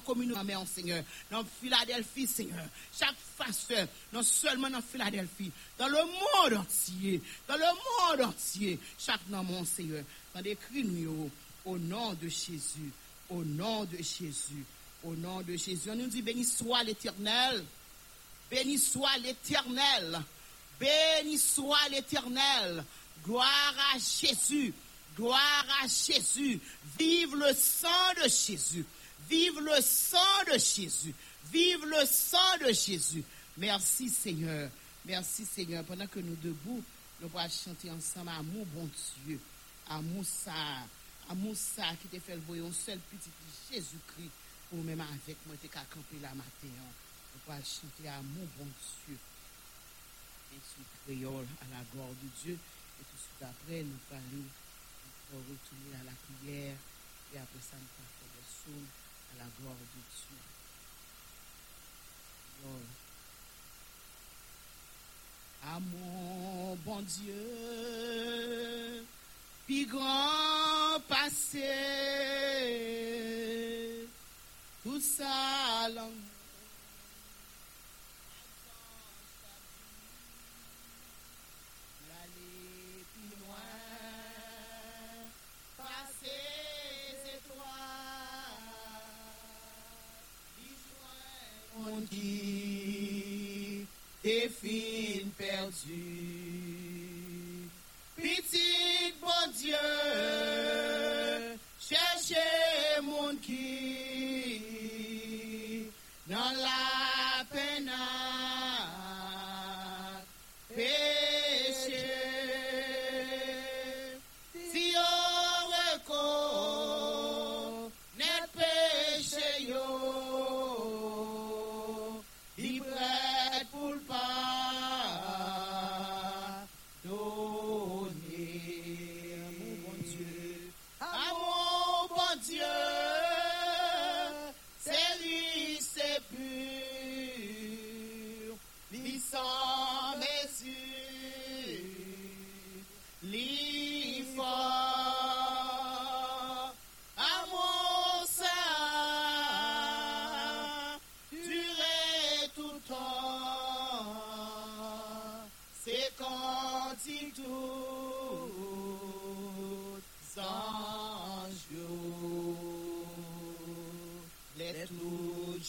communauté, mais Seigneur, dans Philadelphie, Seigneur, chaque pasteur, non seulement dans Philadelphie, dans le monde entier, dans le monde entier, chaque nom, mon Seigneur, dans des cris nous, au nom de Jésus, au nom de Jésus, au nom de Jésus. On nous dit, béni soit l'éternel, béni soit l'éternel, béni soit l'éternel, gloire à Jésus. Gloire à Jésus. Vive le sang de Jésus. Vive le sang de Jésus. Vive le sang de Jésus. Merci Seigneur. Merci Seigneur. Pendant que nous debout, nous pourrons chanter ensemble Amour bon Dieu. Amour ça. Amour ça qui te fait le voyer un seul petit Jésus-Christ. Ou même avec moi, tu qu'à camper la matin. Nous pourrons chanter Amour bon Dieu. Et sous créole à la gloire de Dieu. Et tout de suite après, nous pour retourner à la prière et après ça, nous allons faire des à la gloire de Dieu. Lord. À mon bon Dieu, puis grand passé, tout ça l'amour. qui est fin perdu. Petit bon Dieu, cherchez mon qui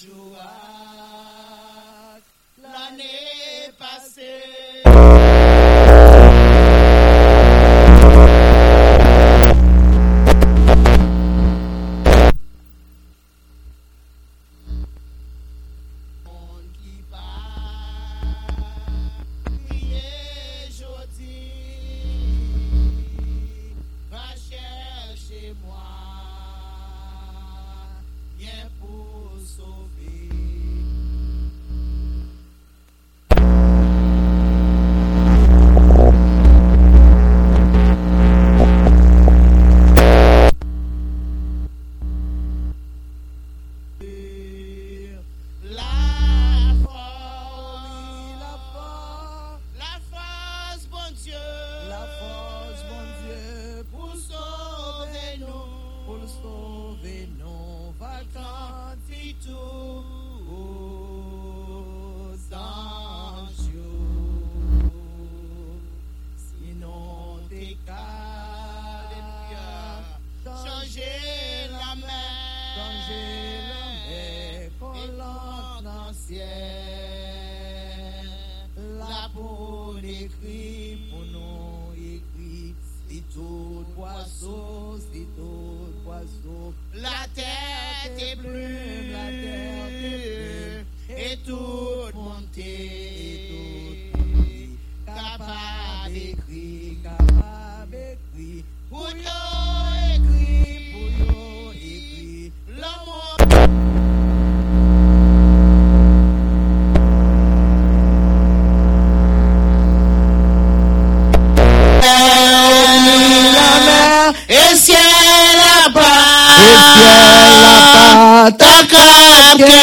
toujours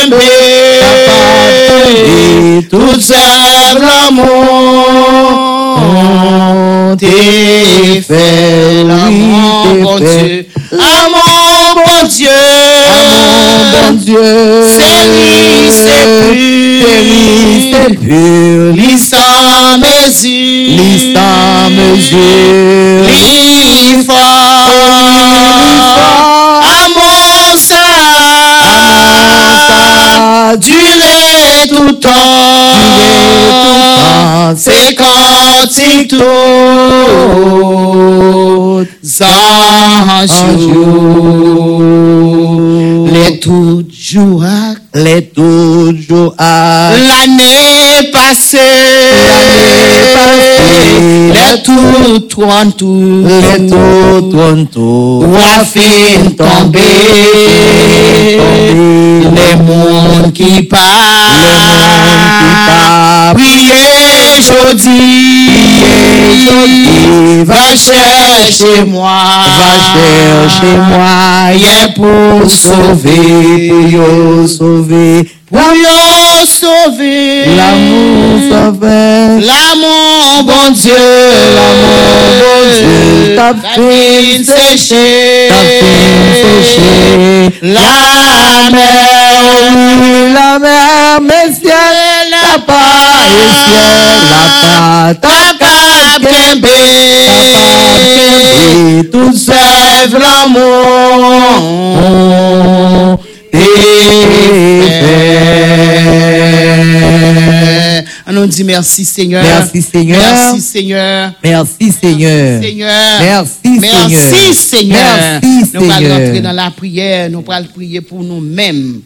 kembe, tout simplement, t'es fait l'amour, bon Dieu, amour, bon Dieu, mon Dieu. C'est lui, c'est pur. C'est lui, c'est mesure. Sans mesure. Fort. Ça. Duré tout temps. C'est cantique tout. Jour. Les tout jours. Les toujours L'année passée. Les tout tournent tout. Les tout tournent tout. Trois filles tombées. Les mondes qui partent. Les mondes qui partent. Priez, jodi. Va chercher moi. Va chercher moi. Y'a pour sauver. Pour sauver. Pour sauver. Sauver. L'amour sauveur. L'amour, bon Dieu. L'amour, bon Dieu. Ta fin séchée. Ta fin séchée. La mer. La mer, mes ciel, la ciel, la part, ta tout Sève l'amour. Amen. On dit merci Seigneur. Merci Seigneur. Merci Seigneur. Merci Seigneur. Merci Seigneur. Merci Seigneur. Nous allons rentrer dans la prière. Nous allons prier pour nous-mêmes.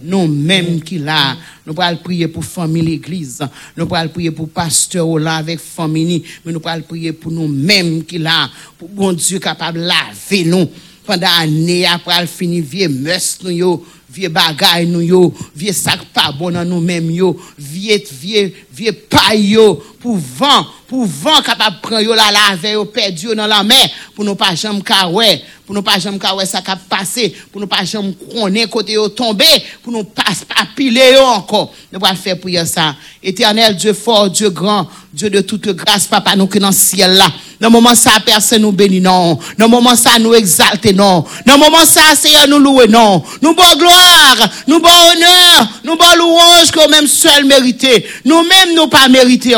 Nous-mêmes qui là. Nous allons prier pour famille l'église. Nous allons prier pour pasteur là avec famille. Mais nous allons prier pour nous-mêmes qui là. Pour bon Dieu capable de laver nous. pandan ane apral fini vie mers nou yo, vie bagay nou yo, vie sak pa bon nan nou menm yo, vie, vie, vie pay yo, pour vent, pour vent capable prendre yo la lave yo perdu yo dans la mer pour nous pas jamais kawè, pour nous pas jamais kawè ça cap passer, pour nous pas jamais connaître côté yo tomber, pour nous pas piler yo encore. Nous va faire prier ça. Éternel Dieu fort, Dieu grand, Dieu de toute grâce, papa nous qui dans le ciel là. Dans le moment ça personne nous bénit non. Dans le moment ça nous exalte. Dans le moment ça Seigneur nous louer non. Nous bon gloire, nous bon honneur, nous bon louange que même seul mérité. Nous-mêmes nous pas mérité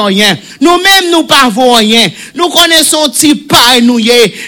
Nous-mêmes nous pas rien. Nous connaissons petit pas nous.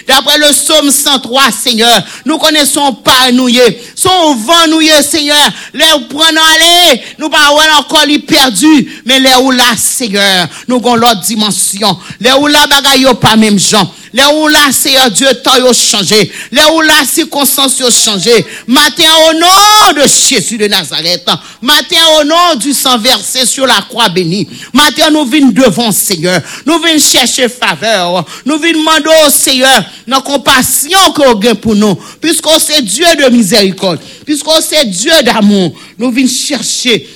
D'après le psaume 103 Seigneur, nous connaissons pas nous. Son vent nous Seigneur. Les prenons aller, nous pas encore les perdu, mais les où là Seigneur, nous avons l'autre dimension. Les où là bagaille pas même gens. Les où là Seigneur Dieu temps yo changé. Les où là circonstances yo changé. Matin au nom de Jésus de Nazareth. Matin au nom du sang versé sur la croix bénie. Matin nous venons devant Seigneur. Nous venons chercher faveur. Nous venons demander au Seigneur dans compassion qu'on gagne pour nous. Puisqu'on c'est Dieu de miséricorde. Puisqu'on c'est Dieu d'amour. Nous venons chercher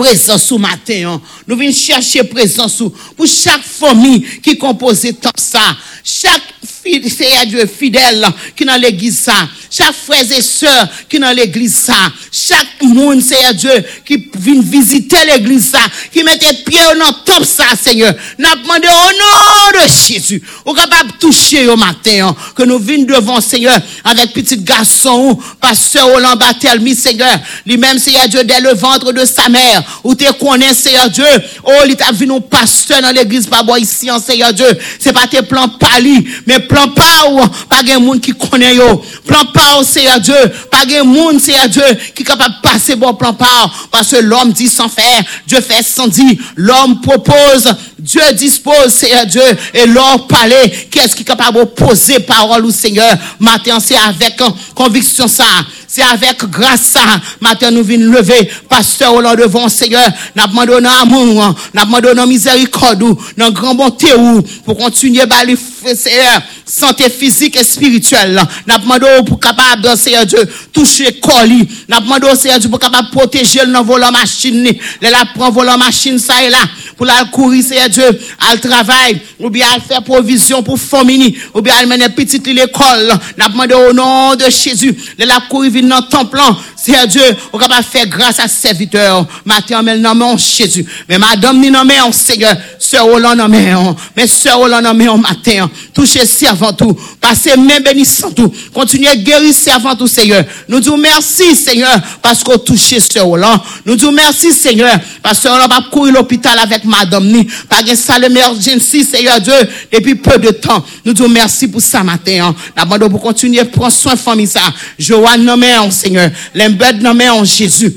présence sous matin. hein. Nous venons chercher présence sous pour chaque famille qui compose tant ça. Chaque Seigneur Dieu fidèle qui dans l'église ça. Chaque frère et sœur qui dans l'église ça. Chaque monde, Seigneur Dieu, qui vient visiter l'église ça. Qui mettait pied dans top ça, Seigneur. N'a demandé au nom de Jésus. Ou capable toucher au matin. hein, que nous venons devant, Seigneur, avec petit garçon, ou pasteur Roland Barthelmy, Seigneur. Lui-même, Seigneur Dieu, dès le ventre de sa mère. Ou te connais, Seigneur Dieu. Oh, il t'a vu nos pasteurs dans l'église, pas ici, Seigneur Dieu. C'est pas tes plans pali, mais plan pas ou, pas de monde qui connaît yo. Plan pas ou, Seigneur Dieu. Pas de monde, Seigneur Dieu, qui est capable de passer bon plan pas. Parce que l'homme dit sans faire, Dieu fait sans dire. L'homme propose, Dieu dispose, Seigneur Dieu. Et l'homme parler, qu'est-ce qui est capable de poser parole au Seigneur? Matin, c'est avec conviction ça. C'est avec grâce ça. Matin, nous venons lever, pasteur, au devant Seigneur. Nous demandons notre amour, nous demandons notre miséricorde, notre grand bonté ou, pour continuer à Seigneur, santé physique et spirituelle. Nous demandons pour capable, Seigneur Dieu, toucher colis. Nous demandons, Seigneur Dieu, pour capable protéger le volant machine. Les la prend volant machine, ça et là. pour la courir, Seigneur Dieu, à le travail, ou bien à faire provision pour famille, ou bien à mener petite l'école. N'a demandé au nom de Jésus, de la courir dans le temple, Seigneur Dieu, on va faire grâce à serviteur. Matin, mais non, mon Jésus. Mais madame, ni non, mais Seigneur, sœur Roland, non, mais mais sœur Roland, non, mais matin, touchez avant tout, passez main bénissant tout, continuez guérir avant tout, Seigneur. Nous disons merci, Seigneur, parce qu'on touche sœur Roland. Nous disons merci, Seigneur, parce qu'on va courir l'hôpital avec madame, ni, pas de salle emergency, Seigneur Dieu, depuis peu de temps. Nous disons merci pour ça matin. Nous pour continuer, prendre soin de famille ça. Joanne, non, mais Seigneur. L'embed, non, mais Jésus.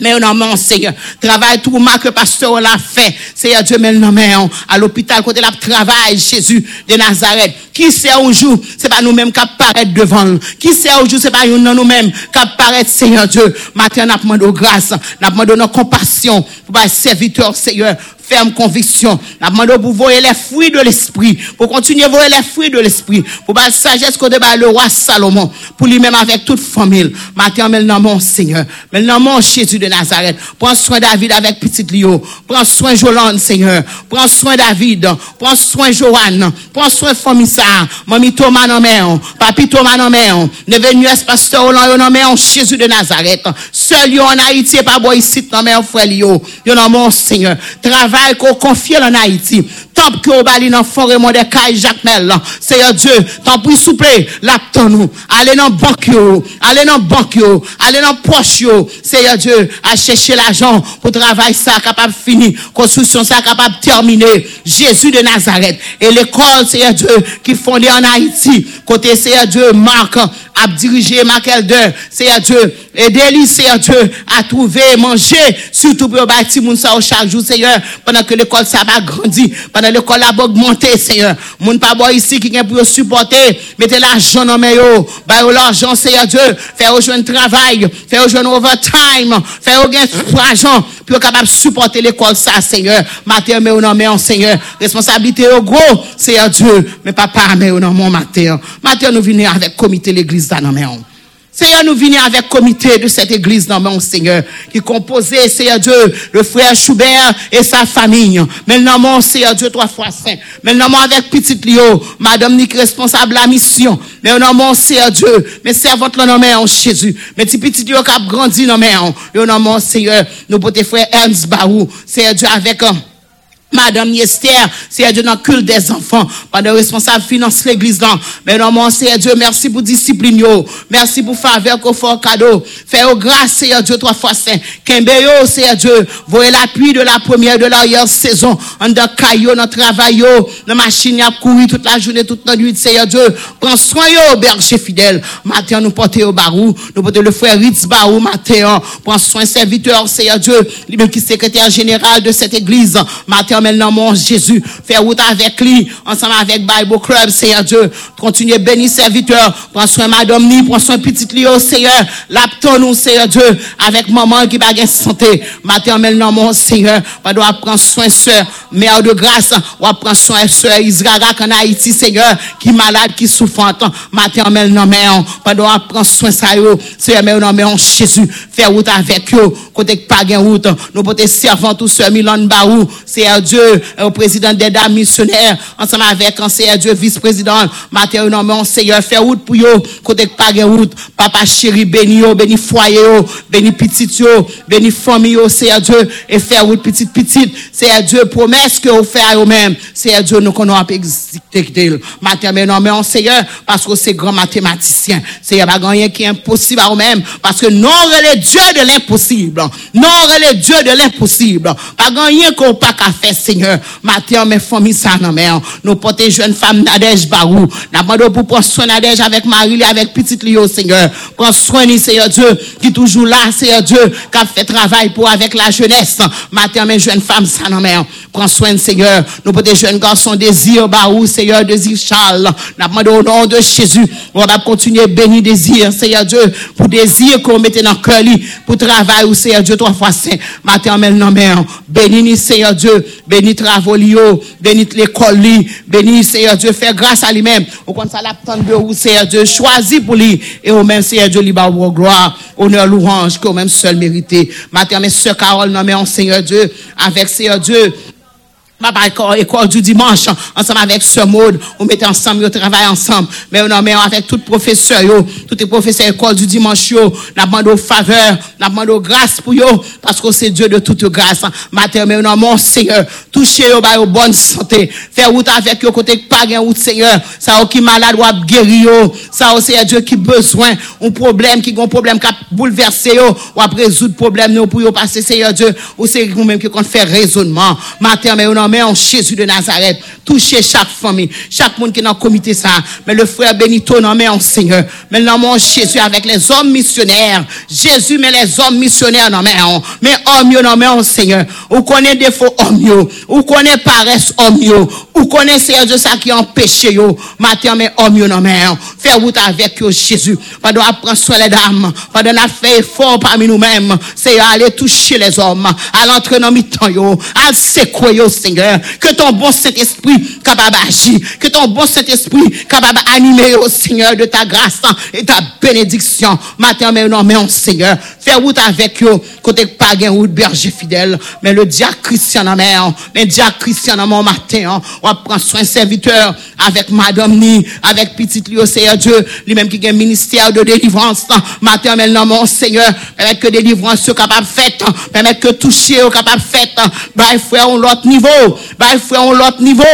Mais non, mon Seigneur, travail tout mal que pasteur l'a fait. Seigneur Dieu, mais non, mais à l'hôpital, côté la travail, Jésus de Nazareth. Qui sait un jour, c'est pas nous-mêmes qui apparaît devant Qui sait un jour, c'est pas nous-mêmes qui apparaît, Seigneur Dieu. Maintenant, n'a demandé grâce, n'a demandé nos compassion pour les serviteurs, Seigneur ferme conviction. La demande pour voir les fruits de l'esprit, pour continuer à voir les fruits de l'esprit, pour la sagesse qu'on débat le roi Salomon, pour lui-même avec toute famille. Mais non, mon Seigneur, mais non, mon Jésus de Nazareth. Prends soin David avec petit Lio. Prends soin Jolande, Seigneur. Prends soin David. Prends soin Joanne. Prends soin Famissa. Mamie Thomas, non, mais Papi Thomas, non, mais Ne venu pasteur Hollande, non, mais Jésus de Nazareth. Seul en Haïti, pas boy ici, non, mais frère Lio. non, mon Seigneur. Travail travail qu'on confie en Haïti. Tant que vous allez dans forêt de Caille Jacques Mel, Seigneur Dieu, tant pis souple, l'attend nous. Allez dans banque allez dans banque allez dans poche Seigneur Dieu, à chercher l'argent pour travailler ça capable de finir, construction ça capable terminer. Jésus de Nazareth. Et l'école Seigneur Dieu qui fondée en Haïti, côté Seigneur Dieu Marc à diriger Makelder, Seigneur Dieu, aidez-lui, Seigneur Dieu, à trouver, manger, surtout pour bâtir mon ça chaque jour, Seigneur, pendant que l'école ça va grandir, pendant que l'école va augmenter, Seigneur. Mon pas ici qui vient pour supporter, mettez l'argent dans mes yo, bah l'argent, Seigneur Dieu, faire rejoindre travail, faire rejoindre overtime, faire rejoindre argent, pour capable de supporter l'école ça, Seigneur. Matin, mais nom, mais Seigneur, responsabilité au gros, Seigneur Dieu, mais papa, mais au nom, mon matin. Matin, nous venons avec comité l'église Seigneur, nous venons avec comité de cette église dans mon Seigneur, qui composé, Seigneur Dieu, le frère Schubert et sa famille. Maintenant, mon Seigneur Dieu, trois fois saint. Maintenant, avec petite Lio, Madame Nick, responsable de la mission. Maintenant, mon Seigneur Dieu, mes servantes, le nom en Jésus. Mes petits petits Lio qui a grandi, non, mais, nom, mon Seigneur, nous, pour frères Ernst Barou, Seigneur Dieu, avec, Madame Yester, c'est Dieu dans le culte des enfants, pendant responsable finance l'église. Mais non, Seigneur Dieu, merci pour discipline Merci pour faveur qu'on fait cadeau. Fais grâce, Seigneur Dieu, trois fois saint. Kembe yo, Seigneur Dieu, voyez l'appui de la première de l'arrière saison. En de caillou, dans travail yo, dans machine a couru toute la journée, toute la nuit, Seigneur Dieu. Prends soin yo, berger fidèle. Matin, nous portons au barou, nous portons le frère Ritz Barou, matin. Prends soin serviteur, Seigneur Dieu, lui-même qui est secrétaire général de cette église. Matin, maintenant, mon Jésus. Fais route avec lui, ensemble avec Bible Club, Seigneur Dieu. Continuez bénir serviteur. Prends soin madame ni, prends soin petite Lio, Seigneur. Lapton nous, Seigneur Dieu, avec maman qui gagner santé. Matin, maintenant, mon Seigneur. On doit prendre soin, sœur, mère de grâce. On prendre soin, sœur Israël en Haïti, Seigneur, qui malade, qui souffrante. Matin, maintenant, mais on doit prendre soin, ça, yo. Seigneur, mais non, mais Jésus. Fais route avec eux. Côté pas gain route. Nous, pour tes servants, tous ceux, Milan Barou, Seigneur Dieu, au président des dames missionnaires, ensemble avec Seigneur Dieu, vice-président, Mathieu, non, mon Seigneur, fait route pour eux, côté pas route, papa chéri, béni yo, béni foyer yo, béni petit yo, béni famille yo, Seigneur Dieu, et faire route petite, petite, Seigneur Dieu, promesse que vous faites à eux-mêmes, Seigneur Dieu, nous connaissons exécuter, Mathieu, mais non, mais Seigneur, parce que c'est grand mathématicien, Seigneur, pas rien qui est impossible à eux-mêmes, parce que non, le Dieu de l'impossible, non, le Dieu de l'impossible, pas rien qu'on pas qu'à faire, Seigneur. Matin, mes familles, ça, non, mais nous portons jeunes femmes Nadège Barou. Nous pour prendre soin Nadège avec Marie, avec petite Lio, Seigneur. Prends soin, Seigneur Dieu, qui toujours là, Seigneur Dieu, qui a fait travail pour avec la jeunesse. Matin, mes jeunes femmes, ça, non, mais prends soin, Seigneur. Nous portons jeunes garçons, désir Barou, Seigneur, désir Charles. Nous au nom de Jésus. On va continuer à désir, Seigneur Dieu, pour désir qu'on mette dans le cœur, pour travail, Seigneur Dieu, trois fois saint. Matin, non, mais bénis, Seigneur Dieu, travaux bénis l'école bénis Seigneur Dieu, fais grâce à lui-même. Au compte ça l'attendre de vous, Seigneur Dieu, choisi pour lui. Et au même Seigneur Dieu, lui gloire, honneur, louange, qu'au même seul mérité. Matin, mes Carole, non, mais Seigneur Dieu, avec Seigneur Dieu, Papa, école, école du dimanche, ensemble avec ce mode, on met ensemble, on travaille ensemble. Mais on met avec tout professeur, tous les professeurs école du dimanche, yo, n'a demandé aux faveurs, n'a demandé aux grâces pour yo, parce que c'est Dieu de toute grâce. Matin, mais non, mon Seigneur, touchez yo, bah, bonne santé. Faire route avec yo, côté pas gain route, Seigneur. Ça, qui malade, ou guérir yo. Ça, c'est Dieu qui besoin, un problème, qui un problème qui a bouleversé yo, ou à résoudre problème, nous, pour yo passer, Seigneur Dieu, ou c'est vous-même qui compte faire raisonnement. Matin, mais non, en Jésus de Nazareth, toucher chaque famille, chaque monde qui est dans le comité ça. Mais le frère Benito, non, mais en Seigneur. Mais non, Jésus avec les hommes missionnaires. Jésus, mais les hommes missionnaires, non, mais en, mais homme, non, mais en Seigneur. Ou connaît défaut homme, ou connaît paresse homme, ou Seigneur de ça qui empêche yo. Matin, mais homme, non, mais en. Faire route avec yo, Jésus. Pendant prendre soin les dames. Pendant a fait effort parmi nous-mêmes. C'est aller toucher les hommes. À l'entrée dans mi-temps, yo. À secouer yo, Seigneur. Que ton bon Saint-Esprit capable d'agir. Que ton bon Saint-Esprit capable d'animer au Seigneur de ta grâce et ta bénédiction. Matin, mais non, mais Seigneur. Fais route avec eux. Côté pagan ou berger fidèle. Mais le diacre Christian en mer. Mais diacre Christian en mon matin. On va prendre soin serviteur avec madame ni, avec petite lui au Seigneur Dieu. Lui-même qui a un ministère de délivrance. Matin, mais non, mon Seigneur. Permettre que délivrance soit capable de faire. Permettre que toucher au capable de faire. Bah, frère, on l'autre niveau. Bah, frère, on l'autre niveau.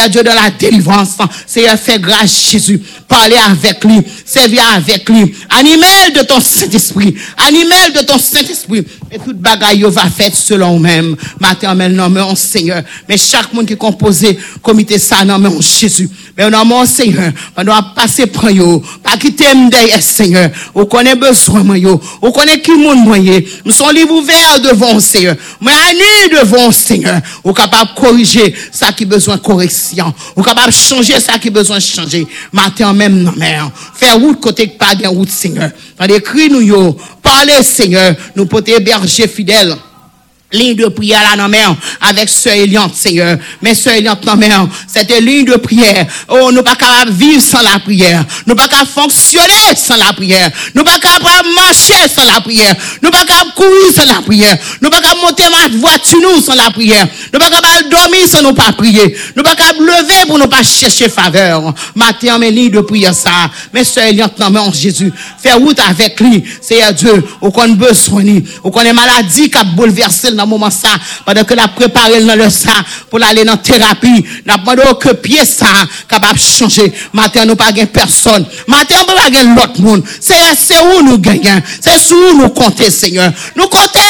À Dieu de la délivrance. C'est à faire grâce Jésus. Parler avec lui. Servir avec lui. Animel de ton Saint-Esprit. Animel de ton Saint-Esprit. Et toute bagaille va faire selon même. Matin, non, mais Seigneur. Mais chaque monde qui est composé, comité ça, non, mais Jésus. Mais non, mon Seigneur. On doit passer par yo. Pas quitter derrière, Seigneur. On connaît besoin, moi, yo. On connaît qui monde, moi, Nous sommes livres ouverts devant Seigneur. À nu devant Seigneur. On capable corriger ça qui besoin correction. On capable changer ça qui besoin changer. Matin, même, non, mais, faire route côté pas de route, Seigneur. Dans les cris, nous, yo. Parlez, Seigneur. Nous pouvons berger fidèles ligne de prière là non mer avec sœur Eliante Seigneur. Mais sœur Eliante non mer ligne de prière. Oh nous pas capable vivre sans la prière. Nous pas capable fonctionner sans la prière. Nous pas capable marcher sans la prière. Nous pas capable courir sans la prière. Nous pas capable monter ma voiture nous sans la prière. Nous pas capable dormir sans nous pas prier. Nous pas capable lever pour nous pas chercher faveur. Matin mes lignes de prière ça. Mais sœur Eliante non mer Jésus faire route avec lui. C'est Dieu on connaît besoin on connaît maladie qui a bouleversé dans le moment ça, pendant que la préparé dans le ça, pour aller dans thérapie, n'a pas que pied ça, capable de changer. Matin, nous pas personne. Matin, nous pas l'autre monde. C'est, c'est où nous gagnons? C'est sous où nous comptons, Seigneur? Nous comptons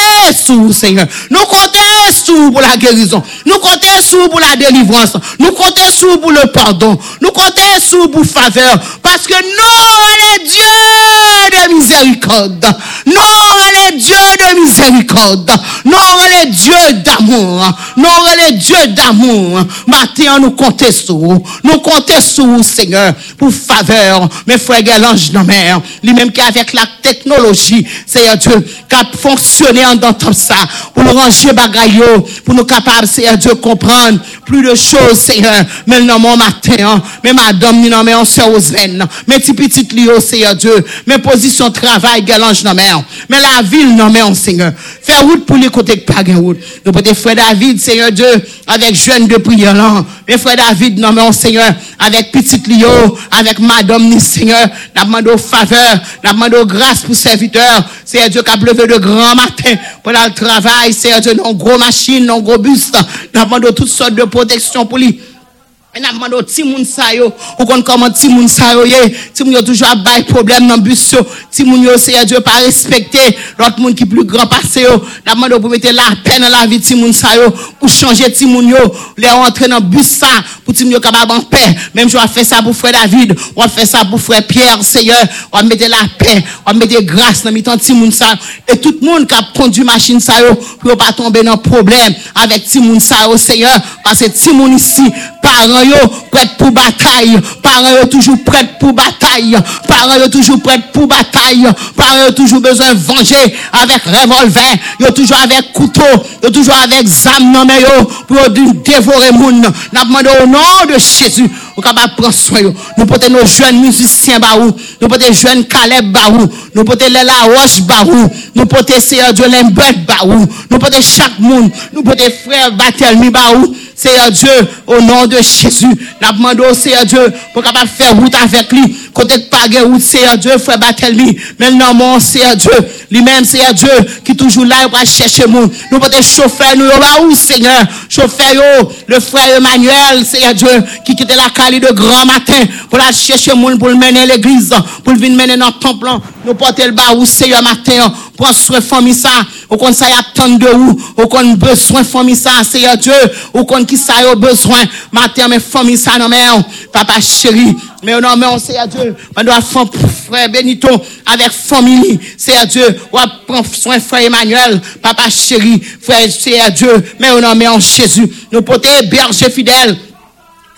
sous, Seigneur? Nous comptons sous pour la guérison? Nous comptons sous pour la délivrance? Nous comptons sous pour le pardon? Nous comptons sous pour faveur? Parce que nous, les Dieu de miséricorde. Nous, les Dieu de miséricorde. Nous, les dieux d'amour. Nous, les dieux d'amour. Matin, nous comptons sur Nous comptons sur Seigneur, pour faveur. Mes frères l'ange de mer. Lui-même qui avec la technologie, Seigneur Dieu, qui a fonctionné en dans ça, pour nous ranger bagaillot, pour nous capables, Seigneur Dieu, comprendre plus de choses, Seigneur. Mais non, mon matin, mais madame, non, mais on sait aux veines. Mais petit petit lieu, Seigneur Dieu. Mes positions de travail, l'ange de mer. Mais la ville, non, mais Seigneur. Faire route pour les côtés pas route. Nous peut frère David, Seigneur Dieu, avec jeune de prière. Mais frère David, non, mais Seigneur, avec petit Lio, avec madame, ni Seigneur, n'a demandé faveur, n'a demandé grâce pour serviteur. C'est Dieu qui a levé de grand matin pour le travail. C'est Dieu, non, gros machine, non, gros bus. N'a demandé toutes sortes de protection pour lui. Et n'a demandé ti moun sa yo, comment ti moun sa yo ye, moun toujours problème dans bus yo, ti moun Dieu pas respecter l'autre monde qui plus grand passé yo, n'a demandé pour mettre la peine dans la vie ti moun sa yo, pour changer ti moun yo, les rentrer dans bus pour ti moun yo capable en paix. Même je faire ça pour frère David, on faire ça pour frère Pierre, Seigneur, on mettre la paix, on mettre grâce dans mitan ti moun sa et tout le monde qui a conduit machine ça yo pour pas tomber dans problème avec ti moun sa yo, Seigneur, parce que ti moun ici parents prêts pour bataille. Parents yo toujours prêts pour bataille. Parents yo toujours prêts pour bataille. Parents toujours besoin de venger avec revolver. Yo toujours avec couteau. Yo toujours avec zam mais yo pour dévorer moun n'a demandé au nom de Jésus Ou capable prendre soin. Nous porter nos jeunes musiciens ba ou. Nous porter jeunes Caleb ba ou. Nous porter les La Roche ba ou. Nous porter Seigneur Dieu Limbert ba ou. Nous porter chaque monde. Nous porter frère Batelmi ba ou. Seigneur Dieu, au nom de Jésus, nous demandons, Seigneur Dieu, pour capable faire route avec lui. Côté paguer route, Seigneur Dieu, frère Batelmi. Mais non, mon Seigneur Dieu, lui-même, Seigneur Dieu, qui toujours là, va chercher monde. Nous porter chauffeur, nous, là où, Seigneur? Chauffeur, le frère Emmanuel, Seigneur Dieu, qui quittait la Cali de grand matin pour aller chercher monde pour le mener l'église, pour le venir mener dans le temple. Nous porter le bas où, Seigneur, matin, prends soin famille ça, ou qu'on ça attend de où, ou qu'on besoin famille ça, Seigneur Dieu, ou qu'on qui ça a besoin, matin, mais famille ça, non, mais, papa chéri, mais non, mais on Seigneur Dieu, on doit faire frère Benito avec famille, Seigneur Dieu, on prendre soin frère Emmanuel, papa chéri, frère Seigneur Dieu, mais non, mais en Jésus, nous porter berger fidèle,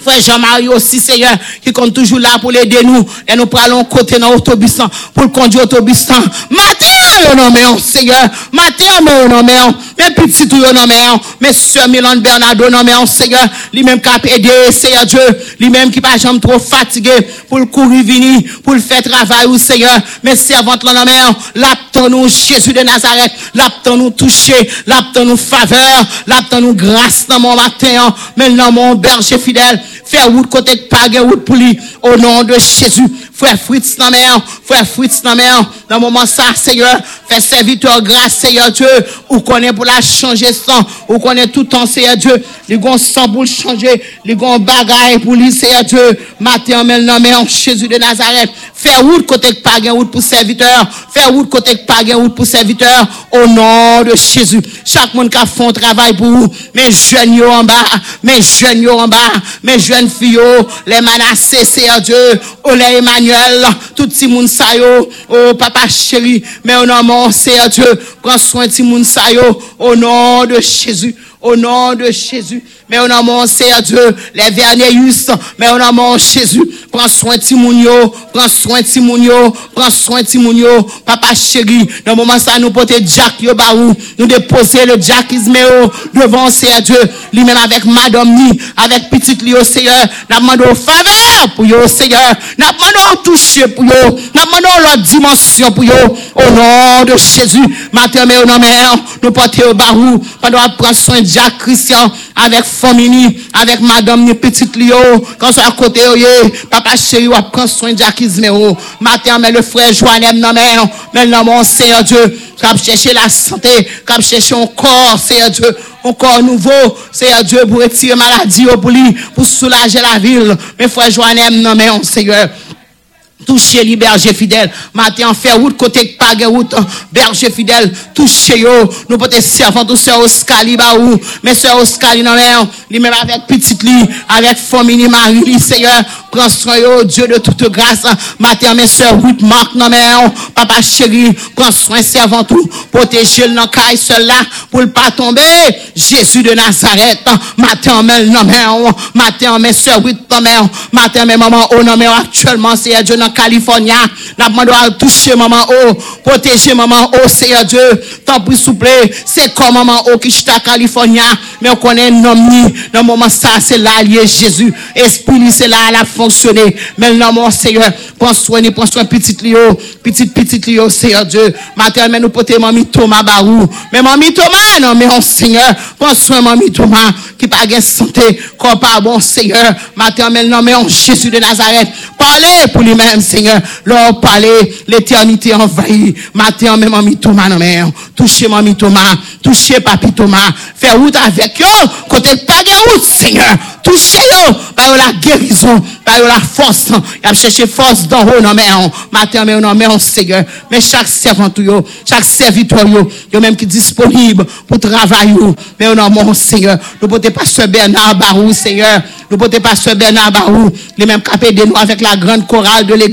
Frère Jean-Marie aussi, Seigneur, qui compte toujours là pour l'aider nous. Et nous prenons côté dans l'autobus pour le conduire l'autobus. Matin! Non, mais Seigneur. Matin, non, mais Même petit tout, mais Mais soeur Milan Bernardo, mais Seigneur. Lui-même qui a aidé, Seigneur Dieu. Lui-même qui pas jamais trop fatigué pour le courir venir, pour le faire travail, Seigneur. Mais servante, non, mais l'aptons nous, Jésus de Nazareth. L'aptons nous toucher, l'aptons nous faveur, l'aptons nous grâce dans mon matin. Mais non, mon berger fidèle. Faire route côté de Pague, route pour lui, au nom de Jésus. Fwe fwits nan mè an, fwe fwits nan mè an, nan mouman sa, seye, fwe serviteur gras, seye, Diyo, ou konen pou la chanje san, ou konen toutan, seye, Diyo, li gon san pou chanje, li gon bagay pou li, seye, Diyo, matè an men nan mè an, Chezu de Nazaret, fwe wout kotek pa gen wout pou serviteur, fwe wout kotek pa gen wout pou serviteur, o nan de Chezu, chak moun ka fon travay pou ou, men jwen yo an ba, men jwen yo an ba, men jwen fiyo, le manase, seye, Diyo, o le emanyo, Samuel, tout ti moun sayo, oh papa chéri, men ou nan moun seye Diyo, pran soin ti moun sayo, ou nan de Chezu, ou nan de Chezu, Mais au nom de Seigneur Dieu, les Vernéus, mais au nom de Jésus, prends soin de Timounio, prends soin de Timounio, prends soin de Timounio, papa chéri, dans le moment ça, nous porter Jack Yobaou, nous déposer le Jack Isméo devant Seigneur Dieu, lui-même avec madame ni, avec petite Lio Seigneur, nous demandons faveur pour yo Seigneur, nous demandons toucher pour yo, nous demandons leur dimension pour yo, au nom de Jésus, matin, mais au nom de nous porter au barou, pendant prendre soin de Jack Christian, avec famille, avec madame, ni petite Lio, quand soit à côté, papa chéri, ou prend soin de Isméo, matin, mais le frère Joannem, non, mais, mais non, mon Seigneur Dieu, cap chercher la santé, cap chercher un corps, Seigneur Dieu, un corps nouveau, Seigneur Dieu, pour retirer maladie, pour lui, pour soulager la ville. Mais frère Joannem, non, mais Seigneur, toucher les bergers fidèles. Matin, en fait route côté pas route, berger fidèle, toucher yo. Nous être servant tout sœur Oscali ba ou, mais sœur Oscali non mais, lui même avec petite lit, avec famille Marie, Seigneur, prends soin yo, Dieu de toute grâce. Matin, mes sœurs Ruth Marc non mais, papa chéri, prends soin servant tout, protéger le caille là, pour le pas tomber. Jésus de Nazareth, matin, mais non mais, matin, mes sœurs Ruth non mais, matin, mes maman, oh non mais, actuellement, c'est Dieu Californie. N'a demandé à toucher maman oh, protéger maman oh, Seigneur Dieu. Tant pis souple, c'est comme maman oh qui à Californie. Mais on connaît nom ni, dans moment ça, c'est l'allié Jésus. Esprit, c'est là, elle a fonctionné. Mais non, mon Seigneur, prends soin, prends soin, petit Lio, petit, petit Lio, Seigneur Dieu. Matin, mais nous porter mamie Thomas Barou. Mais mamie Thomas, non, mais on Seigneur, prends soin, mamie Thomas, qui pas de santé, comme pas bon Seigneur. Matin, mais non, mais on Jésus de Nazareth. Parlez pour lui-même, Seigneur. Leur parler, l'éternité envahie. Matin, même mamie Thomas, non, mais touchez mamie Thomas, touchez papi Thomas. Faire route avec eux, côté pas de route, Seigneur. Touchez-eux, par la guérison, par la force. Il a cherché force dans haut, non, mais matin, mais non, mais Seigneur. Mais chaque servant, chaque serviteur, yo, même qui est disponible pour travailler, mais non, mon Seigneur. Nous potons pasteur Bernard Barou, Seigneur. Nous potons pasteur Bernard Barou, les mêmes capés de nous avec la grande chorale de l'église.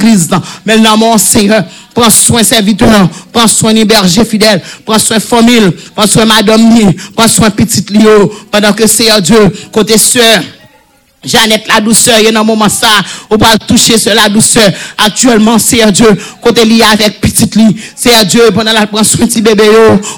Mais non, mon Seigneur. Prends soin serviteur, prends soin des berger fidèle, prends soin famille, prends soin madame prends soin petite Lio, pendant que Seigneur Dieu, côté soeur, Jeannette, la douceur, il y a un moment ça, on va toucher sur la douceur. Actuellement, Seigneur Dieu, côté lié avec petite lit, Seigneur Dieu, pendant la prendre soin de bébé,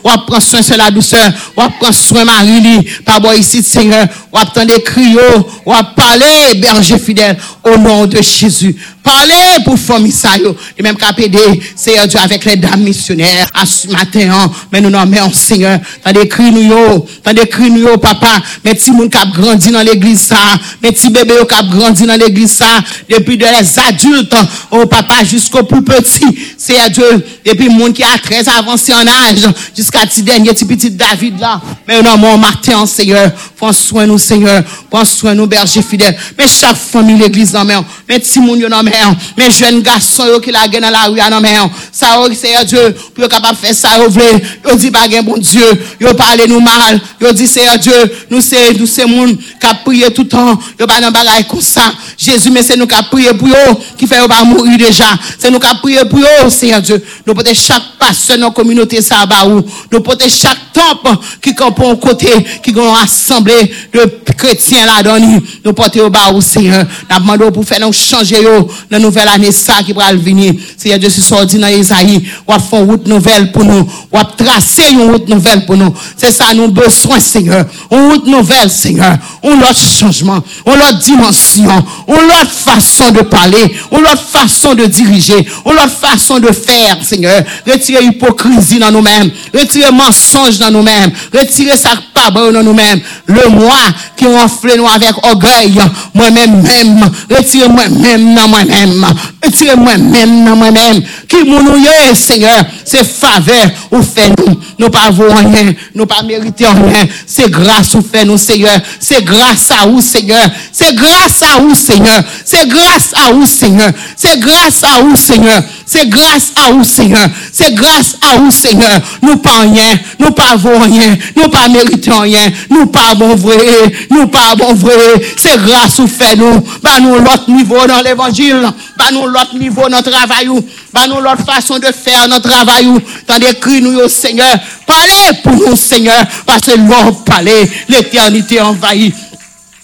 on va prendre soin sur la douceur, on va prendre soin Marie, par bois ici, Seigneur, on va attendre des cris, on parler, berger fidèle, au nom de Jésus. Parlez pour famille ça, yo. Et même qu'à pédé, Seigneur Dieu, avec les dames missionnaires, à ce matin, hein. mais nous nommons Seigneur, t'as des nous, yo, t'as des nous, yo, papa, mais si moun a grandi dans l'église ça, mais si bébé qui a grandi dans l'église ça, depuis de les adultes, au papa jusqu'au plus petit, Seigneur Dieu, depuis moun qui a très avancé en âge, jusqu'à petit dernier, petit David là, mais nous nommons Martin, Seigneur, prends soin nous, Seigneur, prends soin nous, berger fidèle, mais chaque famille l'église dans main, mais si moun yo men, men jen gason yo ki la gen nan la ou ya nan men, sa ou ki seye Diyo, pou yo kapap fe sa ou vle, yo di bagen bon Diyo, yo pale nou mal, yo di seye Diyo, nou se, nou se moun kap priye toutan, yo ba nan bagay konsa, Jezu men se nou kap priye pou yo, ki fe yo ba mouri deja, se nou kap priye pou yo, seye Diyo, nou pote chak pase nan kominote sa ba ou, nou pote chak temp ki kampon kote, ki goun rassemble de kretien la doni, nou pote yo ba ou seye, nan mando pou fe nou chanje yo, la nouvelle année, ça qui va venir. Seigneur Dieu, c'est sorti dans Isaïe. On va faire une route nouvelle pour nous. On va tracer une route nouvelle pour nous. C'est ça, nous besoin, Seigneur. Une route nouvelle, Seigneur. Un autre changement. Une autre dimension. Une autre façon de parler. Une autre façon de diriger. Une autre façon de faire, Seigneur. Retirez hypocrisie dans nous-mêmes. Retirez mensonge dans nous-mêmes. Retirez ça pas dans nous-mêmes. Le moi qui enflé nous avec orgueil. Moi-même, même. Retirez moi-même dans moi-même. mèm, tu e mwen mèm nan mwen mèm, ki moun ou ye, seigneur, se faveur ou fè nou, nou pa vou anyen, nou pa merite anyen, se grâs ou fè nou, seigneur, se grâs a ou, seigneur, se grâs a ou, seigneur, se grâs a ou, seigneur, se grâs a ou, seigneur, se grâs a ou, seigneur, se grâs a ou, seigneur, nou pa anyen, nou pa vou anyen, nou pa merite anyen, nou pa bon vre, nou pa bon vre, se grâs ou fè nou, ba nou lot nivou nan l'évangile, Bah nous l'autre niveau notre travail. Bah nous l'autre façon de faire notre travail. Dans des cris nous, Seigneur. Parlez pour nous, Seigneur. Parce que l'on parler. L'éternité envahit.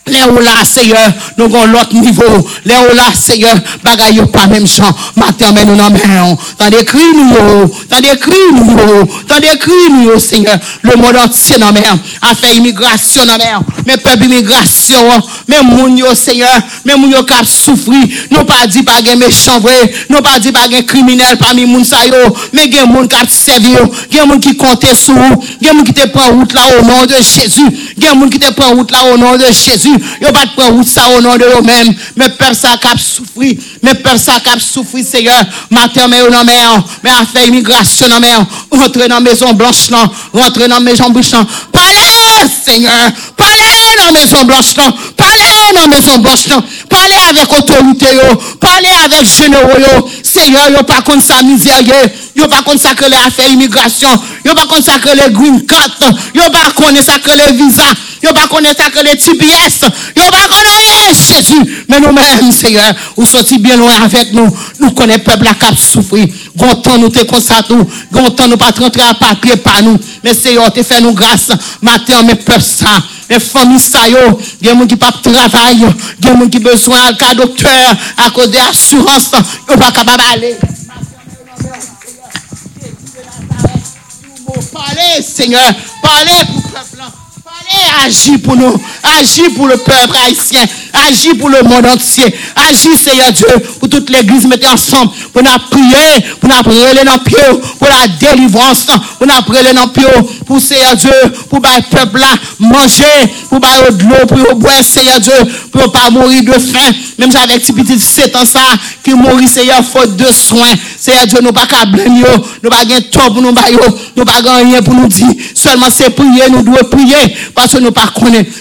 Le ou la, seyeur, nou gon lot nivou. Le ou la, seyeur, bagay yo pa mèm chan. Matè mè nou nan mè an. Tan de kri nou yo, tan de kri nou yo, tan de kri nou yo, seyeur. Le moun antye nan mè an. Afè imigrasyon nan mè an. Mè pep imigrasyon an. Mè moun yo, seyeur, mè moun yo kap soufri. Nou pa di pa gen mè chanvre. Nou pa di pa gen kriminel pa mi moun sa yo. Mè gen moun kap sevi yo. Gen moun ki kontè sou. Gen moun ki te pran wout la ou nan de Chezu. Gen moun ki te pran wout la ou nan de Chezu. Jésus. Yo pas prendre route ça au nom de eux-mêmes. Mais personne qui a souffri, mais personne qui a souffri, Seigneur. Matin, mais non, mais, mais affaire immigration, non, mais, rentrez dans maison blanche, non, rentrez dans maison bouche, non. Parlez Seigneur. Parlez dans la maison blanche. Parlez dans la maison blanche. Parlez avec autorité. Parlez avec généraux. Seigneur, yo pas contre sa misère, yo pas contre ça que les affaires immigration, yo pas contre ça que les green card, yo pas contre ça que les visas, yo pas contre ça que les TBS, yo pas connaître Jésus, mais nous-mêmes, Seigneur, nous sommes bien loin avec nous, nous connaissons peuple à cap souffrir, gontan nous te constate nous, gontan nous pas rentrer à papier par nous, mais Seigneur, te fait nous grâce, matin, mais peuple ça, les familles ça yo, il y a gens qui pas travail, il y a gens qui besoin d'un docteur à cause de l'assurance, yo pas capable. Parlez, Seigneur. Parlez pour le peuple. Parlez, agis pour nous. Agis pour le peuple haïtien. Agis pour le monde entier. Agis, Seigneur Dieu, pour toute l'église. Mettez ensemble. Pour nous prier. Pour nous prier dans pied. Pour la délivrance. Pour nous prier dans pied. Pour Seigneur Dieu. Pour le peuple là. Manger. Pour de l'eau. Pour boire, Seigneur Dieu. Pour pas mourir de faim. Même si avec petit 7 ans ça. Qui mourit, Seigneur, faute de soins. Seigneur Dieu, nous pas qu'à blâmer. Nous pas qu'à tort pour nous. Nous pas rien pour nous dire. Seulement c'est prier. Nous devons prier. Parce que nous pas.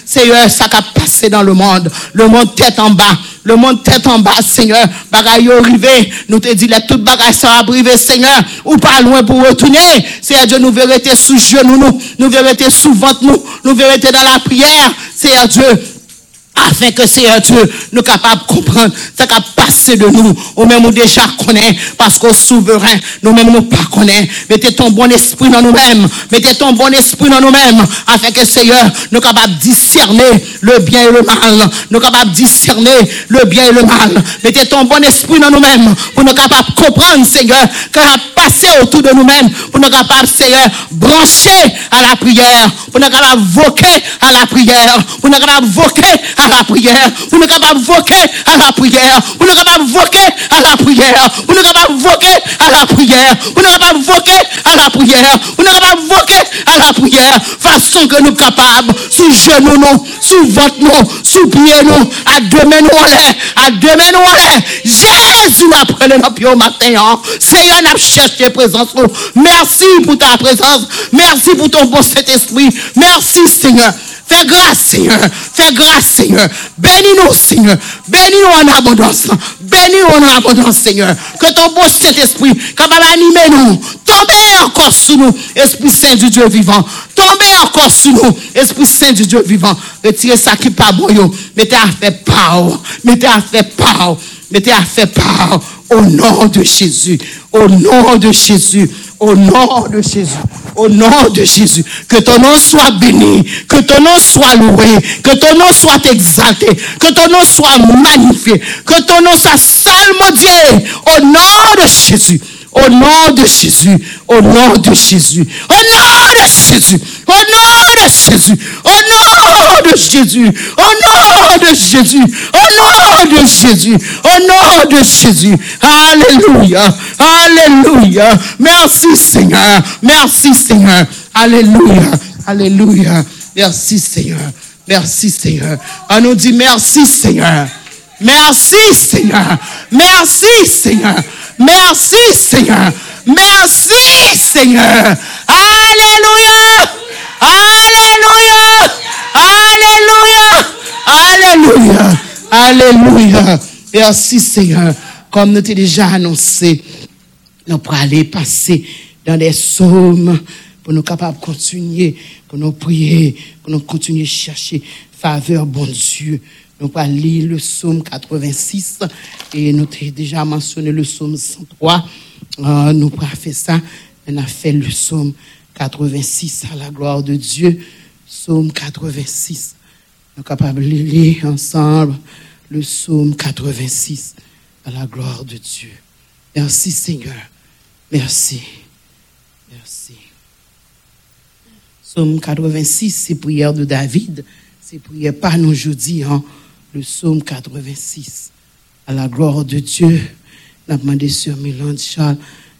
Seigneur, ça qui a passé dans le monde. Le monde tête en bas. Le monde tête en bas, Seigneur. Bagaille arrivé. Nous te dit, les toutes bagailles sont arrivées, Seigneur. Ou pas loin pour retourner. Seigneur Dieu, nous verrons sous genoux, nous. Nous verrons sous ventre, nous. Nous verrons dans la prière. Seigneur Dieu. Afin que Seigneur Dieu nous capables de comprendre ce qui a passé de nous, ou même nous déjà connaît, parce qu'au souverain, nous-mêmes nous pas connaît. Mettez ton bon esprit dans nous-mêmes, mettez ton bon esprit dans nous-mêmes, afin que Seigneur, nous capables de discerner le bien et le mal, nous capables de discerner le bien et le mal. Mettez ton bon esprit dans nous-mêmes, pour nous capables de comprendre, Seigneur, que a passé autour de nous-mêmes, pour nous capables, Seigneur, brancher à la prière, pour nous capables voquer à la prière, pour nous capables voquer à la prière, pour nous capables voquer à la prière, pour nous capables voquer à la prière, pour nous capables voquer à la prière, pour nous capables voquer à la prière, pour nous capables voquer à la prière, façon que nous capables, sous genoux nous, sous votre nous, sous pied nous, à demain nous l'air, à demain nous l'air. Jésus après le au matin, hein. Seigneur, n'a cherché présence. Merci pour ta présence. Merci pour ton bon Saint-Esprit. Merci, Seigneur. Fais grâce, Seigneur. Fais grâce, Seigneur. Bénis-nous, Seigneur. Bénis-nous en abondance. Bénis-nous en abondance, Seigneur. Que ton bon Saint-Esprit, capable d'animer nous, tombez encore sous nous, Esprit Saint du Dieu vivant. Tombez encore sous nous, Esprit Saint du Dieu vivant. Retirez ça qui pas bon. Mettez à faire part. Mettez à faire part. Mettez à faire part. Au nom de Jésus. Au nom de Jésus. Au nom de Jésus. Au nom de Jésus. Que ton nom soit béni. Que ton nom soit loué. Que ton nom soit exalté. Que ton nom soit magnifié. Que ton nom soit salmodié. Au nom de Jésus. Au nom de Jésus, au nom de Jésus, au nom de Jésus, au nom de Jésus, au nom de Jésus, au nom de Jésus, au nom de Jésus, au nom de Jésus. Alléluia, Alléluia. Merci Seigneur, merci Seigneur. Alléluia, Alléluia. Merci Seigneur, merci Seigneur. On nous dit merci Seigneur. Merci Seigneur. Merci Seigneur. Merci Seigneur. Merci Seigneur. Alléluia. Alléluia. Alléluia. Alléluia. Alléluia. Merci Seigneur. Comme nous t'ai déjà annoncé, nous pourrons aller passer dans des psaumes pour nous capables de continuer, pour nous prier, pour nous continuer à chercher faveur, bon Dieu. Nous allons lire le psaume 86 et nous avons déjà mentionné le psaume 103. Euh, nous allons faire ça. On a fait le psaume 86 à la gloire de Dieu. Psaume 86. Nous sommes capables de lire ensemble le psaume 86 à la gloire de Dieu. Merci Seigneur. Merci. Merci. Psaume 86, c'est prière de David. C'est prière pas nous jeudi, hein. Le psaume 86. À la gloire de Dieu. Nous demandé sur Milan Charles,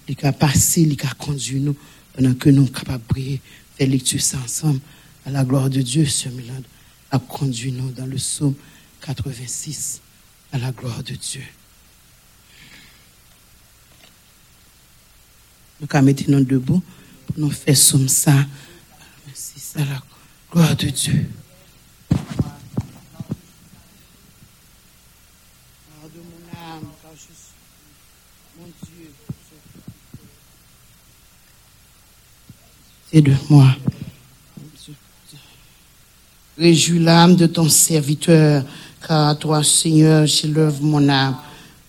il a passé, il a conduit nous pendant que nous sommes capables de prier, faire lecture ensemble. À la gloire de Dieu, sur Milan a conduit nous dans le psaume 86. À la gloire de Dieu. Nous allons mettre nous debout pour nous faire somme ça. Merci, c'est la gloire de Dieu. de mon âme, car je suis mon Dieu. C'est de moi. Réjouis l'âme de ton serviteur, car toi, Seigneur, j'élève mon âme,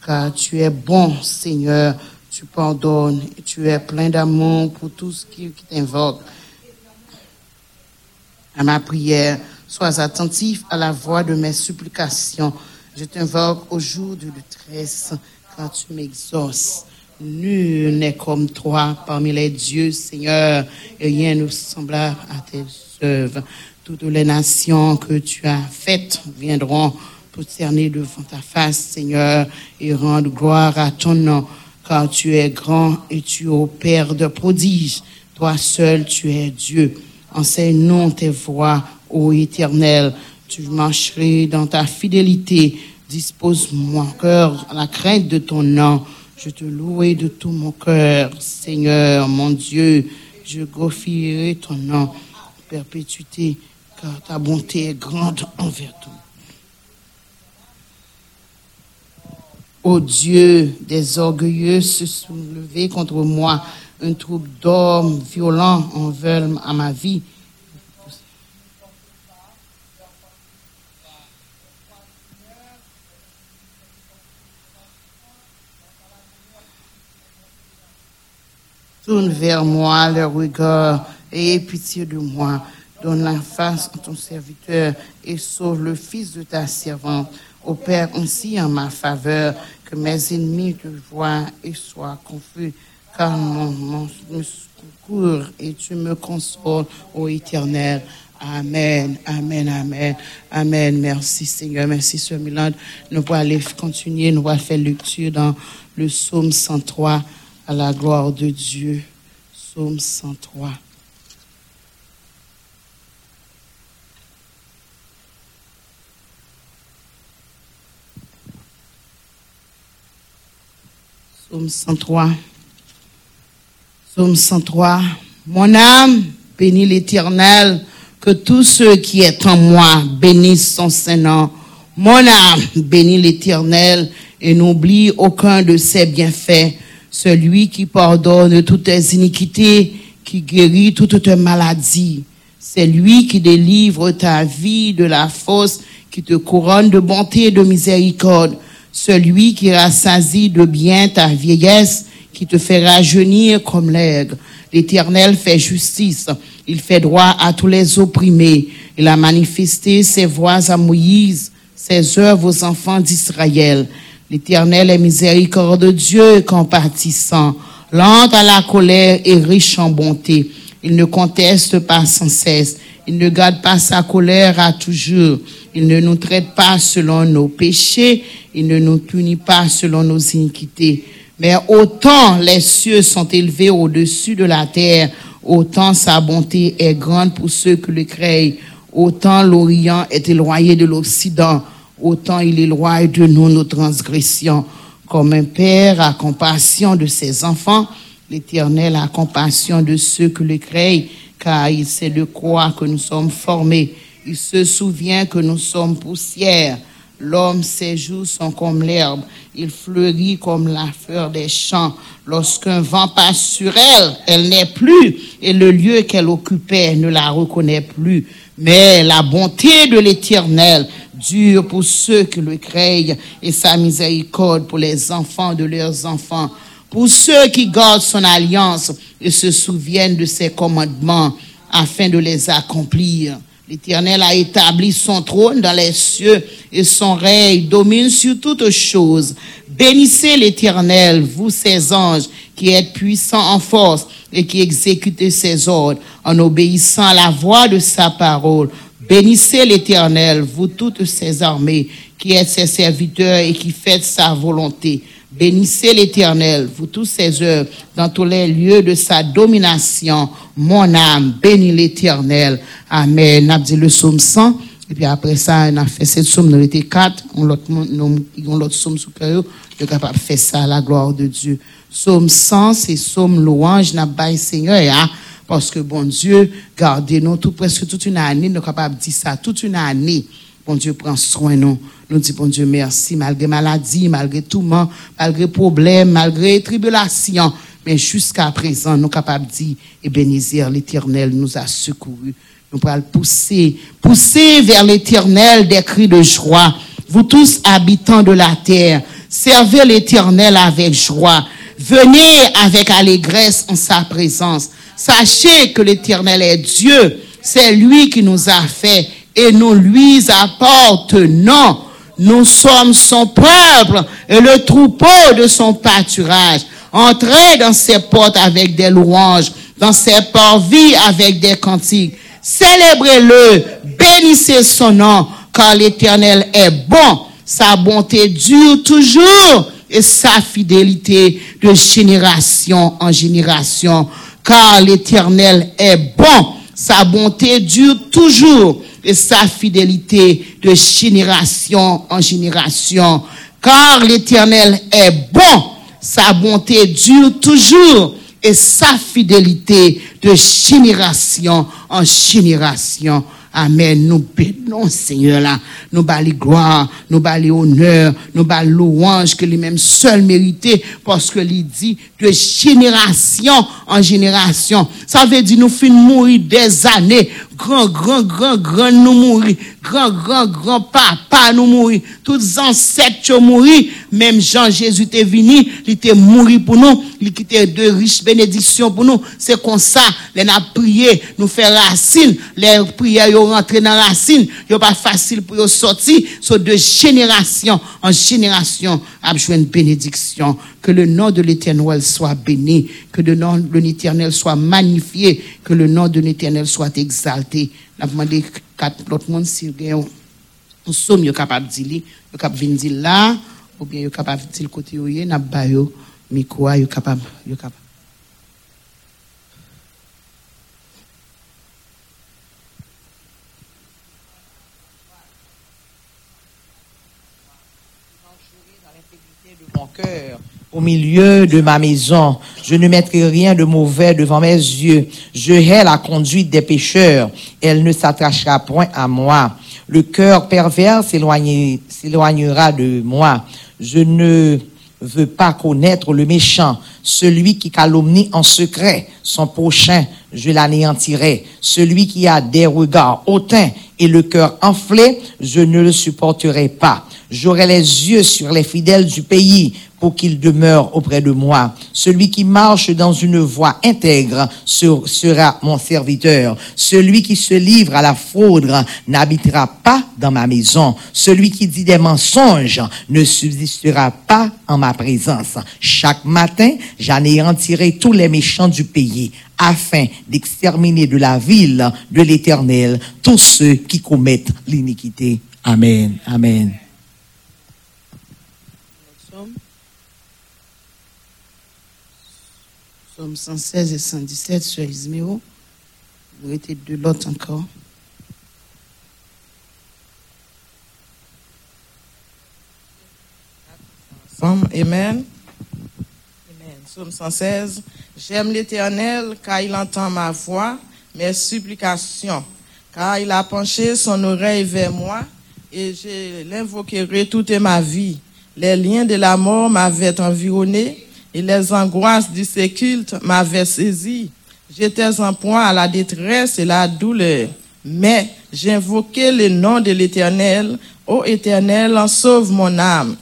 car tu es bon, Seigneur tu pardonnes et tu es plein d'amour pour tous qui, qui t'invoquent. À ma prière, sois attentif à la voix de mes supplications. Je t'invoque au jour de détresse quand tu m'exauces. Nul n'est comme toi parmi les dieux, Seigneur, et rien ne semblable à tes œuvres. Toutes les nations que tu as faites viendront prosterner devant ta face, Seigneur, et rendre gloire à ton nom car tu es grand et tu opères de prodiges. Toi seul, tu es Dieu. Enseigne-nous tes voies, ô Éternel. Tu marcherai dans ta fidélité. Dispose mon cœur à la crainte de ton nom. Je te louerai de tout mon cœur, Seigneur, mon Dieu. Je glorifierai ton nom, perpétuité, car ta bonté est grande envers toi. Ô Dieu, des orgueilleux se sont levés contre moi. Un troupe d'hommes violents en à ma vie. Tourne vers moi le regard et aie pitié de moi. Donne la face à ton serviteur et sauve le fils de ta servante. Opère ainsi en ma faveur que mes ennemis te voient et soient confus. Car mon, mon, me secours et tu me consoles, ô éternel. Amen, amen, amen, amen. Merci Seigneur, merci Sœur Milan. Nous allons continuer, nous allons faire lecture dans le psaume 103 à la gloire de Dieu. Psaume 103. Psaume 103. Psaume 103. Mon âme bénit l'Éternel, que tout ce qui est en moi bénisse son Saint-Nom. Mon âme bénit l'Éternel et n'oublie aucun de ses bienfaits. Celui qui pardonne toutes tes iniquités, qui guérit toutes tes maladies. C'est lui qui délivre ta vie de la fosse, qui te couronne de bonté et de miséricorde. Celui qui rassasie de bien ta vieillesse, qui te fait rajeunir comme l'aigle. L'Éternel fait justice. Il fait droit à tous les opprimés. Il a manifesté ses voies à Moïse, ses œuvres aux enfants d'Israël. L'Éternel est miséricorde de Dieu compatissant, lent à la colère et riche en bonté. Il ne conteste pas sans cesse. Il ne garde pas sa colère à toujours. Il ne nous traite pas selon nos péchés. Il ne nous punit pas selon nos iniquités. Mais autant les cieux sont élevés au-dessus de la terre, autant sa bonté est grande pour ceux qui le craignent. Autant l'Orient est éloigné de l'Occident, autant il éloigne de nous nos transgressions. Comme un père a compassion de ses enfants, l'Éternel a compassion de ceux qui le craignent, car il sait de quoi que nous sommes formés. Il se souvient que nous sommes poussière. L'homme, ses jours sont comme l'herbe. Il fleurit comme la fleur des champs. Lorsqu'un vent passe sur elle, elle n'est plus, et le lieu qu'elle occupait ne la reconnaît plus. Mais la bonté de l'Éternel dure pour ceux qui le craignent, et sa miséricorde pour les enfants de leurs enfants. Pour ceux qui gardent son alliance et se souviennent de ses commandements afin de les accomplir. L'Éternel a établi son trône dans les cieux et son règne domine sur toutes choses. Bénissez l'Éternel, vous ses anges, qui êtes puissants en force et qui exécutez ses ordres en obéissant à la voix de sa parole. Bénissez l'Éternel, vous toutes ses armées, qui êtes ses serviteurs et qui faites sa volonté. Bénissez l'Éternel, vous tous ses œuvres, dans tous les lieux de sa domination. Mon âme, bénis l'Éternel. Amen. On a dit le psaume 100. Et puis après ça, on a fait cette somme, nous était quatre. On l'autre, on somme sous cœur. On est capable de faire ça la gloire de Dieu. Psaume 100, c'est psaume louange, n'a pas Seigneur? Parce que bon Dieu, gardez-nous tout, presque toute une année, nous sommes capables de dire ça, toute une année. Bon Dieu prend soin nous. Nous disons, bon Dieu, merci, malgré maladie, malgré tourment, malgré problème, malgré tribulation. Mais jusqu'à présent, nous sommes capables de dire, et bénir l'éternel nous a secourus. Nous pourrons pousser, pousser vers l'éternel des cris de joie. Vous tous habitants de la terre, servez l'éternel avec joie. Venez avec allégresse en sa présence. Sachez que l'éternel est Dieu. C'est lui qui nous a fait et nous lui apportenons. Nous sommes son peuple et le troupeau de son pâturage. Entrez dans ses portes avec des louanges, dans ses parvis avec des cantiques. Célébrez-le, bénissez son nom, car l'Éternel est bon. Sa bonté dure toujours et sa fidélité de génération en génération. Car l'Éternel est bon. Sa bonté dure toujours et sa fidélité de génération en génération. Car l'Éternel est bon, sa bonté dure toujours et sa fidélité de génération en génération. Amen. Nous bénissons, Seigneur, là. Nous bali gloire, nous bali honneur, nous bali louange que lui-même seul mérité parce que lui dit de génération en génération. Ça veut dire nous finissons mourir des années grand, grand, grand, grand nous mourir, grand, grand, grand papa nous mourir, tous ancêtres nous mourir, même Jean-Jésus est venu, il était mourir pour nous, il était de riches bénédictions pour nous. C'est comme ça, les a prié, nous faire racine, les prières yo rentré dans racine, yo pas facile pour sortir, sur de génération en génération, à une bénédiction. Que le nom de l'éternel soit béni, que le nom de l'éternel soit magnifié, que le nom de l'éternel soit exalté. N'a demandé quatre autres monde si on somme capable de dire, yo capable de dire là, ou bien capable de dire côté où n'a pas yo micro capable capable cœur au milieu de ma maison. Je ne mettrai rien de mauvais devant mes yeux. Je hais la conduite des pécheurs. Elle ne s'attachera point à moi. Le cœur pervers s'éloignera de moi. Je ne veux pas connaître le méchant, celui qui calomnie en secret son prochain, je l'anéantirai. Celui qui a des regards hautains et le cœur enflé, je ne le supporterai pas. J'aurai les yeux sur les fidèles du pays pour qu'ils demeurent auprès de moi. Celui qui marche dans une voie intègre sera mon serviteur. Celui qui se livre à la fraude n'habitera pas dans ma maison. Celui qui dit des mensonges ne subsistera pas en ma présence. Chaque matin, j'anéantirai tous les méchants du pays afin d'exterminer de la ville de l'Éternel tous ceux qui commettent l'iniquité. Amen. Amen. Psaume 116 et 117 sur Isméo. Vous êtes de l'autre encore. Amen. Amen. Psaume 116. J'aime l'Éternel car il entend ma voix, mes supplications, car il a penché son oreille vers moi et je l'invoquerai toute ma vie. Les liens de la mort m'avaient environné et les angoisses du séculte m'avaient saisi. J'étais en point à la détresse et la douleur. Mais j'invoquais le nom de l'Éternel. Ô Éternel, sauve mon âme.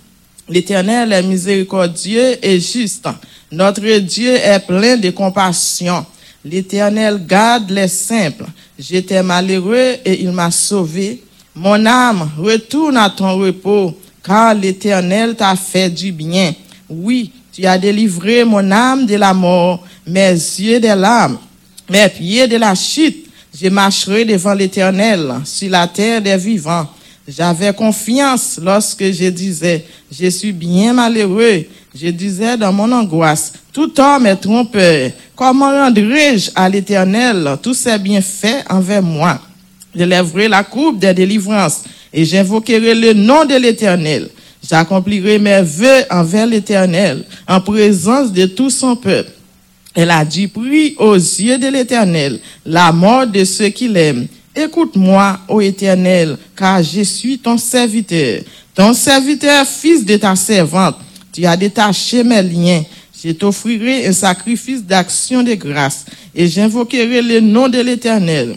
L'Éternel est miséricordieux et juste. Notre Dieu est plein de compassion. L'Éternel garde les simples. J'étais malheureux et il m'a sauvé. Mon âme, retourne à ton repos, car l'Éternel t'a fait du bien. Oui, tu as délivré mon âme de la mort, mes yeux de l'âme, mes pieds de la chute. Je marcherai devant l'Éternel sur la terre des vivants. J'avais confiance lorsque je disais, je suis bien malheureux. Je disais dans mon angoisse, tout homme est trompeur. Comment rendrai-je à l'Éternel tous ses bienfaits envers moi? Je lèverai la coupe des délivrances et j'invoquerai le nom de l'Éternel. J'accomplirai mes vœux envers l'Éternel en présence de tout son peuple. Elle a dit, prie aux yeux de l'Éternel la mort de ceux qui l'aiment. Écoute-moi, ô Éternel, car je suis ton serviteur, ton serviteur, fils de ta servante. Tu as détaché mes liens. Je t'offrirai un sacrifice d'action de grâce et j'invoquerai le nom de l'Éternel.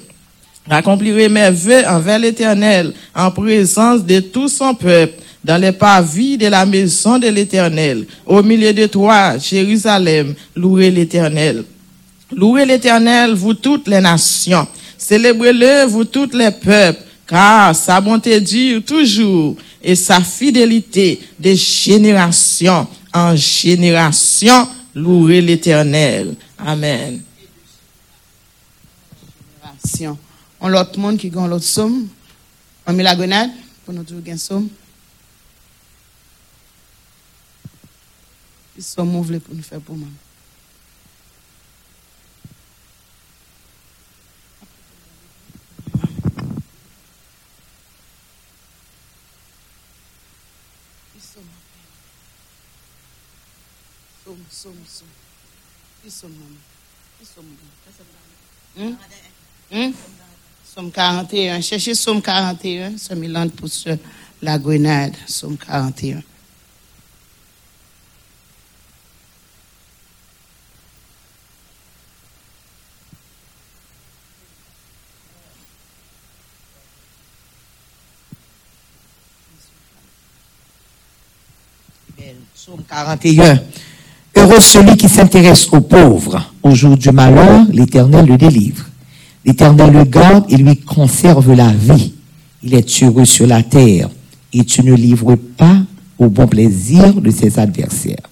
J'accomplirai mes vœux envers l'Éternel en présence de tout son peuple dans les parvis de la maison de l'Éternel. Au milieu de toi, Jérusalem, louez l'Éternel. Louez l'Éternel, vous toutes les nations. Célébrez-le, vous toutes les peuples, car sa bonté dure toujours et sa fidélité de génération en génération. Louez l'Éternel. Amen. On l'autre monde qui gagne l'autre somme. On met la grenade pour nous dire gain somme. Ils sont mauvais pour nous faire pour moi. Somme, somme, somme. Ils sont maman. Ils sont maman. Hum? Somme 41. Cherchez Somme 41. Somme pour la grenade. Somme 41. Psaume 41. Heureux celui qui s'intéresse aux pauvres. Au jour du malheur, l'Éternel le délivre. L'Éternel le garde et lui conserve la vie. Il est heureux sur la terre et tu ne livres pas au bon plaisir de ses adversaires.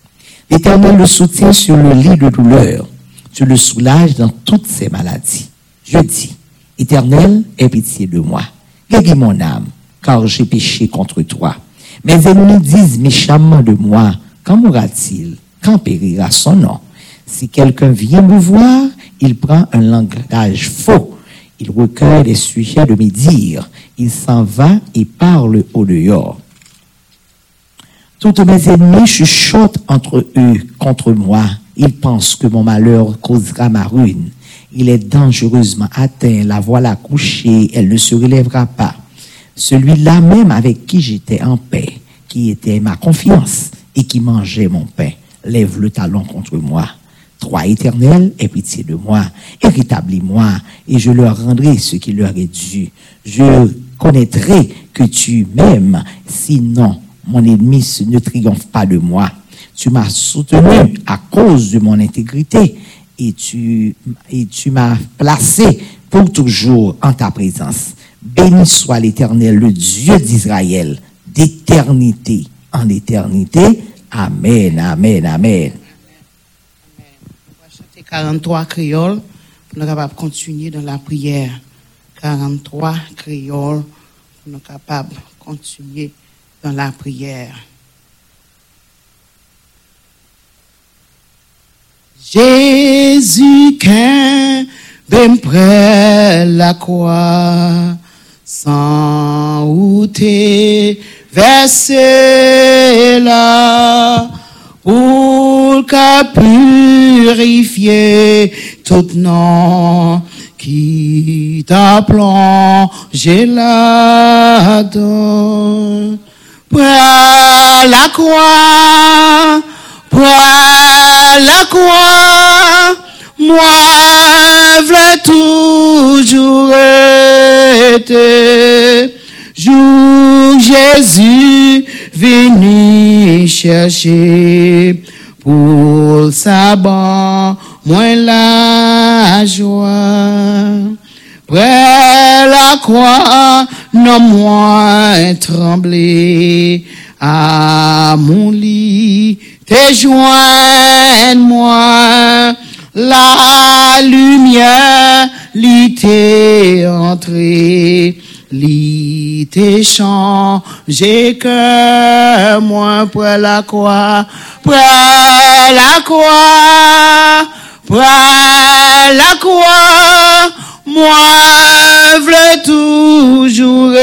L'Éternel le soutient sur le lit de douleur. Tu le soulages dans toutes ses maladies. Je dis, Éternel, aie pitié de moi. Guéris mon âme, car j'ai péché contre toi. Mes ennemis disent méchamment de moi, quand mourra-t-il? Quand périra son nom? Si quelqu'un vient me voir, il prend un langage faux. Il recueille les sujets de mes dires. Il s'en va et parle au dehors. Toutes mes ennemis chuchotent entre eux contre moi. Ils pensent que mon malheur causera ma ruine. Il est dangereusement atteint, la voilà couchée, elle ne se relèvera pas. Celui-là même avec qui j'étais en paix, qui était ma confiance et qui mangeait mon pain, lève le talon contre moi. Toi, éternel, aie pitié de moi, et rétablis-moi, et je leur rendrai ce qui leur est dû. Je connaîtrai que tu m'aimes, sinon mon ennemi ne triomphe pas de moi. Tu m'as soutenu à cause de mon intégrité et tu, et tu m'as placé pour toujours en ta présence. Béni soit l'Éternel, le Dieu d'Israël, d'éternité en éternité. Amen, amen, amen. On va chanter 43 créoles pour nous capables de continuer dans la prière. 43 créoles pour nous capables de continuer dans la prière. Jésus qu'un ben près la croix, sans où versé là, pour qu'à purifier tout nom qui t'a plongé là-dedans. Près la croix, près la croix, moi v'là toujours été. Jour Jésus venu chercher pour sa banque, moi la joie. Près la croix, non moins tremblé à mon lit, t'es joins-moi, la lumière, l'ité entrée, l'ité changé que moi près la croix, près la croix, près la croix, moi v'là toujours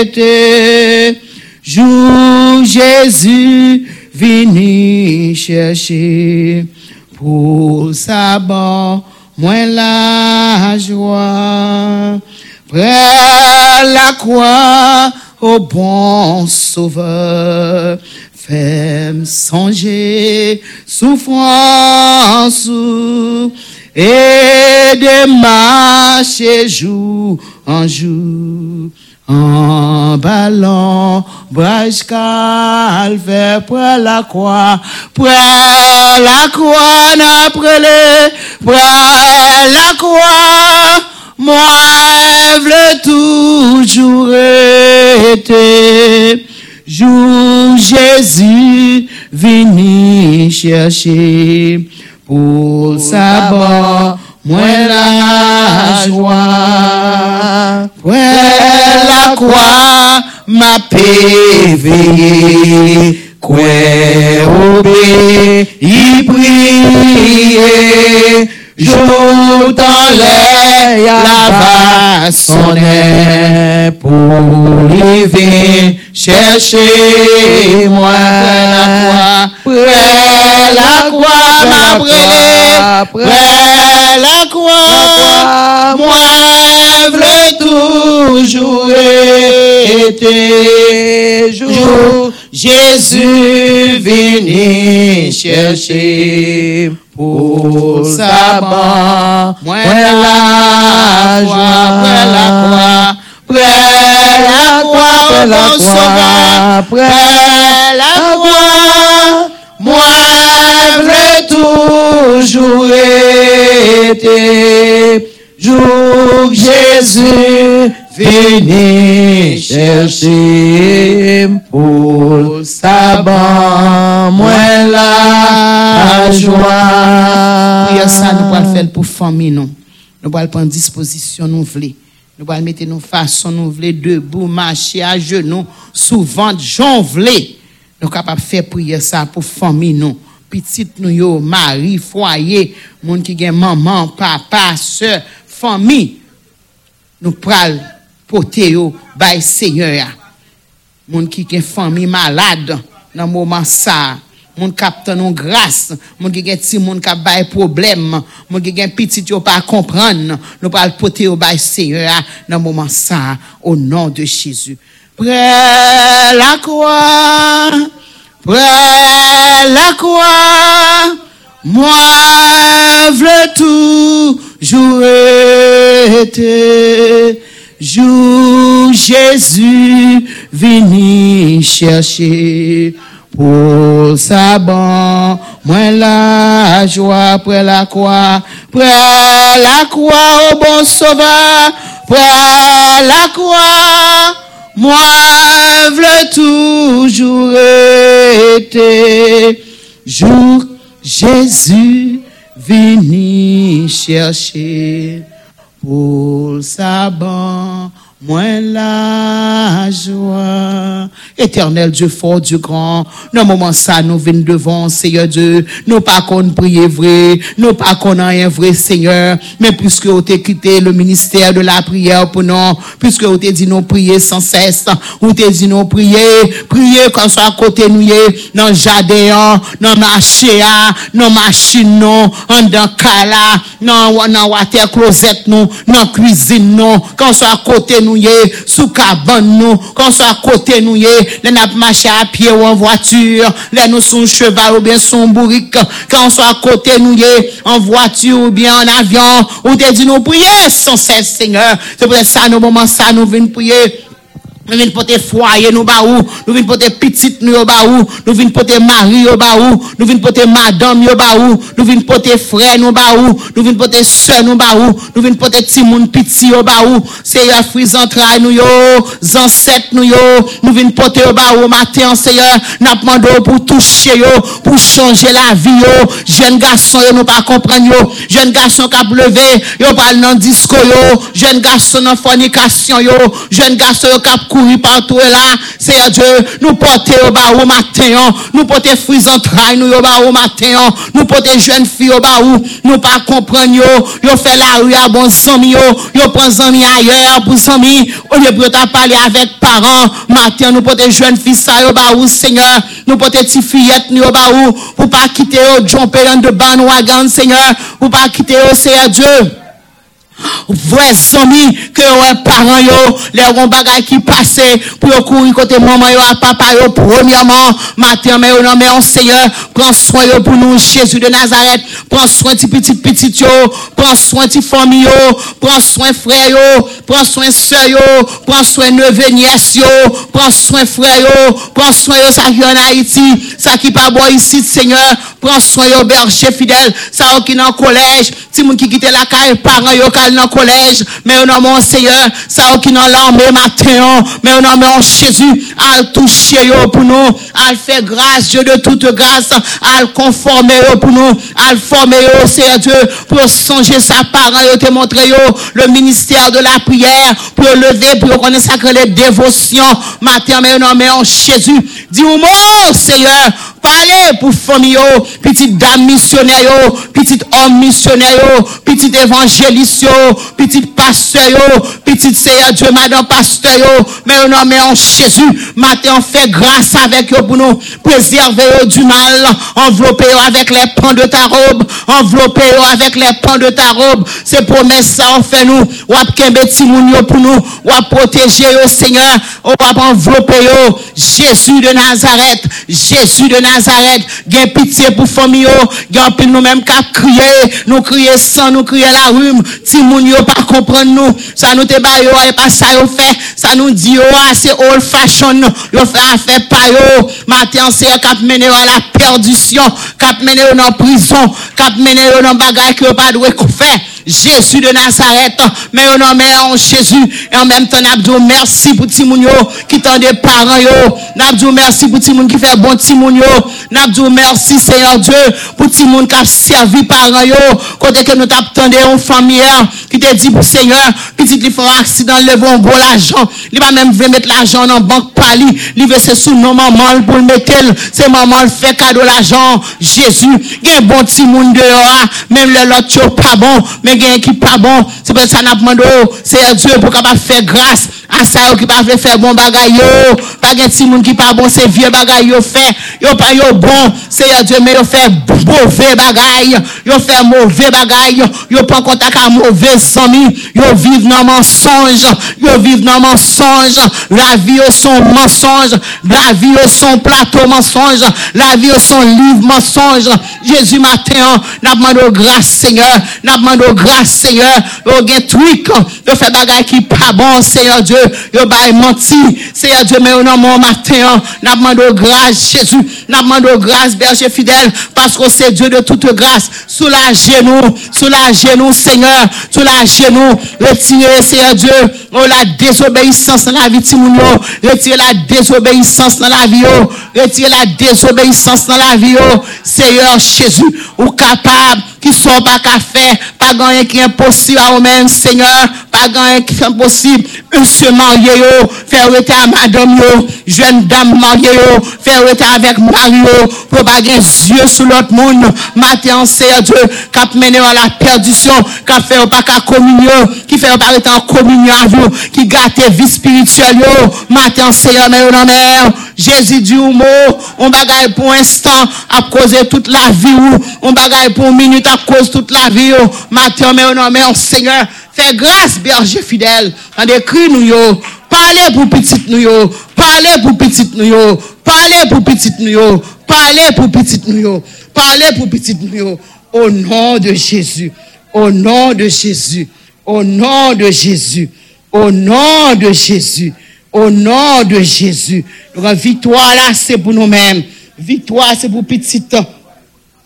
été. Jour Jésus venu chercher pour sa banque, moi la joie. Près la croix, au bon sauveur, fais-moi songer, souffrance, et de marcher jour en jour, en ballon, brage calvaire, près la croix, près la croix, les, près la croix, moi, v'là toujours été. Jour Jésus venu chercher pour sa banque, moi la joie. Ouais, la croix m'a pévé, quoi obé, y prier. Jour dans l'air, la va sonner pour lever, chercher. Moi près la croix, m'a près la croix, moi v'là toujours été jour, Jésus vini chercher pour sa mort. Moi la joie, près la croix, près la croix, près la croix. Moi je toujours été, Jésus vini chercher pour sa moi la joie. Ça, nous allons faire pour famille, nous. Nous allons prendre disposition, nous voulons. Nous allons mettre nos façons, nous voulons debout, marcher à genoux, souvent, voulons. Nous sommes faire prière ça pour famille, nous. Petite nous, yo, mari, foyer, monde qui maman, papa, soeur, famille. Nous pral porter yo, bay Seigneur. ya. Moun qui gen famille malade dans moment ça. Moun kap tan nou grâce, moun qui gen ti moun kap bay problème, moun qui gen petit yo pas comprendre, nous pral porter yo bay Seigneur ya, dans moment ça au nom de Jésus. Près la croix, près la croix, moi veux toujours été. Jour Jésus vini chercher pour sa ban, moi la joie près la croix, près la croix au bon sauveur, près la croix, moi veux toujours été. Jour Jésus vini chercher pour sa ban, moi la joie. Éternel Dieu fort, Dieu grand, dans moment ça, nous venons devant, Seigneur Dieu, nous pas qu'on prier vrai, nous pas qu'on rien vrai, Seigneur, mais puisque vous t'ai quitté le ministère de la prière pour nous, puisque vous t'ai dit nous prier sans cesse, vous t'ai dit nous prier, prier quand soit à côté nous, dans le jardin, dans le marché, dans la machine, non, en dans cala, dans dans water closet nous, dans la cuisine yé, sous cabane nous, quand soit à côté nous, yé, les n'a marché à pied ou en voiture, les nous sont cheval ou bien son bourrique, quand soit à côté nous, en voiture ou bien en avion, ou te dit nous prier sans cesse, Seigneur. C'est pour ça, nous, moment ça, nous venons prier. Nous venons porter foyer nous ba ou, nous venons porter petite nous au ba ou, nous venons porter mari au ba ou, nous venons porter madame au ba ou, nous venons porter frère nous ba ou, nous venons porter soeur nous ba ou, nous venons porter petit moun petit au ba ou, Seigneur fruits entrailles nous yo, ancêtres nous yo, nous venons porter au ba ou matin Seigneur, n'a demandé pour toucher yo, pour changer la vie yo, jeune garçon nous pas comprendre yo, jeune garçon qui a levé, yo parle dans disco yo, jeune garçon dans fornication yo, jeune garçon yo qui kouri patou e la, seye Diyo, nou pote yo ba ou maten yon, nou pote frizan trai nou yo ba ou maten yon, nou pote jwen fi yo ba ou, nou pa kompren yo, yo fe la ou ya bon zami yo, yo pon zami ayer pou zami, ou liye pou yo ta pale avek paran, maten nou pote jwen fi sa yo ba ou, seigneur, nou pote ti fiyet nou yo ba ou, pou pa kite yo, oh, jompe yon de ban wagan, seigneur, pou pa kite yo, oh, seye Diyo, Vwè somi ke wè paran yo Lè yon bagay ki pase Pou yo kouri kote maman yo a papa yo Premiyaman, maten mè yo nan mè yon seye Pren soin yo pou nou Jésus de Nazaret Pren soin ti pitit pitit yo Pren soin ti fomi yo Pren soin frè yo Pren soin sè yo Pren soin neve nyes yo Pren soin frè yo Pren soin yo sa ki yon Haiti Sa ki pa bo yisit seigneur Pren soin yo berje fidel Sa yo ki nan kolej Ti moun ki kite la kaye paran yo ka kal dans collège mais on a mon Seigneur ça qui dans l'armée matin mais on a mon Jésus à toucher yo pour nous. À faire grâce Dieu de toute grâce. À conformer yo pour nous. À former yo Seigneur Dieu pour songer sa parent yo te montrer yo le ministère de la prière pour lever pour connaître sacré les dévotions matin mais on a mon Jésus dis moi Seigneur parler pour famille yo, petite dame missionnaire yo, petite homme missionnaire yo, petit évangéliste yo, petit pasteur yo, petite Seigneur Dieu, madame pasteur yo, mais on nomme en Jésus, matin on fait grâce avec yo pour nous préserver yo du mal, envelopper yo avec les pans de ta robe, envelopper yo avec les pans de ta robe, c'est promesse ça on fait nous, wap kembe timoun yo pour nous, wap protéger yo Seigneur, wap envelopper yo, Jésus de Nazareth, Jésus de Nazareth, gain pitié pour famille yo, gain pile nous même qu'à crier, nous crier sans, nous crier la rhume, di moun yo pa kompren nou, sa nou te ba yo e pa sa yo fe, sa nou di yo a se old fashion, yo fe a fe pa yo, maten se yo kap mene yo a la perdisyon, kap mene yo nan prison, kap mene yo nan bagay ki yo pa dwe kou fe, Jésus de Nazareth, mais au nom en Jésus, et en même temps, nous merci pour Timounio qui tend des parents, nous merci pour Timoun qui fait bon Timounio, nous merci Seigneur Dieu pour Timoun qui a servi parents, côté que nous t'attendons en famille qui te dit pour Seigneur, petit il faut accident, le bon bon l'argent, il va même mettre l'argent dans banque pali, il veut c'est sous nos mamans pour le mettre, c'est maman le fait cadeau l'argent, Jésus, il y a un bon Timoun dehors, ah. même le lot pas bon, mais ne gen ki pa bon, se pe sa nap mando, se a Diyo pou kapap fè grâs, a sa yo ki pa fè fè bon bagay yo, pa gen ti moun ki pa bon, se vie bagay yo fè, yo pa yo bon, se a Diyo men yo fè bove bagay, yo fè move bagay, yo pa kontak a move somi, yo vive nan mensonj, yo vive nan mensonj, la vi yo son mensonj, la vi yo son plato mensonj, la vi yo son liv mensonj, Jezu maten, nap mando grâs Seigneur, nap mando grâs, grâce, Seigneur. Yo gen truc, yo fait bagay qui pas bon, Seigneur Dieu. Yo bay menti, Seigneur Dieu, mais non mon matin, n'a demandé grâce, Jésus. N'a demandé grâce, berger fidèle, parce que c'est Dieu de toute grâce. Soulagez nous, soulagez nous, Seigneur. Soulagez nous, retirez, Seigneur Dieu, oh, la désobéissance dans la vie de Retirez la désobéissance dans la vie, oh. Retirez la désobéissance dans la vie, oh. Seigneur Jésus, ou capable, qui sont pas qu'à faire, pas rien qui est impossible à vous-même, Seigneur. Pas grand qui est impossible. Monsieur marié, faire retard madame, yo. jeune dame mariée, faire retard avec Mario, pour pas gagner yeux sur l'autre monde. Matin, Seigneur Dieu, qui mené à la perdition, cap fait pas qu'à communion, qui fait pas être en communion à vous, qui gâte vie spirituelle, yo. Matin, Seigneur, mais non, mère. Jésus dit au mot, on bagaille pour un instant, à causer toute la vie, on bagaille pour une minute, à cause toute la vie, Matin, Seigneur, fais grâce, berger fidèle, dans des nous parlez pour petite nous parlez pour petite nous parlez pour petite nous parlez pour petite nous parlez pour petite nous yo, au nom de Jésus, au nom de Jésus, au nom de Jésus, au nom de Jésus, au nom de Jésus. Donc, victoire là, c'est pour nous-mêmes. Victoire, c'est pour petite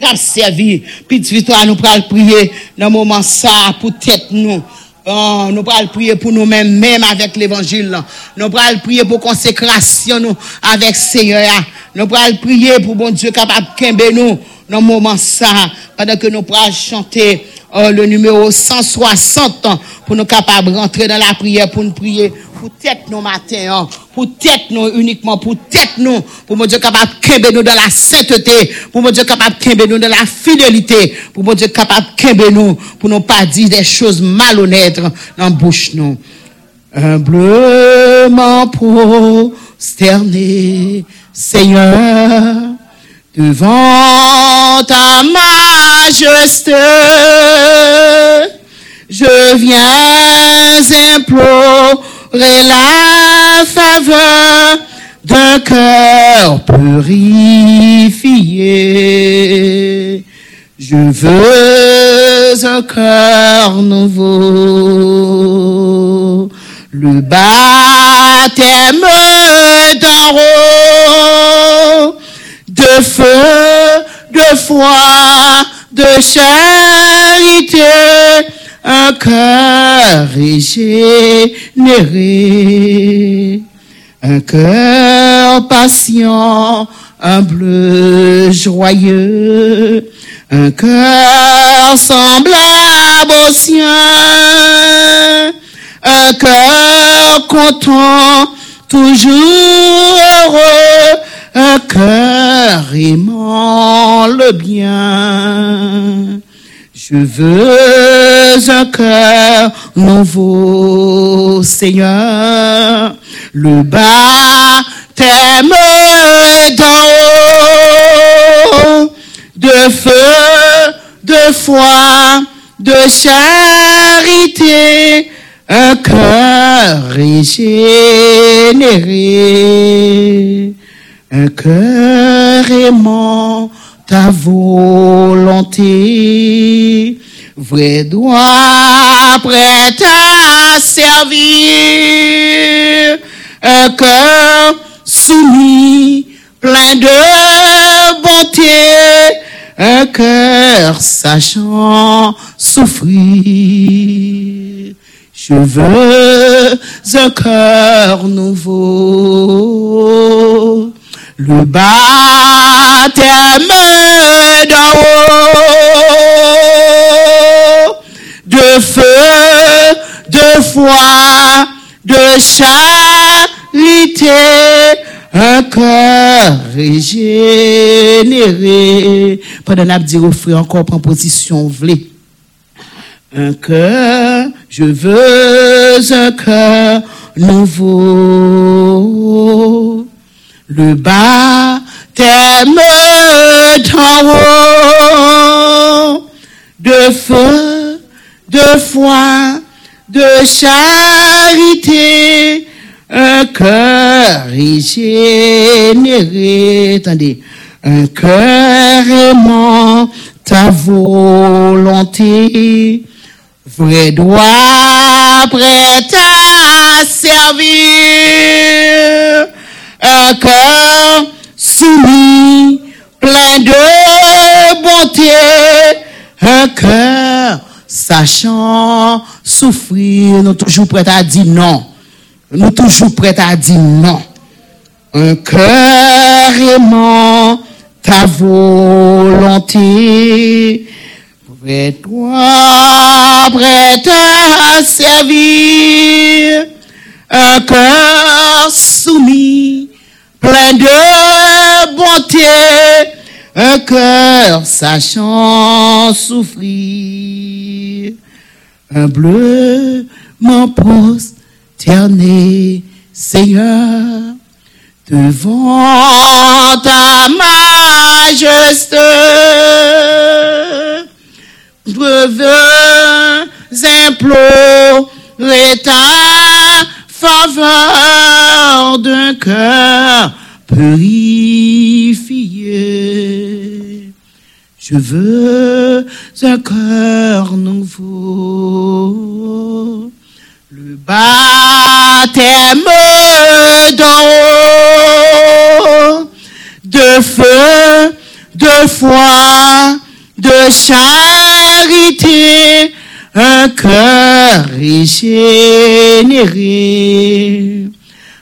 n'a servi. Petite victoire, nous pourrons prier dans moment ça, pour tête nous. Oh, nous pourrons prier pour nous-mêmes, même avec l'évangile. Nous pourrons prier pour consécration nous avec Seigneur. Nous pourrons prier pour bon Dieu capable de nous dans moment ça, pendant que nous pourrons chanter euh, le numéro 160 pour nous capables de rentrer dans la prière, pour nous prier pour tête nous matin, hein. pour tête nous uniquement, pour tête nous, pour mon Dieu capable de nous dans la sainteté, pour mon Dieu capable de nous dans la fidélité, pour mon Dieu capable de nous, pour ne pas dire des choses malhonnêtes dans la bouche nous. Humblement prosterné, Seigneur, devant ta majesté, je viens implorer la faveur d'un cœur purifié. Je veux un cœur nouveau, le baptême haut, de feu, de foi, de charité, un cœur régénéré, un cœur patient, humble, joyeux, un cœur semblable au sien, un cœur content, toujours heureux, un cœur aimant le bien. Je veux un cœur nouveau, Seigneur. Le baptême d'en haut, de feu, de foi, de charité, un cœur régénéré, un cœur aimant ta volonté, vrai droit prêt à servir, un cœur soumis, plein de bonté, un cœur sachant souffrir. Je veux un cœur nouveau, le baptême d'en haut, de feu, de foi, de charité, un cœur régénéré. Pendant dit au frère encore prend position, v'lez. Un cœur, je veux un cœur nouveau. Le baptême d'en haut, de feu, de foi, de charité, un cœur régénéré. Un cœur aimant ta volonté, vrai droit prêt à servir, un cœur soumis, plein de bonté, un cœur sachant souffrir, nous toujours prêts à dire non. Nous toujours prêts à dire non. Un cœur aimant ta volonté, prêt toi, prêt à servir, un cœur soumis, plein de bonté, un cœur sachant souffrir, un bleu m'en prosterné, Seigneur, devant ta majesté. Je veux implorer ta faveur d'un cœur purifié. Je veux un cœur nouveau. Le baptême d'en haut, de feu, de foi, de charité, un cœur régénéré,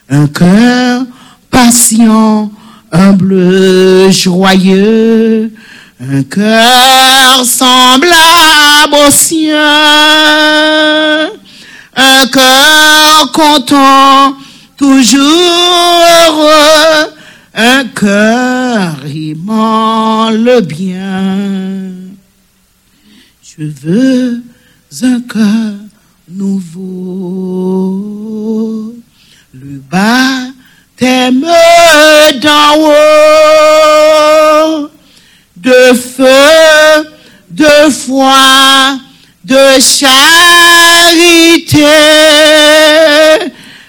un cœur patient, humble, joyeux, un cœur semblable au sien, un cœur content, toujours heureux, un cœur aimant le bien. Je veux un cœur nouveau, le baptême d'en haut, de feu, de foi, de charité,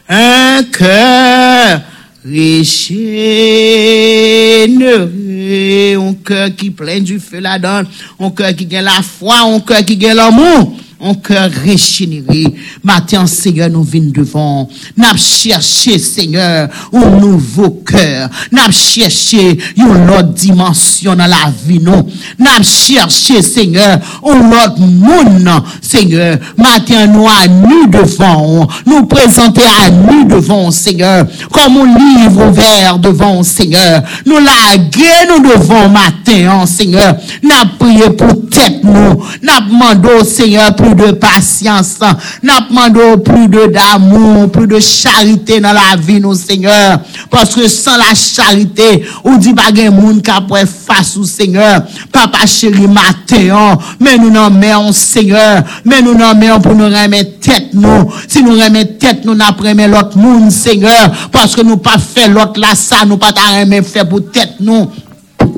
un cœur régénéré, un cœur qui plein du feu la donne, un cœur qui gagne la foi, un cœur qui gagne l'amour. Un cœur régénéré. Matin, Seigneur, nous venons devant. N'a cherché, Seigneur, un nouveau cœur. N'a cherché une autre dimension dans la vie, non. N'a cherché, Seigneur, un autre monde, Seigneur. Matin, nous à nu devant. Nous présenter à nu devant, Seigneur. Comme un livre ouvert devant, Seigneur. Nous laguer nous devant matin, Seigneur. N'a prié pour tête nous. N'a demandé, Seigneur, plus de patience. N'a demandé plus de d'amour, plus de charité dans la vie, nous, Seigneur. Parce que sans la charité, on dit pas gen moun après face au Seigneur. Papa chéri matin, mais nous n'en mettons, Seigneur. Mais nous n'en mettons pour nous remettre tête, nous. Si nous remettons tête, nous n'apprenons l'autre monde, Seigneur. Parce que nous pas fait l'autre là, ça, nous pas ta remettre fait pour tête, nous.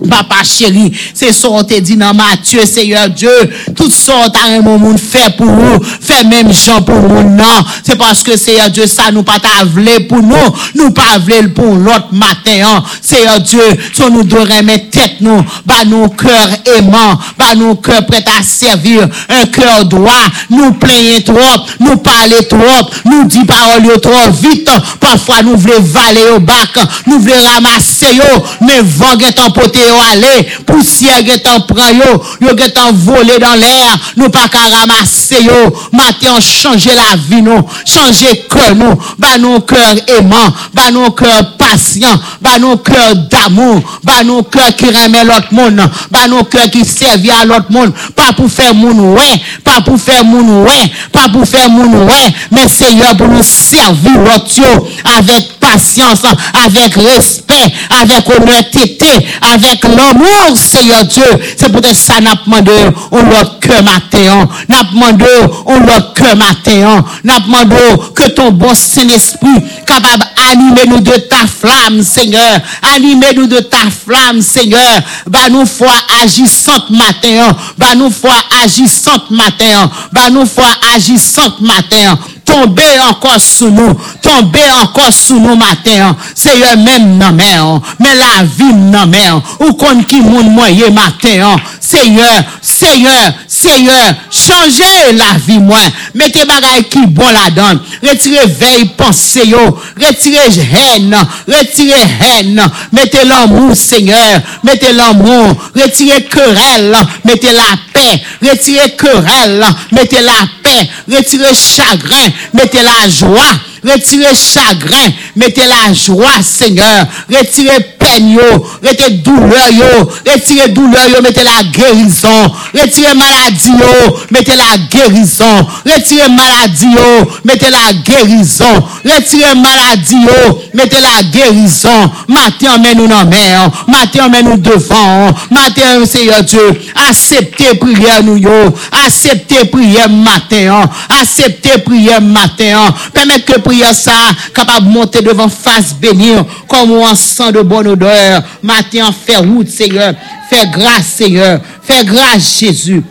Papa chéri, c'est ça on te dit dans Matthieu, Seigneur Dieu, tout ça on t'a un monde fait pour vous, fait même gens pour vous, non. C'est parce que Seigneur Dieu, ça nous pas t'a voulu pour nous, nous pas voulu pour l'autre matin, hein. Seigneur Dieu, ça nous devons remettre tête nous, bah nous cœur aimant, bah nous cœur prêt à servir, un cœur droit, nous plaignons trop, nous parler trop, nous dit paroles trop vite, parfois nous voulons valer au bac, nous voulons ramasser mais vent est yo aller, poussière est en prend yo, yo est en volé dans l'air, nous pas qu'à ramasser yo, matin changer la vie nous, changer cœur nous, bah nous cœur aimant, bah nous cœur patient, bah cœur d'amour, bah nous cœur qui remet l'autre monde, bah nous cœur qui servit à l'autre monde, pas pour faire moun ouais, pas pour faire moun ouais, pas pour faire moun ouais, mais Seigneur pour nous servir l'autre avec patience, avec respect, avec honnêteté, avec l'amour, Seigneur Dieu. C'est peut-être ça n'a demandé on l'autre cœur matin, n'a demandé on l'autre cœur matin, n'a demandé que ton bon Saint-Esprit capable animer nous de ta flamme, Seigneur. Animer nous de ta flamme, Seigneur. Bah nous foi agissante matin, bah nous foi agissante matin, bah nous foi agissante matin tombe ankor sou nou, tombe ankor sou nou maten, se yo men nan men, men la vim nan men, ou kon ki moun mwenye maten, se yo, se yo, se yo, chanje la vi mwen, mette bagay ki bon la dan, retire vey panse yo, retire hen, retire hen, mette l'amou seigneur, mette l'amou, retire kerel, mette la pe, retire kerel, mette la pe, paix, retirer chagrin, mettez la joie, retirer chagrin, mettez la joie, Seigneur, retirer peine, douleur, yo, retirez douleur, yo, mettez la guérison. Retirez maladie, yo, mettez la guérison. Retirez maladie, mettez la guérison. Retirez maladie, mettez la guérison. Matin, mais nous dans mer. Matin, mais nous devant. Matin, Seigneur Dieu, acceptez prière nous, yo. Acceptez prière matin. Acceptez prière matin. Permettez que prière ça, capable de monter devant face bénir, comme un sang de bonne odeur. Matin, fais route, Seigneur. Fais grâce, Seigneur. Fais grâce, Jésus.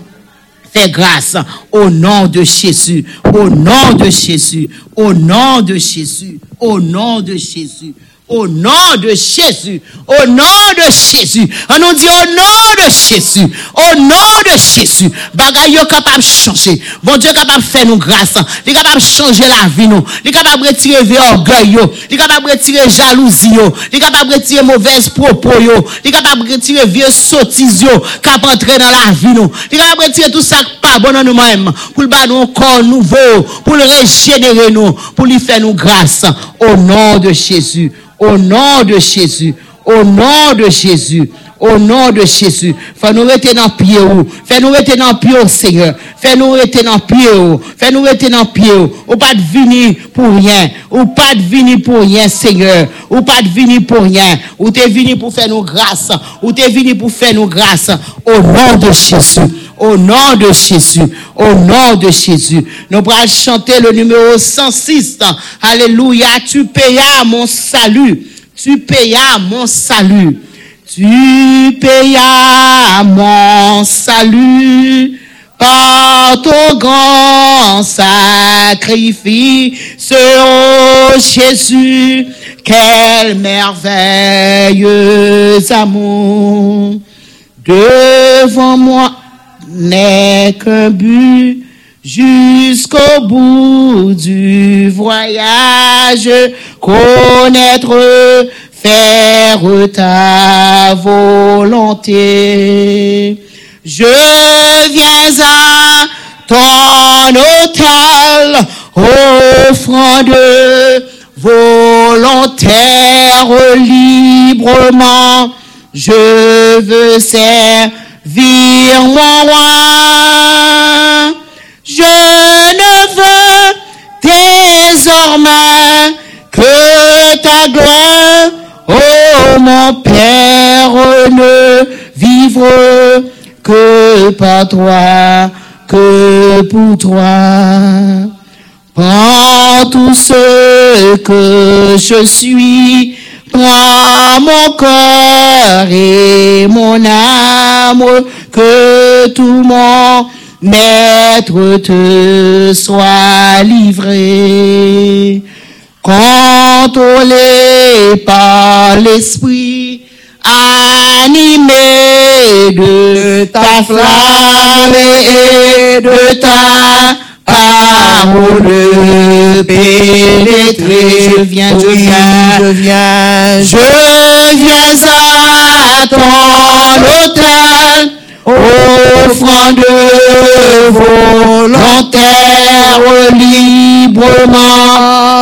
Fais grâce au nom de Jésus. Au nom de Jésus. Au nom de Jésus. Au nom de Jésus. Au nom de Jésus. Au nom de Jésus. On nous dit au nom de Jésus. Au nom de Jésus. Bagay yo capable de changer. Bon Dieu capable de faire nous grâce. Il est capable de changer la vie nous. Il est capable de retirer vieux orgueil yo. Il est capable de retirer jalousie yo. Il est capable de retirer mauvaise propos yo. Il est capable de retirer vieux sottises yo. Cap entrer dans la vie. Il est capable de retirer tout ça pas bon dans nous-mêmes. Pour le battre nous corps nouveau. Pour le régénérer nous. Pour lui faire nous grâce. Au nom de Jésus. Au nom de Jésus. Au nom de Jésus. Au nom de Jésus. Fais-nous rester dans pied. Fais-nous rester dans pied, Seigneur. Fais-nous rester dans pied. Fais-nous rester dans pied. Ou pas de venir pour rien. Ou pas de venir pour rien, Seigneur. Ou pas de venir pour rien. Ou t'es venu pour faire nous grâce. Ou t'es venu pour faire nous grâce. Au nom de Jésus. Au nom de Jésus. Au nom de Jésus. Nous allons chanter le numéro 106. Alléluia. Tu payas mon salut. Tu payas mon salut. Tu payas mon salut par ton grand sacrifice, oh Jésus, quel merveilleux amour. Devant moi n'est qu'un but jusqu'au bout du voyage, connaître, faire ta volonté. Je viens à ton hôtel, offrande volontaire librement. Je veux servir mon roi. Je ne veux désormais que ta gloire, oh mon Père, ne vivre que par toi, que pour toi. Prends tout ce que je suis, prends mon corps et mon âme, que tout mon maître te soit livré. Contrôlé par l'esprit, animé de ta flamme et de ta parole pénétrer. Je viens, je viens, je viens, je viens à ton autel, offrant de volontaire librement.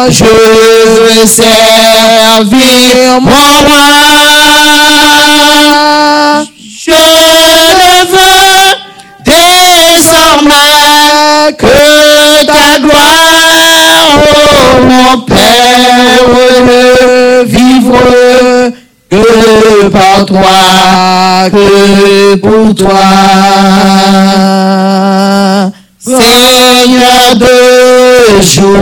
Je veux servir mon roi. Je ne veux désormais que ta gloire, oh mon Père, vivre que par toi, que pour toi. Seigneur de jour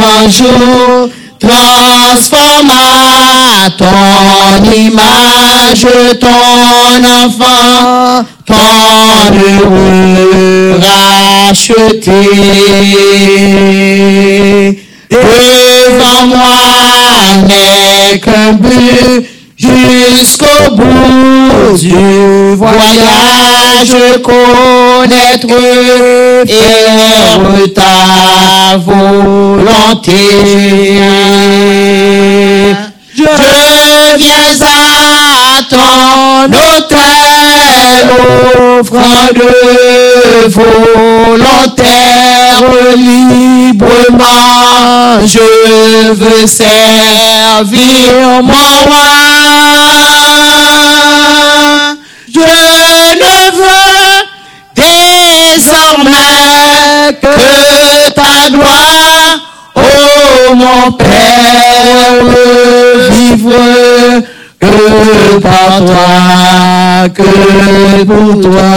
en jour, transforme ton image ton enfant, ton heureux racheté. Devant moi n'est qu'un but jusqu'au bout du voyage connaître faire ta volonté. Je viens à ton hôtel, offrant de volontaire librement. Je veux servir mon roi. Je ne veux désormais que ta gloire, oh mon Père, vivre que par toi, que pour toi.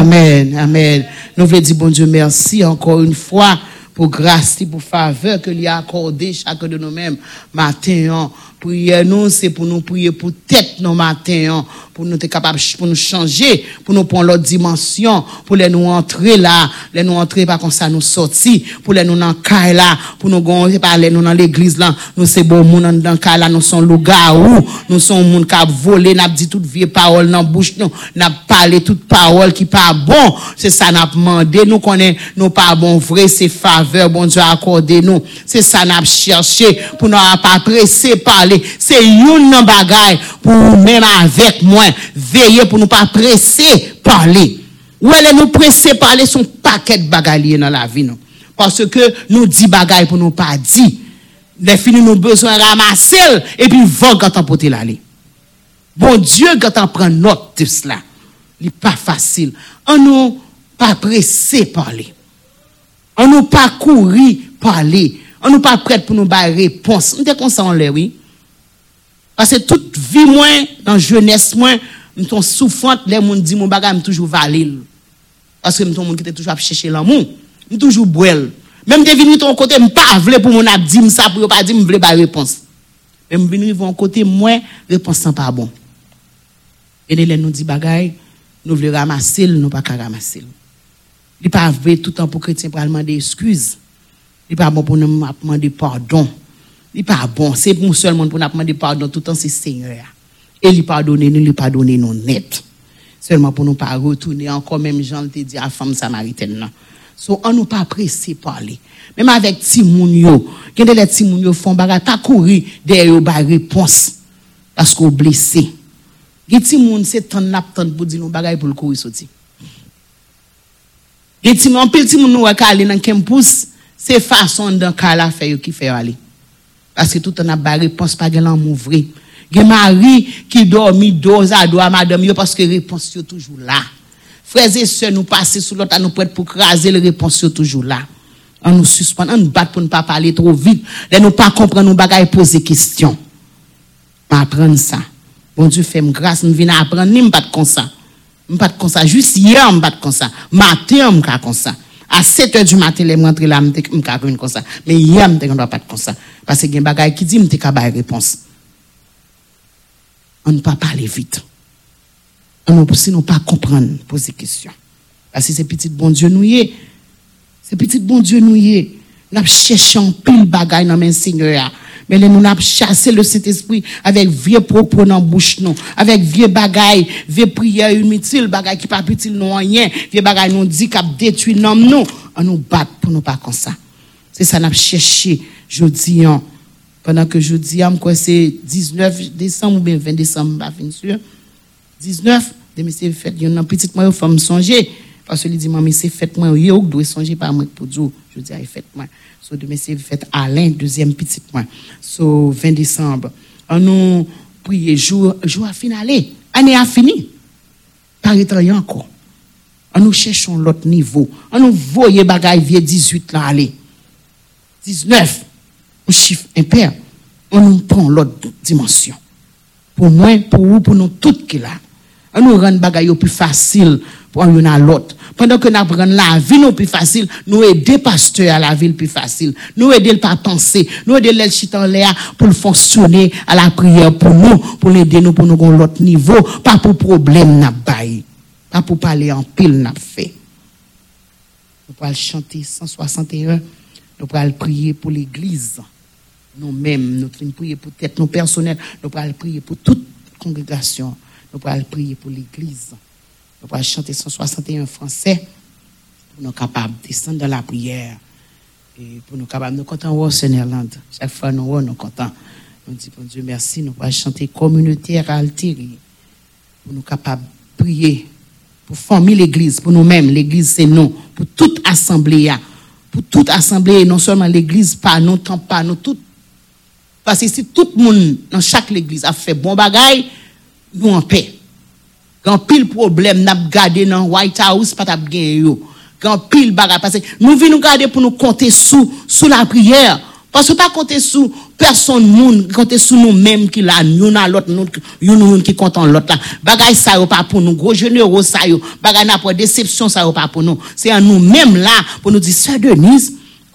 Amen, amen. Nous voulons dire, bon Dieu, merci encore une fois pour grâce pour faveur que lui a accordé chacun de nous-mêmes matin. Prière nous, c'est pour nous prier pour tête nos matins, hein, pour nous être capables, pour nous changer, pour nous prendre l'autre dimension, pour les nous entrer là, les nous entrer pas comme ça nous sortir, pour les nous dans là, pour nous gonfler pas les nous dans l'église là, nous c'est bon monde dans là, nous sommes loups-garous, nous sommes monde qui a volé, n'a dit toute vieille parole dans bouche nous, n'a parlé toute parole qui pas bon, c'est ça n'a demandé, nous connaît nous pas bon vrai, c'est faveur, bon Dieu accordé nous, c'est ça n'a cherché pour nous pas presser parler, c'est une bagay pour même avec moi, veiller pour nous pas presser parler. Ou elle nous presser parler son paquet de bagay dans la vie, non? Parce que nous dit bagay pour nous pas dit. Les filles nous besoin ramasser et puis va quand on l'aller. Bon Dieu, quand on prend note de cela, n'est pas facile. On nous pas pressé parler. On nous pas courir parler. On nous pas prêt pour nous bailler réponse. On était conscient oui. Parce que toute vie moins, dans jeunesse moins, nous sommes souffrante, les gens disent mon bagage, je toujours valide. Parce que nous sommes qui était toujours à chercher l'amour. Je toujours boire. Même de venir ton côté, je pas vle pour mon ap dire ça pour pas dire me vle pas réponse. Même venir von côté moi, réponse sans pas bon. Et les nous dit bagay, nous voulons ramasser, nous pas qu'à ramasser. Il pas vrai tout le temps pour chrétien pour demander excuses. Il pas bon pour nous demander pardon. Li pa bon, se moun sel moun pou nap mande pardon toutan se seigneur. E li pardonne nou, li pardonne nou net. Selman pou nou pa retoune ankon menm jan te di non. a fam samariten nan. So an nou pa presi pale. Menm avek ti moun yo, ken de le ti moun yo fon baga takouri de yo ba repons. Pasko blese. Ge ti moun se tan nap tan pou di nou bagay pou lkouri soti. Ge ti moun, pil ti moun nou wak ale nan kempous, se fason dan ka la feyo ki feyo ale. Parce que tout en a ba réponse pas gen l'amour vrai. Gen mari qui dormi dos à dos à madame yo parce que réponse yo toujours là. Frères et sœurs, nous passer sous l'autre, nous prêts pour craser les réponses toujours là. On nous suspend, on nous bat pour ne pas parler trop vite. Là, nous pas comprendre nos bagailles poser question. M'apprendre ça. Bon Dieu fait grâce, nous venons apprendre, ni m'pas comme ça. M'pas comme ça. Juste hier, m'pas comme ça. Matin, m'pas comme ça. À 7 heures du matin, les rentré là, m'pas comme ça. Mais hier, m'pas pas comme ça. Parce que y a un bagage qui dit, m'pas pas réponse. On ne peut pas parler vite. On ne peut pas comprendre, poser question. Parce que c'est petit bon Dieu est. C'est petit bon Dieu nous y est. Nous cherchons pile bagaille dans mes Seigneur. Mais là, nous avons chassé le Saint-Esprit avec vieux propos dans la bouche, nous, avec vieux bagailles, vieux prières inutiles, bagailles qui pas utile non rien, vieux bagailles nous dit cap détruit non nous, on nous bat pour nous pas comme ça. C'est ça, nous cherché, je dis, hein, pendant que je dis, hein, c'est 19 décembre ou bien 20 décembre, pas sûr. 19, de monsieur fait, il y a une petite moi, il songer. Parce que lui dit, maman, c'est fait moi, il doit songer par moi pour dire, je dis, il fait moi. So, demain, c'est fait Alain, deuxième petite moi. So, 20 décembre. On nous prie jour, jour à finale. Année a fini. Par rien encore. On nous cherchons l'autre niveau. On nous voyait bagaille vieux 18 là aller. 19. Un chiffre impair. On nous prend l'autre dimension. Pour moi, pour vous, pour nous toutes qui là. On nous rend bagaille plus facile pour un à l'autre. Pendant que nous apprenons la vie plus facile, nous aider pasteur à la ville plus facile. Nous aider le pas penser, nous aider le chita en l'air pour fonctionner à la prière pour nous, pour l'aider nous pour nous à l'autre niveau, pas pour problème n'a pas pour parler en pile n'a fait. Nous pourrons chanter 161, nous pourrons prier pour l'église. Nous-mêmes, nous pourrons prier pour tête, nous personnels, nous pourrons prier pour toute congrégation, nous pourrons prier pour l'église. Nous pourrons chanter 161 français pour nous capables de descendre dans la prière. Et pour nous capables, nous comptons au Seigneur Chaque fois, nous nous comptons. Nous disons, bon Dieu, merci. Nous pourrons chanter communautaire altérée. Pour nous capables de prier. Pour former l'église, pour nous-mêmes. L'église, c'est nous. Pour toute assemblée. Pour toute assemblée, non seulement l'église, pas nous, tant pas nous, tout. Parce que si tout le monde, dans chaque église, a fait bon bagaille, nous en paix. Quand pile problème n'a gardé dans White House pas t'a yo. Quand pile bagarre parce que nous venons garder pour nous compter sous sous la prière. Parce que pas compter sous personne monde, compter sous nous-mêmes qui là, nous dans l'autre nous nous qui comptons l'autre là. Bagay ça yo pas pour nous, gros généraux ça yo. Bagay n'a pas déception ça yo pas pour nous. C'est à nous-mêmes là pour nous dire sœur Denise,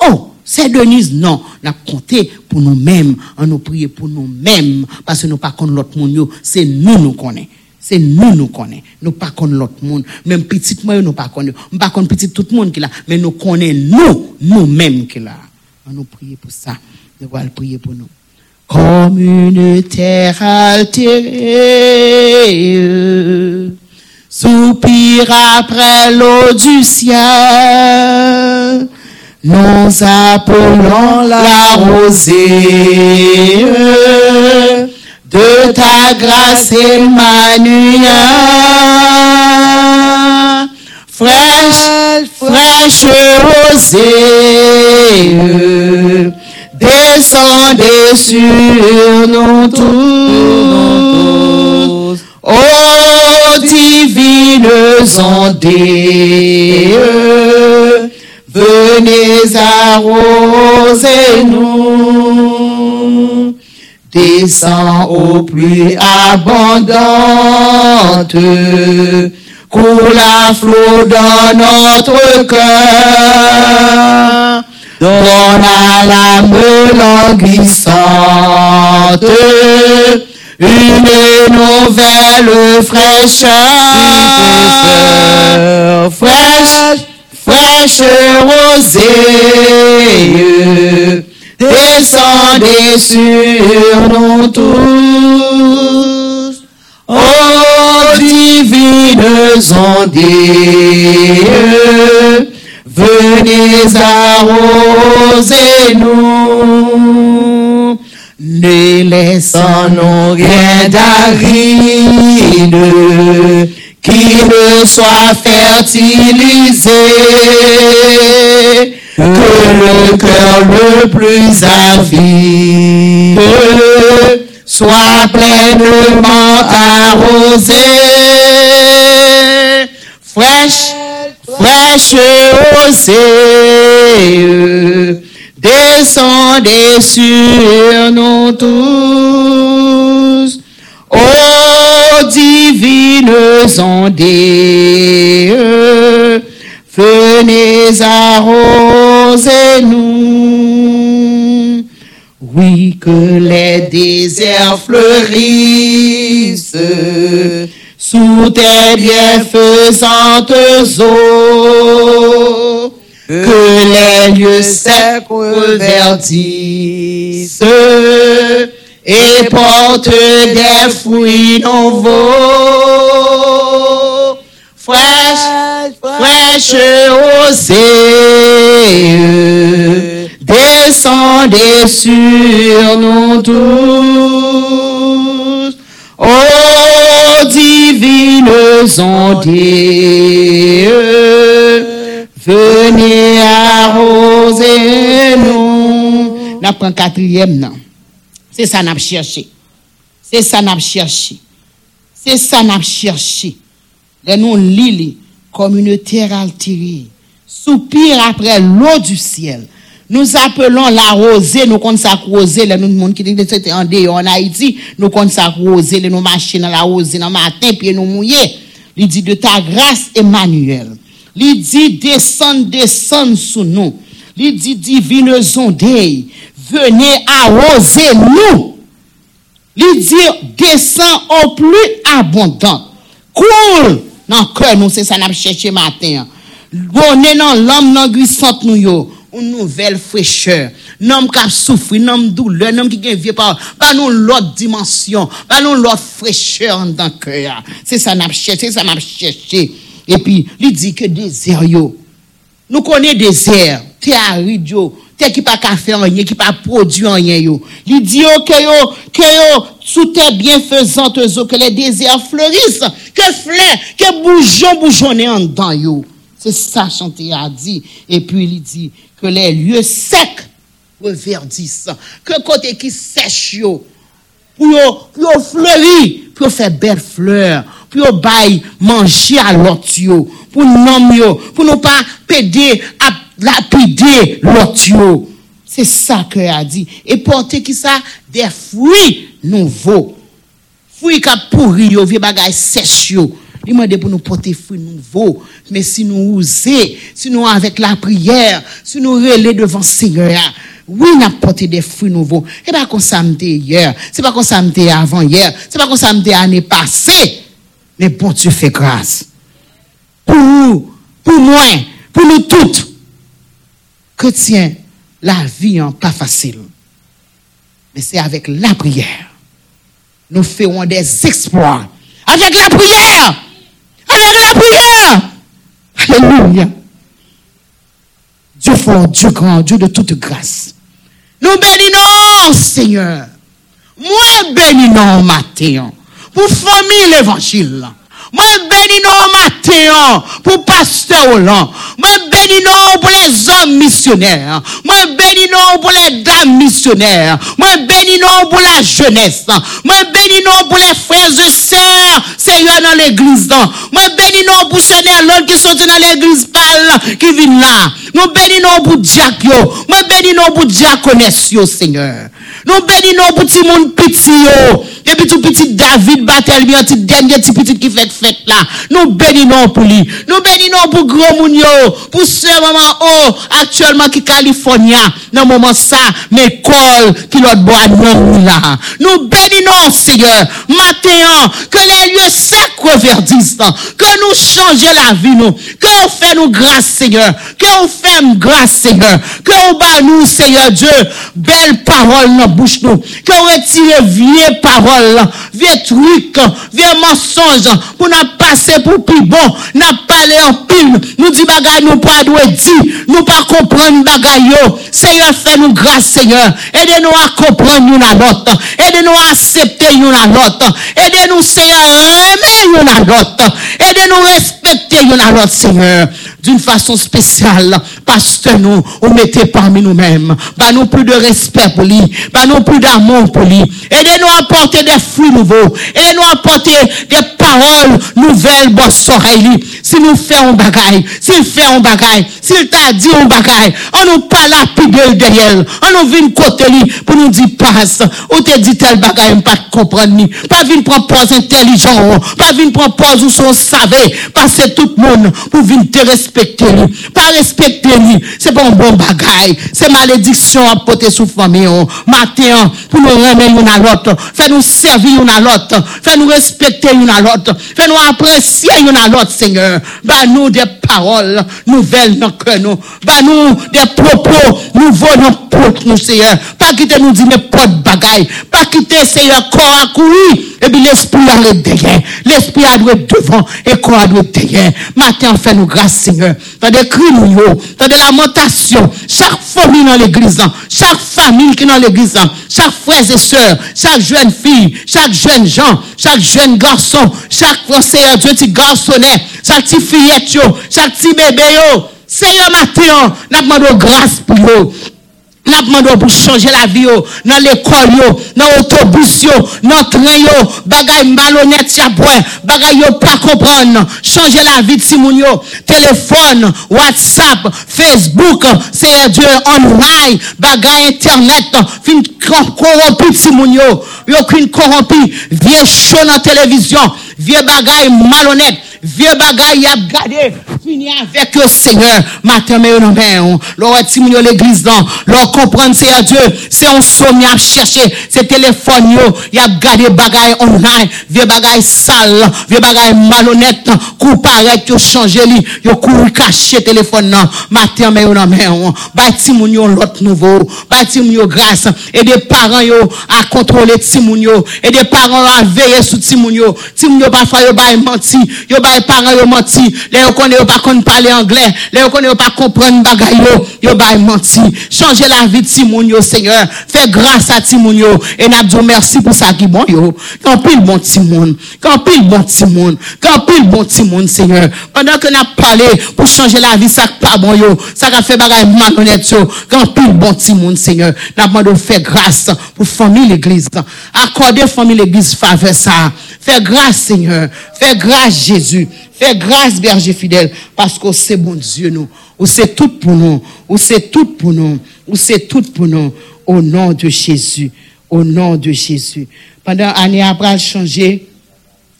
oh c'est Denise, non. On a compté pour nous-mêmes, on nous prier pour nous-mêmes, parce que nous pas contre l'autre monde, c'est nous nous connaissons. C'est nous nous connaissons. Nous pas contre l'autre monde. Même petit moi, nous pas connaissons. Nous pas contre petit tout le monde qui là. Mais nous connaissons nous, nous-mêmes qui là. On nous prier pour ça. Nous allons prier pour nous. Comme une terre altérée, soupire après l'eau du ciel, nous appelons la rosée de ta grâce Emmanuel. Fraîche, fraîche rosée, descendez sur nous tous. Ô divines ondées, venez arroser nous descend au plus abondante, coule à flot dans notre cœur, donne à l'âme languissante une nouvelle fraîcheur, fraîche, fraîche rosée, descendez sur nous tous. Ô divines ondées, venez arroser nous. Ne laissons-nous rien d'aride qui ne soit fertilisé que le cœur le plus avide soit pleinement arrosé. Fraîche, fraîche rosée, descendez sur nous tous. Ô divines ondées, venez arroser Oui, que les déserts fleurissent sous tes bienfaisantes eaux. que les lieux secs reverdissent et portent des fruits nouveaux, fraîches, fraîches osées, descendez sur nous tous, ô divines ondées, venez arroser nous. N'a prend quatrième, non. C'est ça n'a cherché. C'est ça n'a cherché. C'est ça n'a cherché. Les nous lili comme une terre altérée. Soupir après l'eau du ciel. Nous appelons la rosée, nous comptons ça rosée, les nous monde qui était en dehors en Haïti, nous comptons ça rosée, nous marcher dans la rosée dans le matin, puis nous mouiller. Il dit de ta grâce, Emmanuel. Il dit descend, descend sous nous. Il dit divine ondées, venez arroser nous. Il dit descend au plus abondant. Cool dans le cœur, nous, c'est ça n'a cherché matin. Bonne dans l'homme, dans glissante nous yo. Une nouvelle fraîcheur. Nom qui souffre, nom douleur, nom qui vient pas, pas nous l'autre dimension, pas nous l'autre fraîcheur dans le cœur. C'est ça n'a cherché, c'est ça n'a cherché. Et puis, il dit que désert yo. Nous connaissons désert, terre aride yo, qui pas qu'à faire rien, qui pas produit rien yo. Il dit yo que yo, que yo, sous terre bienfaisante yo, que les déserts fleurissent, que fleurs, que bougeons bougeonnent en dedans yo. C'est ça chanter a dit. Et puis il dit que les lieux secs reverdissent, que côté qui sèche yo, pour yo, pour pour yo faire belles fleurs, pour yo bail manger à l'autre pour nom yo, pour nous pas péder à lapider l'autre. C'est ça que a dit. Et porter qui ça? Des fruits nouveaux. Fruits qui pourri yo, vieux bagay sèche yo. Il m'a dit pour nous porter fruits nouveaux. Mais si nous oser, si nous avec la prière, si nous relais devant Seigneur, oui, n'a porté des fruits nouveaux. Et pas comme ça hier. C'est pas comme ça avant hier. C'est pas comme ça m'était année passée. Mais bon, tu fais grâce. Pour nous, pour moi, pour nous toutes. Chrétiens, la vie n'est pas facile. Mais c'est avec la prière. Nous ferons des exploits. Avec la prière. La prière. Alléluia. Dieu fort, Dieu grand, Dieu de toute grâce. Nous bénissons, Seigneur. Moi bénissons matin pour famille l'évangile. Moi bénissons matin pour pasteur Hollande. Moi bénissons pour les hommes missionnaires. Moi bénissons pour les dames missionnaires. Moi bénissons pour la jeunesse. Moi bénissons pour les frères et sœurs, Seigneur, dans l'église. Moi bénissons pour ces néerlandais qui sont dans l'église pâle, qui viennent là. Nous bénissons pour Diakio. Moi bénissons pour diaconesse, Seigneur. Nous bénissons pour tout le monde petit, yo. Et puis tout petit David Batel, dernier petit qui fait fête là. Nous bénissons pour lui. Nous bénissons pour gros. Pour ce moment oh, actuellement qui California. Dans le moment ça, mais col qui l'autre bois non là. Nous bénissons, Seigneur. Matin, que les lieux secs reverdissent. Que nous changeons la vie, nous. Que nous fait nous grâce, Seigneur. Que nous fait grâce, Seigneur. Que nous bat nous, Seigneur Dieu, belle parole la bouche nous. Que retire vieille parole, vieux truc, vieux mensonge, pour nous passer pour plus bon. Nous parler en pile. Nous dit bagay nous pas doit dire. Nous pas comprendre bagay yo. Seigneur, fais-nous grâce, Seigneur. Aidez-nous à comprendre nous la l'autre. Aidez-nous à accepter nous la l'autre. Aidez-nous, Seigneur, à aimer nous la l'autre. Aidez-nous à respecter nous la Seigneur. D'une façon spéciale, parce que nous, on mettait parmi nous-mêmes. Bah, nous plus de respect pour lui. Bah, nous plus d'amour pour lui. Aidez-nous à porter des fruits nouveaux. Aidez-nous à porter des paroles nouvelles, boss oreilles. Si nous faisons un bagaille, s'il fait un bagaille, s'il t'a dit un bagaille, on nous parle à pigueule derrière. On nous vient côté lui pour nous dire passe. Ou te dit tel bagaille, on pas comprendre ni. Pas venir prendre pause intelligent, pas venir prendre pause où savait savés, passer tout le monde pour venir te respecter lui. Pas respecter lui, c'est pas un bon bagaille. C'est malédiction à porter sous famille. Oh. Pour nous remettre une à l'autre. Fais nous servir une à l'autre. Fais nous respecter une à l'autre. Fais nous apprécier une à Seigneur. Bah nous des paroles nouvelles dans le cœur, nous. Bah nous des propos nouveaux dans le cœur, nous, Seigneur. Pas quitter nous dire n'importe bagaille. Pas quitter, Seigneur, corps à courir. Et puis l'esprit a le derrière. L'esprit a être devant et corps a être derrière. Matin, fais nous grâce, Seigneur. Dans des cris, dans des lamentations. Chaque famille dans l'église, chaque famille qui est dans l'église, chaque frère et sœur, chaque jeune fille, chaque jeune gens, chaque jeune garçon, chaque Seigneur Dieu, petit garçonnet, chaque petit fillette, chaque petit bébé. Seigneur, matin, nous demandons grâce pour eux. N'a demandé pour changer la vie, dans l'école, dans l'autobus, dans le train, bagay malhonnête, bagay yo pas comprendre. Changer la vie de yo. Téléphone, WhatsApp, Facebook, c'est Dieu online, bagay internet, fin corrompu de yo. Yo corrompu, vieux chaud dans la télévision, vieux bagay malhonnête. Vieux bagay y a gardé, fini avec le Seigneur, matin, mais non, mais, l'on Simon yo l'église là, l'on comprendre, c'est Dieu, c'est un somme à chercher, c'est téléphone yo, y a gardé bagay online, vieux bagay sale, vieux bagay malhonnête, coup paraît, yo changer li, yo couru cacher téléphone nan, matin, mais non, mais, bah, Simon yo l'autre nouveau, bah, Simon yo grâce, et des parents yo à contrôler Simon yo, et des parents à veiller sur Simon yo, Simon yo parfois yo bah menti, yo bah parents yo menti, les yo pas connaît parler anglais, les yo connaît pas comprendre bagay yo, yo bah menti, changer la vie de Simon yo, Seigneur, fais grâce à Simon yo, et n'a dit merci pour ça qui bon yo, quand pile bon Simon, quand pile bon Simon, quand pile bon Simon, Seigneur, pendant que n'a parlé pour changer la vie, ça pas bon yo, ça a fait bagay malhonnête yo, quand pile bon Simon, Seigneur, n'a demandé faire grâce pour famille l'église, accorder famille l'église faveur ça, fais grâce Seigneur, fais grâce Jésus, fais grâce berger fidèle, parce que c'est bon Dieu nous, ou c'est tout pour nous, ou c'est tout pour nous, ou c'est tout pour nous, au nom de Jésus, au nom de Jésus. Pendant année après changer,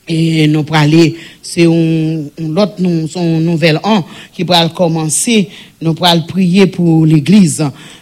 et nous pour aller, c'est un, un autre nou- son nouvel an qui va commencer. Nous pourrons prier pour l'église,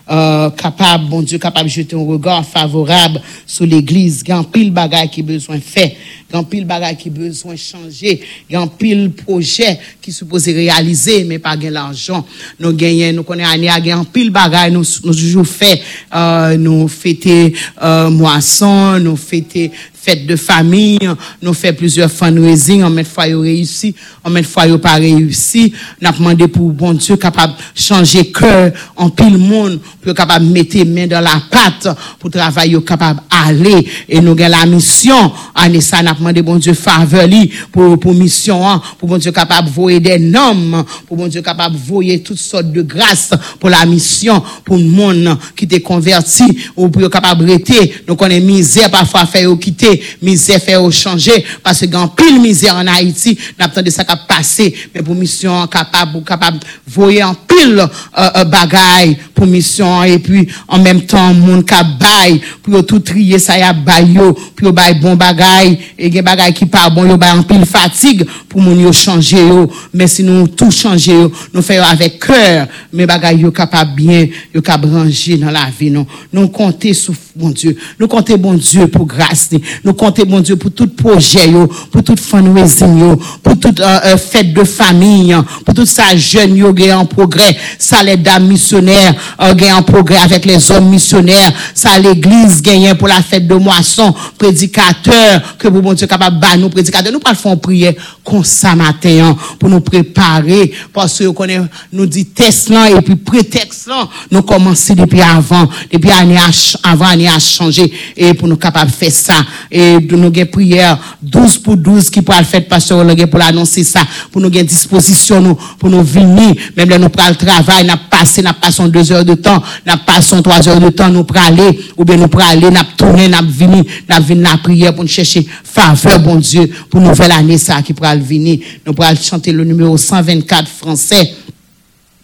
euh, capable, bon Dieu, capable de jeter un regard favorable sur l'église. Il y a pile bagage qui besoin fait. Il y a pile bagage qui besoin changer. Il y a pile projet qui supposé réaliser, mais pas gain l'argent. Nous gagnons, nous connaissons année, a un pile bagage, nous, nous toujours fait, euh, nous fêter, euh, moisson, nous fêter, fête de famille, nous fait plusieurs fundraising, on met fois yo réussi, on met fois yo pas réussi, nous avons demandé pour bon Dieu capable changer cœur en pile monde, pour capable de mettre main dans la pâte, pour travailler capable aller, et nous avons la mission, année ça, avons demandé bon Dieu faveur pour, pour mission, pour bon Dieu capable de voyer des noms, pour bon Dieu capable de voyer toutes sortes de grâces pour la mission, pour le monde qui t'est converti, ou pour capable rester, nous connaissons misère parfois faire quitter, misère faire changer, parce que grand pile misère en Haïti, n'a de ça qui passer, mais pour mission capable, ou capable voyer en pile euh, euh, bagaille pour mission, et puis en même temps, monde qui bail, pour tout trier ça y a bail yo, pour bail bon bagaille, et gen bagaille qui pas bon, yo bail en pile fatigue, pour moun yo changer yo, mais si nous tout changer yo, nous faisons avec cœur, mais bagaille yo capable bien, yo capable ranger dans la vie, non. Nous compter sur bon Dieu, nous compter bon Dieu pour grâce, nous compter bon Dieu pour tout projet pour toute fundraising yo, pour toute euh, euh, fête de famille, hein, pour tout ça jeune yo en progrès, ça les dames missionnaires euh, en progrès avec les hommes missionnaires, ça l'église gagne pour la fête de moisson, prédicateur que pour bon Dieu capable ba nous prédicateur, nous pas faire prière comme ça matin hein, pour nous préparer. Parce que connaît nous dit test et puis prétexte nous commencer depuis avant, depuis année ch- avant année a changé et pour nous capable faire ça. Et de nous gain prière 12 pour 12 qui pourra le faire pasteur pour l'annoncer ça. Pour nous gain disposition nous pour nous venir. Même là nous pral le travail passé n'a passé deux heures de temps n'a passé trois heures de temps nous pral aller ou bien nous pral aller n'a tourner n'a venir n'a venir la prière pour nous chercher faveur bon Dieu pour nouvelle année ça qui pral venir nous pral chanter le numéro 124 français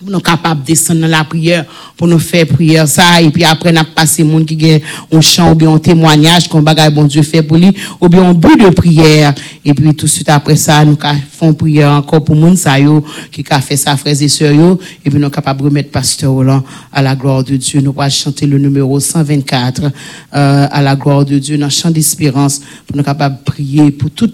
nous capables de descendre dans la prière, pour nous faire prière ça, et puis après, nous passer monde qui gagne un chant ou bien un témoignage qu'on bagaille bon Dieu fait pour lui, ou bien un but de prière, et puis tout de suite après ça, nous faisons prière encore pour yo, qui a fait ça, frères et sœurs et puis nous capables de remettre pasteur Roland à la gloire de Dieu. Nous allons chanter le numéro 124, euh, à la gloire de Dieu, dans chant d'espérance, pour nous capables de prier pour tout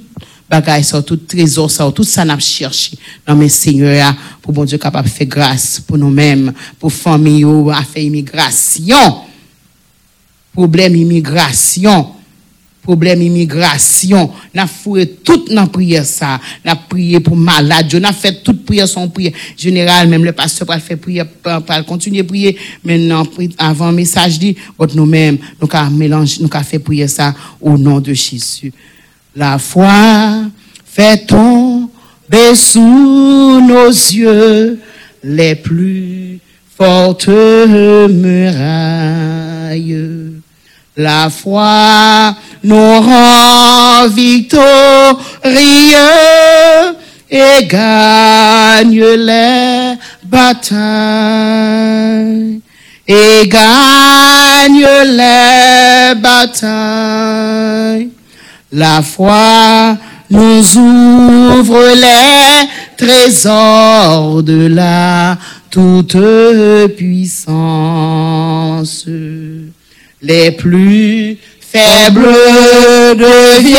bagay ça, tout trésor ça, tout ça n'a cherché. Non mais Seigneur, pour bon Dieu de faire grâce pour nous-mêmes, pour famille, yo, à faire immigration. Problème immigration. Problème immigration. N'a foué toute dans prière ça. N'a prié pour malade. N'a fait toute prière son prière. Général, même le pasteur va faire prière, va continuer prier. Maintenant, avant message dit, nous-mêmes, nous avons mélange, nous avons fait prière ça au nom de Jésus. La foi fait tomber sous nos yeux les plus fortes murailles. La foi nous rend victorieux et gagne les batailles. Et gagne les batailles. La foi nous ouvre les trésors de la toute puissance. Les plus faibles deviennent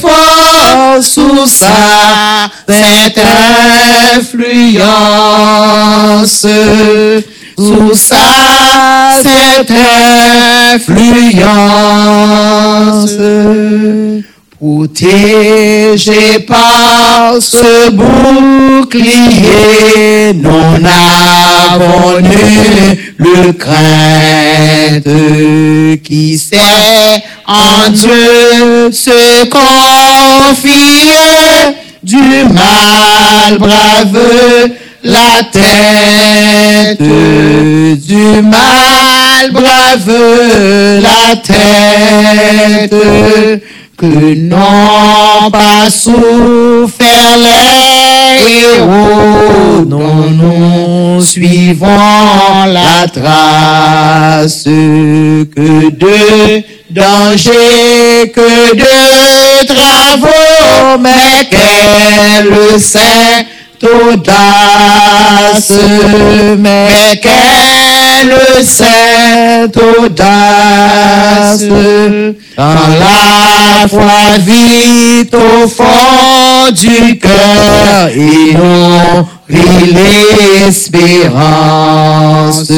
forts sous sa sainte influence. Sous sa sainte influence. Protégé par ce bouclier, nous n'avons nulle crainte qui sait en Dieu se confier du mal brave la tête du mal brave la tête que n'ont pas souffert les héros dont nous suivons la trace. Que de dangers, que de travaux, mais quelle sainte audace, mais quelle sainte audace, quand la foi vit au fond du cœur nourrit l'espérance.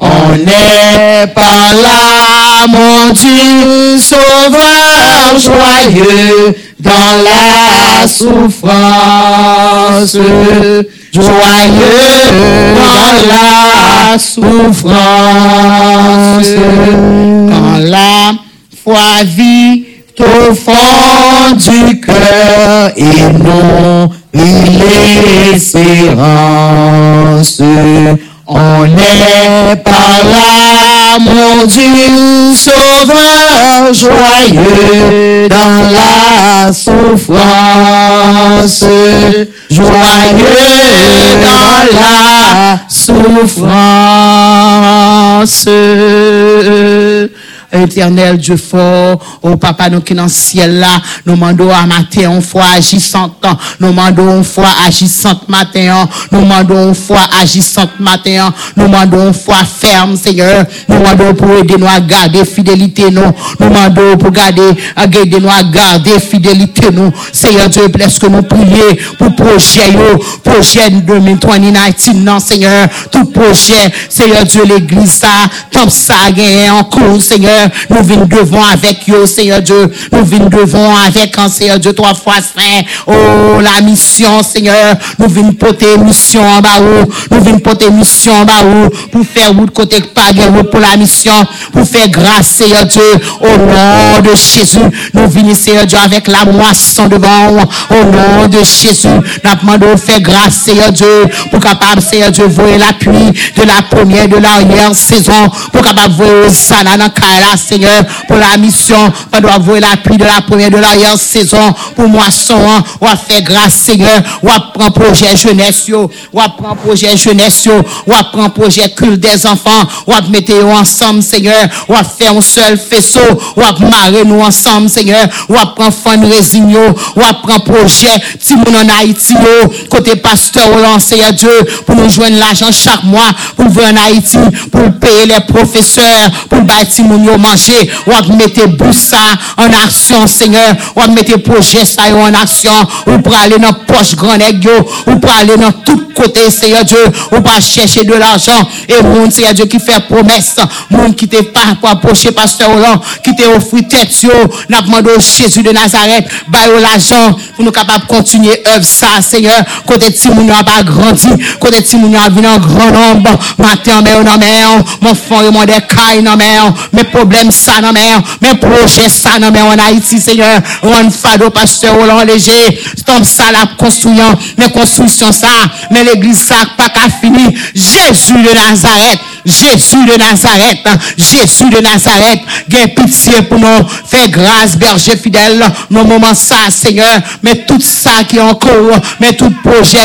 On est par l'amour du sauveur joyeux dans la souffrance. Joyeux dans la souffrance. Quand la foi vit au fond du cœur et non l'espérance. On est par l'amour du sauveur joyeux dans la souffrance. Joyeux dans la souffrance. Éternel Dieu fort, oh papa, nous qui dans le ciel là, nous demandons à matin, une fois agissante, nous demandons une fois agissante matin, nous demandons une fois agissante matin, nous demandons une fois ferme, Seigneur, nous demandons pour aider nous à garder fidélité, nous, nous demandons pour garder, aider nous à garder fidélité, nous, Seigneur Dieu, blesse que nous prions pour projet, projet 2020, non, Seigneur, tout projet, Seigneur Dieu, l'église, ça, tant ça, gagne en cours, Seigneur, Seigneur. Nous venons devant avec yo, Seigneur Dieu. Nous venons devant avec un Seigneur Dieu, trois fois saint. Oh, la mission, Seigneur. Nous venons porter mission en bas où. Nous venons porter mission en bas où. pour faire route côté pas route pour la mission, pour faire grâce, Seigneur Dieu. Au nom de Jésus, nous venons, Seigneur Dieu, avec la moisson devant. Au nom de Jésus, nous demandons faire grâce, Seigneur Dieu, pour capable, Seigneur Dieu, voir l'appui de la première, de l'arrière saison, pour capable voir ça dans la Seigneur, pour la mission, pendant voir la pluie de la première de l'arrière saison, pour moisson, on va faire grâce, Seigneur, on va prendre projet jeunesse, on va prendre projet jeunesse, on va prendre projet culte des enfants, on va mettre ensemble, Seigneur, on va faire un seul faisceau, on va marrer nous ensemble, Seigneur, on va prendre fundraising, on va prendre projet, Timoun en Haïti, côté pasteur, Roland, Seigneur Dieu, pour nous joindre l'argent chaque mois, pour venir en Haïti, pour payer les professeurs, pour bâtir mon commencer, ou à mettre Boussa en action, Seigneur, ou à mettre projet ça en action, ou pour aller dans poche grand ou pour aller dans tout côté, Seigneur Dieu, ou pas chercher de l'argent, et mon Seigneur Dieu qui fait promesse, monde qui t'est pas approché, pasteur Roland, qui t'est offert tête, n'a demandé au Jésus de Nazareth, baille l'argent, pour nous capables de continuer œuvre ça, Seigneur, côté Timoun a pas grandi, côté Timoun a vu en grand nombre, matin, mais on en mer, mon fond, et mon décaille, en mer, mes problèmes, ça, non, mais, mes projets, ça, non, mais, en Haïti, Seigneur, on fado, pasteur Roland Léger, tombe ça, la construction, mais construction ça, mais l'église ça, pas qu'à finir, Jésus de Nazareth, Jésus de Nazareth, Jésus de Nazareth, gain pitié pour nous, fais grâce, berger fidèle, nos moments ça, Seigneur, mais tout ça qui est encore, mais tout projet,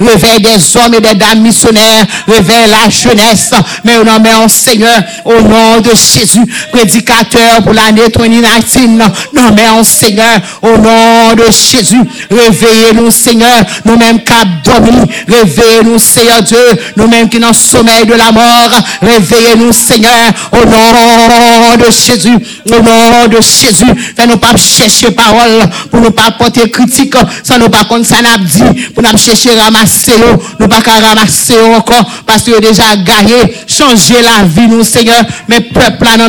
réveille des hommes et des dames missionnaires, réveille la jeunesse, mais au nom de Seigneur, au nom de Jésus, prédicateur pour l'année 2019, non, mais en Seigneur, au nom de Jésus, réveillez-nous, Seigneur, nous-mêmes cap dormi, réveillez-nous, Seigneur Dieu, nous-mêmes qui dans le sommeil de la mort, réveillez-nous, Seigneur, au nom de Jésus, au nom de Jésus, fais-nous pas chercher parole, pour nous pas porter critique, sans nous pas contre ça n'a dit, pour nous chercher ramasser, nous pas qu'à ramasser encore, parce que déjà gagné, changer la vie, nous, Seigneur, mes peuples à nos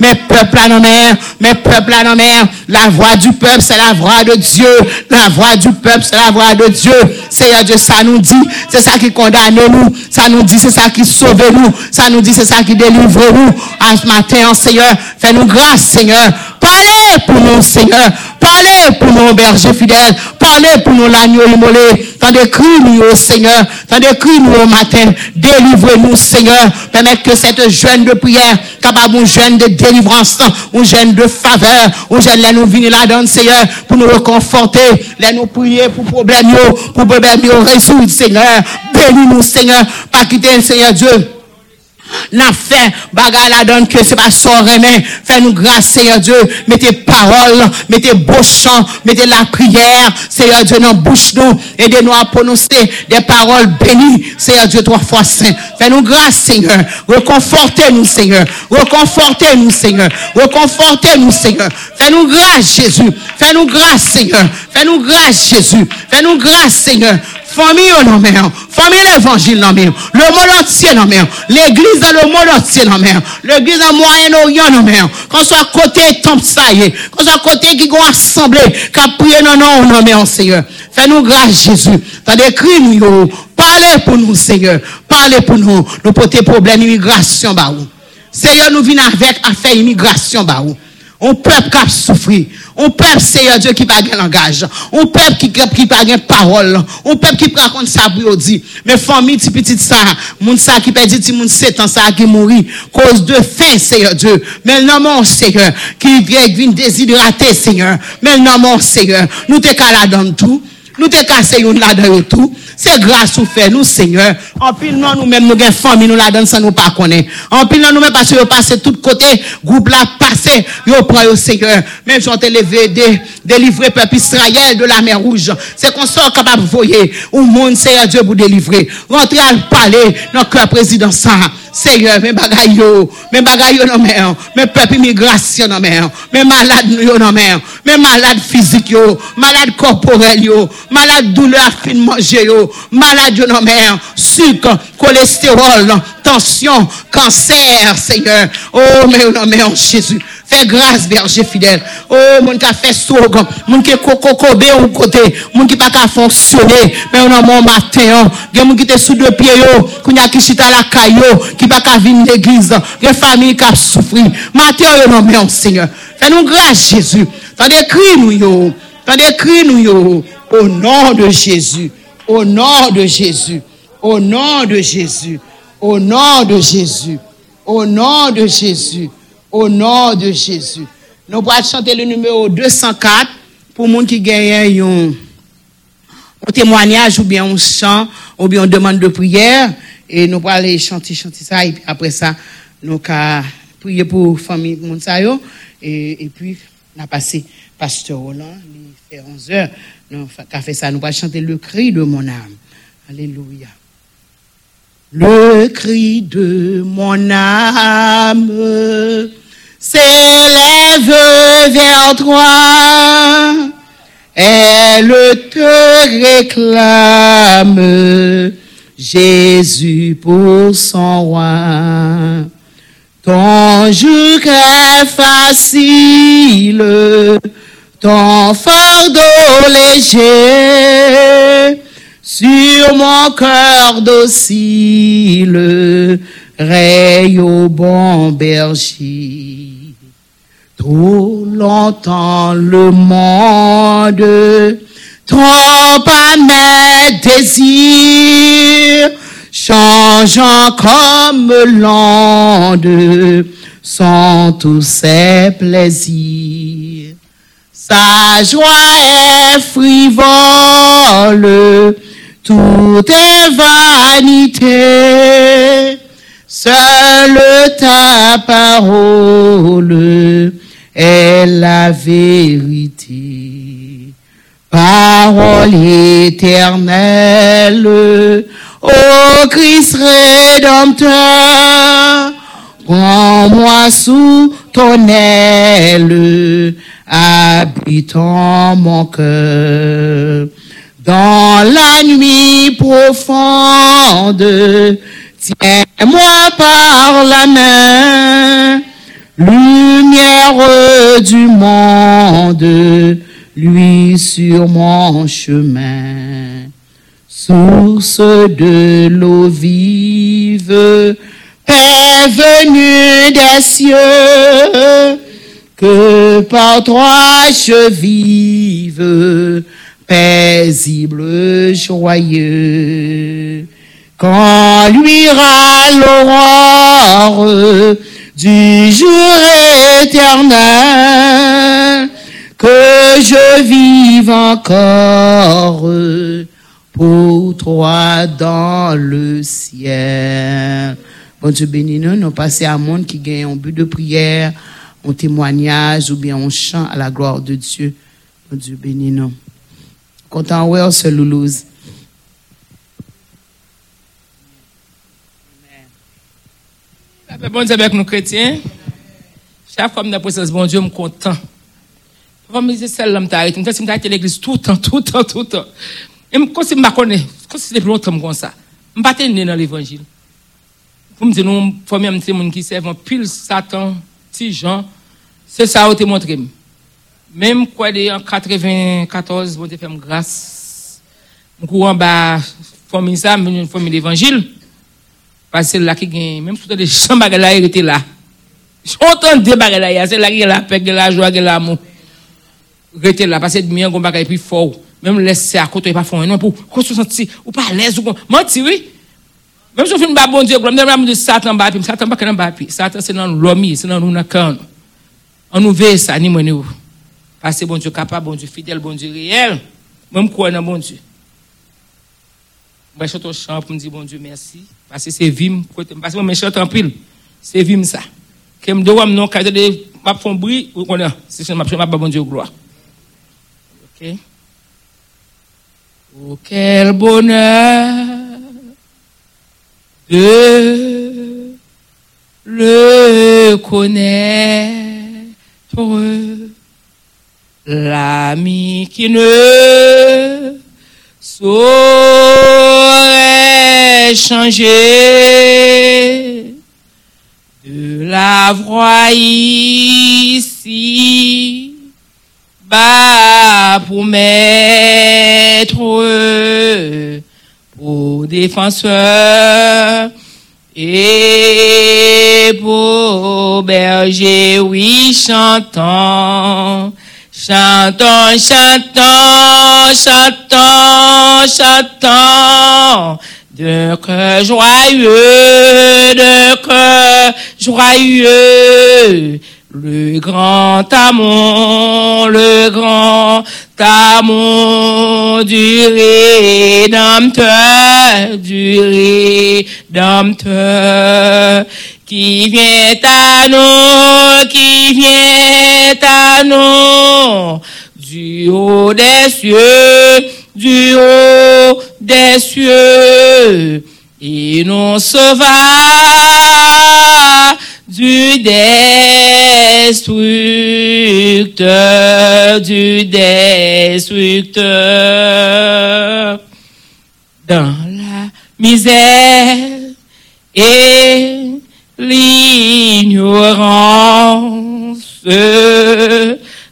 mes peuples à nos mères, mes peuples à nos mères, la voix du peuple, c'est la voix de Dieu, la voix du peuple, c'est la voix de Dieu, Seigneur Dieu, ça nous dit, c'est ça qui condamne nous, ça nous dit, c'est ça qui sauve nous, ça nous dit, c'est ça qui délivre nous, à ce matin, Seigneur, fais-nous grâce, Seigneur, parlez pour nous, Seigneur, parlez pour nous, berger fidèle, parlez pour nous, l'agneau immolé, tant de cris nous, au Seigneur, tant de cris nous au matin, délivrez-nous, Seigneur, permettre que cette jeune de prière, capable un jeune de délivrance, un jeune de faveur, un jeune là nous venir là-dedans, Seigneur, pour nous reconforter, là nous prier pour problème, pour problème résoudre, Seigneur, bénis-nous, Seigneur, pas quitter, Seigneur Dieu, n'a fait bagarre la donne que c'est pas son remède. Fais-nous grâce, Seigneur Dieu. Mettez paroles, mettez beaux chants, mettez la prière, Seigneur Dieu, dans bouche nous. Aidez-nous à prononcer des paroles bénies, Seigneur Dieu, trois fois saint. Fais-nous grâce, Seigneur. Reconfortez-nous, Seigneur. Reconfortez-nous, Seigneur. Reconfortez-nous, Seigneur. Fais-nous grâce, Jésus. Fais-nous grâce, Seigneur. Fais-nous grâce, Jésus. Fais-nous grâce, Seigneur famille non mais famille l'évangile non mais le monde entier non l'église dans le monde entier l'église en Moyen-Orient non mais qu'on soit côté temple ça y est. Qu'on soit côté qui vont assembler qui prier non non non mais Seigneur. Fais-nous grâce Jésus. T'as des cris nous parlez pour nous Seigneur. Parlez pour nous. Nous porter problème immigration bah Seigneur nous venons avec affaire immigration bah On pep kap soufri, on pep seye Diyo ki pa gen langaj, on pep ki, ki pa gen parol, on pep ki pa kont sabri ou di, me fomi ti pitit sa, moun sa ki pedi ti moun setan sa ki mouri, koz de fin seye Diyo, men nanman seye, ki vin desidrate seye, men nanman seye, nou te kaladam tou, Nous te cassé une là-dedans tout. C'est grâce ou fait nous, Seigneur. En pile, non, nous-mêmes, nous avons famille, nous donne sans nous pas connaître. En pile, nous-mêmes, parce que nous passons de tous côtés, groupe là, passé, nous prend au Seigneur. Même si on te levé, délivrer peuple Israël de la mer rouge. C'est qu'on soit capable de voyer au monde, Seigneur Dieu, pour délivrer. Rentrer à parler dans le cœur président ça. Seigneur, men bagay yo, men bagay yo non, nan men, men pepi migrasyon nan men, men malade yo non, nan men, men malade fizik yo, non, malade korporel yo, malade doule afin manje yo, malade yo nan men, suk, kolesterol, tensyon, kanser, Seigneur, oh men yo nan men, Jésus. Fais grâce, berger fidèle. Oh, mon qui a fait sourd, mon qui est coco ou côté, mon qui pas qu'à fonctionner, mais on a mon matin, a mon qui était sous deux pieds, qui a qui chita la caillou, qui pas qu'à venir l'église, il a famille qui a souffert. Matin, yo non, mais Seigneur. Fais-nous grâce, Jésus. T'as des cris, nous, yo. T'as des cris, nous, yo. Au nom de Jésus. Au nom de Jésus. Au nom de Jésus. Au nom de Jésus. Au nom de Jésus. Au nom de Jésus. Nous pourrons chanter le numéro 204 pour les gens qui gagnent un, témoignage ou bien un chant ou bien une demande de prière. Et nous pourrons aller chanter, chanter ça. Et puis après ça, nous allons prier pour la famille Mounsayo. Et, et puis, on a passé Pasteur Roland, il fait 11 heures. Nous avons fait ça. Nous allons chanter le cri de mon âme. Alléluia. Le cri de mon âme s'élève vers toi. Elle te réclame, Jésus pour son roi. Ton joug est facile, ton fardeau léger, sur mon cœur docile, raye au bon berger. Trop longtemps le monde trompa mes désirs, changeant comme l'onde, sans tous ses plaisirs. Sa joie est frivole, tout est vanité. Seule ta parole est la vérité. Parole éternelle, ô Christ rédempteur, prends-moi sous ton aile, habitant mon cœur. Dans la nuit profonde, tiens-moi par la main, lumière du monde, lui sur mon chemin. Source de l'eau vive, Père venu des cieux, que par toi je vive, paisible, joyeux. Quand luira l'aurore du jour éternel, que je vive encore pour toi dans le ciel. Bon Dieu béni nous, nous passons à un monde qui gagne un but de prière, un témoignage ou bien un chant à la gloire de Dieu. Bon Dieu béni nous. Content ouais, c'est Loulouse. Ça fait bon Dieu avec nous chrétiens. Chaque fois que je présence bon Dieu, je suis content. Comme je disais, celle-là, je arrêté. Je suis arrêté l'église tout le temps, tout le temps, tout le temps. Et comme si je me connais, comme si c'était plus longtemps comme ça. Je ne suis pas né dans l'évangile. Vous me dites, nous, premier monde qui servent pile Satan, petit Jean, Mem kwa de an 94, bon te fèm grâs. Mwen kou an ba fòm in sa, mwen yon fòm in evanjil. Pase la ki gen, mèm sou te de chan bagay la erite la. Chantan de bagay la e ya, se la ki gen la pek, gen la jwa, gen la mou. Rete la, pase di mwen kon bagay pi fòw. Mèm lese akoto, yon pa fòm enon pou. Kon sou santi, ou pa lese ou kon. Manti wè. Mèm sou fin ba bon diyo, mèm mèm de satan ba api, mèm satan ba kanan ba api. Satan se nan lomi, se nan nou na kan. An nou ve sa, ni mwen yo. Parce que bon Dieu capable, bon Dieu fidèle, bon Dieu réel. Même quoi, dans bon Dieu? Je chante au chant pour me dire bon Dieu merci. Parce que c'est vim. Parce que je chante en pile. C'est vim ça. Que je dois non, quand je ma fond bruit, ou qu'on a. C'est ma ma bon Dieu gloire. Ok? Oh, quel bonheur de le connaître. L'ami qui ne saurait changer de la voix ici. Bas pour maître pour défenseur et pour berger oui chantant Chantons, chantons, chantons, chantons D'un cœur joyeux, d'un cœur joyeux, le grand amour, le grand amour du Rédempteur, du Rédempteur, qui vient à nous, qui vient à nous, du haut des cieux, du haut des cieux, et nous sauva du destructeur, du destructeur. Dans la misère et l'ignorance,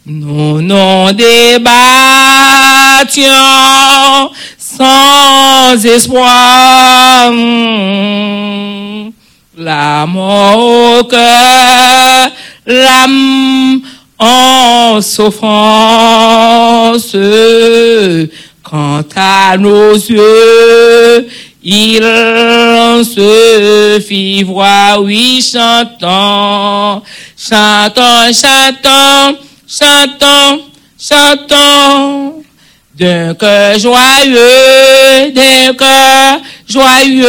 nous nous débattions sans espoir. La mort au cœur, l'âme en souffrance. Quant à nos yeux, il se fit voir, oui, chantant, chantant, chantant, chantant, chantant, d'un cœur joyeux, d'un cœur joyeux,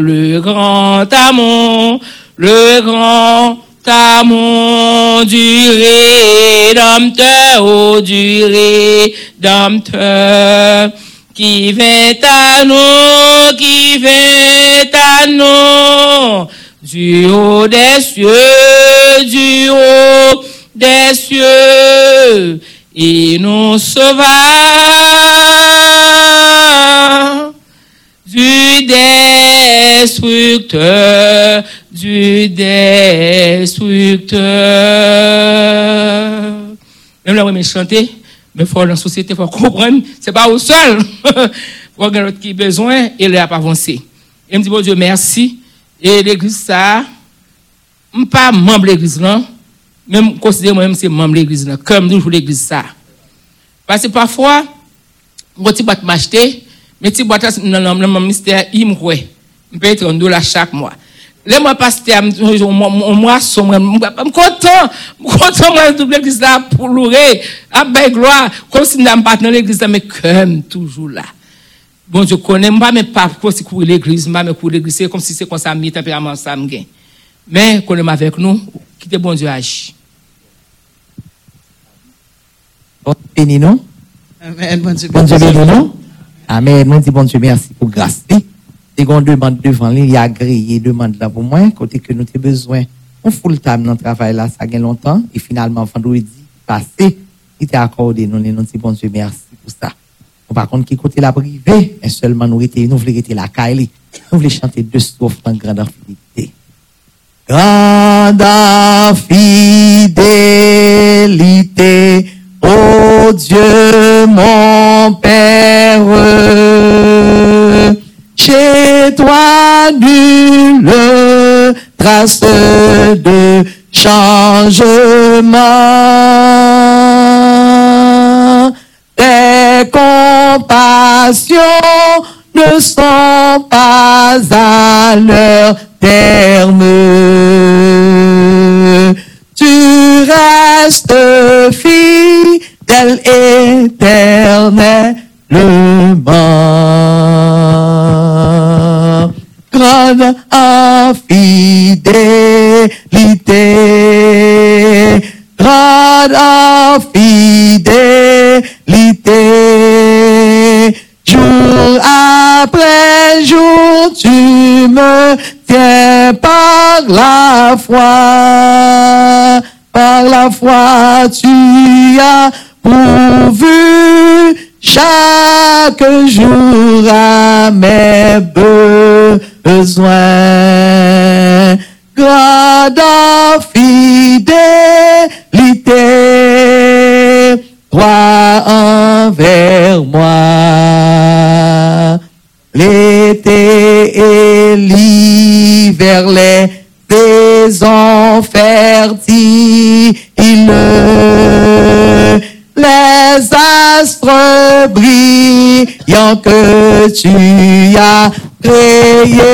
le grand amour, le grand amour du Rédempteur, oh, du Rédempteur, qui vint à nous, qui vint à nous, du haut des cieux, du haut des cieux, et nous sauva. Du destructeur, du destructeur. Même là, on chanter, mais il faut la société, il faut comprendre, c'est pas au seul. Regarder l'autre qui a besoin et là, pas avancer. Et me dit, bon Dieu, merci. Et l'église, ça, je ne suis pas membre de l'église. Même considérer moi-même, c'est membre de l'église, non. Comme toujours l'église, ça. Parce que parfois, petit boîte m'acheter, mais petit boîte dans le ministère, il me. Je paye 30 dollars chaque mois. Le mwen paste a mwen som, mwen kontan, mwen kontan mwen double l'Eglise la pou loure, ap bay gloa, kom si mwen patnen l'Eglise la, mwen kem toujou la. Bon, je konen, mwen pa mwen pa pou si kou l'Eglise, mwen pa mwen kou l'Eglise, se kom si se kon sa mi, temperament sa mwen gen. Men, konen mwen avek nou, ki te bon Diyo aji. Bon, beni nou? Amen, bon Diyo beni nou? Amen, bon Diyo beni nou? Amen, bon Diyo beni nou? Amen, bon Diyo beni nou? Amen, bon Diyo beni nou? Amen, bon Diyo beni nou? Et qu'on demande devant lui, il a agréé, demande là pour moi, côté que nous avons besoin. On full time dans le travail là, ça gagne longtemps. Et finalement, vendredi passé, il t'a accordé, nous, nous disons bon Dieu merci pour ça. Par contre, qui côté la privée, et seulement nous étions, nous voulons la caille, nous voulons chanter deux strophes en grande fidélité. Grande fidélité, ô Dieu mon Père, chez toi nulle trace de changement. Tes compassions ne sont pas à leur terme. Tu restes fidèle éternellement. Grande infidélité, grande infidélité, jour après jour, tu me tiens par la foi, par la foi, tu as pourvu chaque jour à mes besoins. Grande fidélité, toi envers moi. L'été et l'hiver, les saisons fertiles, les astres brillants que tu as créés.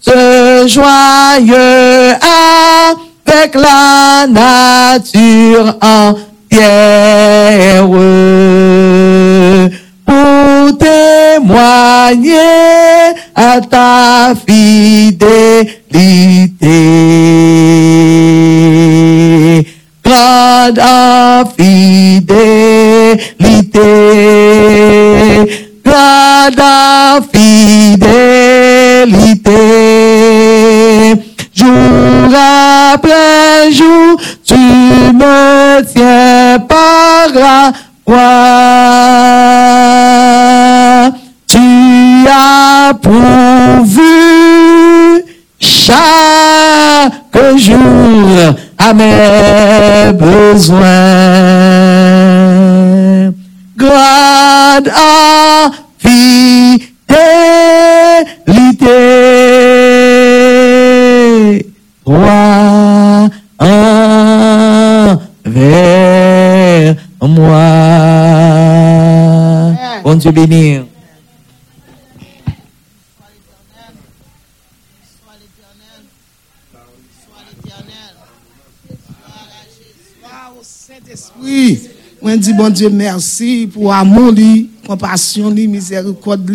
Ce joyeux avec la nature entière pour témoigner à ta fidélité. Grande infidélité, grande infidélité. Jour après jour, tu me tiens par la voix. Tu as pourvu chaque jour à mes besoins. Grande fidélité, roi envers moi. Bon Dieu béni. Saint-Esprit. Moi, dis bon Dieu, merci pour amour, li, compassion, miséricorde.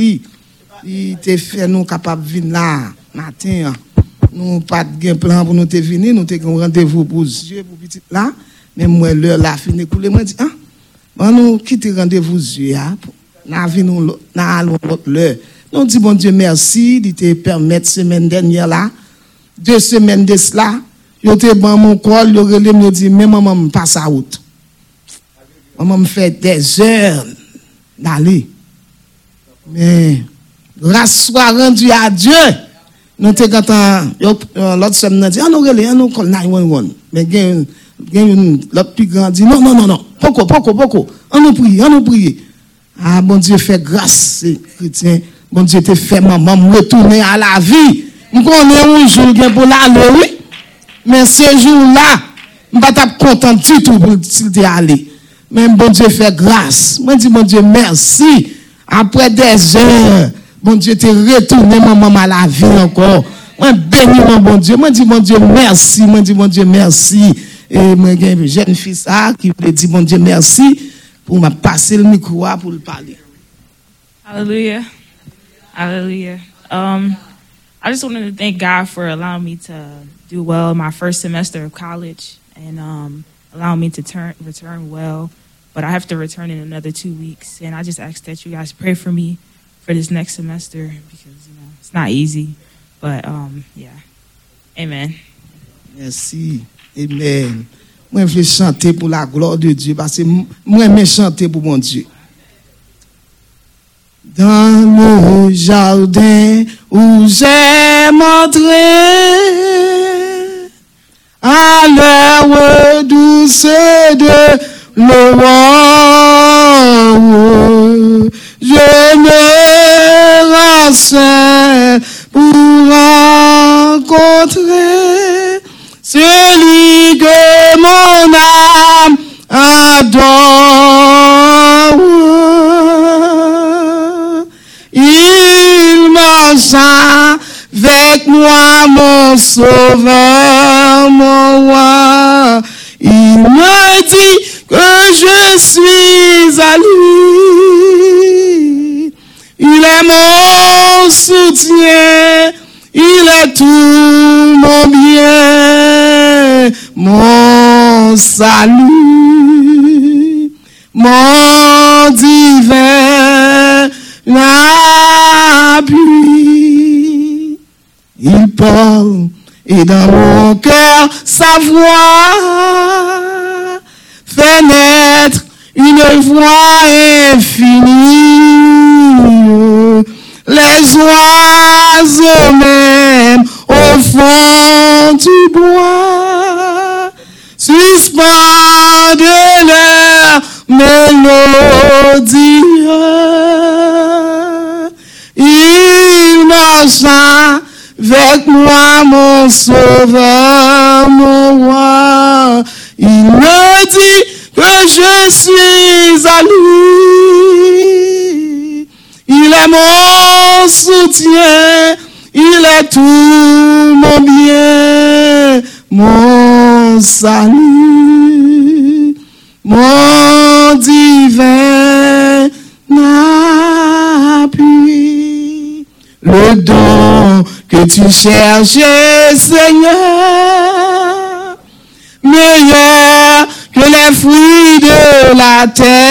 Il te fait nous capables de venir là, matin. Nous pas de plan pour nous venir, nous un rendez-vous pour Dieu, pour là. Mais moi, l'heure là, fini couler, moi, ah, bon, nous quitter rendez-vous Dieu, vu nous, allons l'heure. Nous dis bon Dieu, merci, de te semaine dernière là, deux semaines de cela, yo te ban mon me dit, mais maman passe à. Maman me fait des heures d'aller. Mais, grâce soit rendue à Dieu, nous te quand euh, l'autre semaine nous dit, ah non, relais, non, call 911. Mais gen gain, l'autre plus grand dit, non, non, non, non, poko, poko, poko, on nous prie, on nous prie. Ah, bon Dieu fait grâce, ces chrétiens. Bon Dieu te fait maman me retourner à la vie. Je connais un jour pour l'aller, oui. Mais ce jour-là, je ne suis pas content du tout pour aller. Men bon Dieu fè grâs. Mwen di bon Dieu mersi. Apre des heures, bon Dieu te retourne mwen mwen mal avi ankon. Mwen beni mwen bon Dieu. Mwen di bon Dieu mersi. Mwen di bon Dieu mersi. E mwen gen jen fisa ki pou le di bon Dieu mersi pou mwen pase l mikroa pou l pale. Hallelujah. Hallelujah. Um, I just wanted to thank God for allowing me to do well my first semester of college. And um, allowing me to turn return well. But I have to return in another two weeks, and I just ask that you guys pray for me for this next semester because you know it's not easy. But um, yeah, Amen. Merci. Amen. Moi, je veux chanter pour la gloire de Dieu parce que moi, je chanter pour mon Dieu. Dans le jardin où j'aime entrer, à l'heure douce de l'aurore, je me renseigne pour rencontrer celui que mon âme adore. Il marche avec moi, mon sauveur, Il me dit que je suis à lui. Il est mon soutien, il est tout mon bien, mon salut, mon divin appui. Il parle et dans voix fait naître une voix infinie. Les oiseaux même au fond du bois suspendent leur mélodie. Il marche avec moi, mon sauveur, soutien, il est tout mon bien, mon salut, mon divin appui. Le don que tu cherches, Seigneur, meilleur que les fruits de la terre.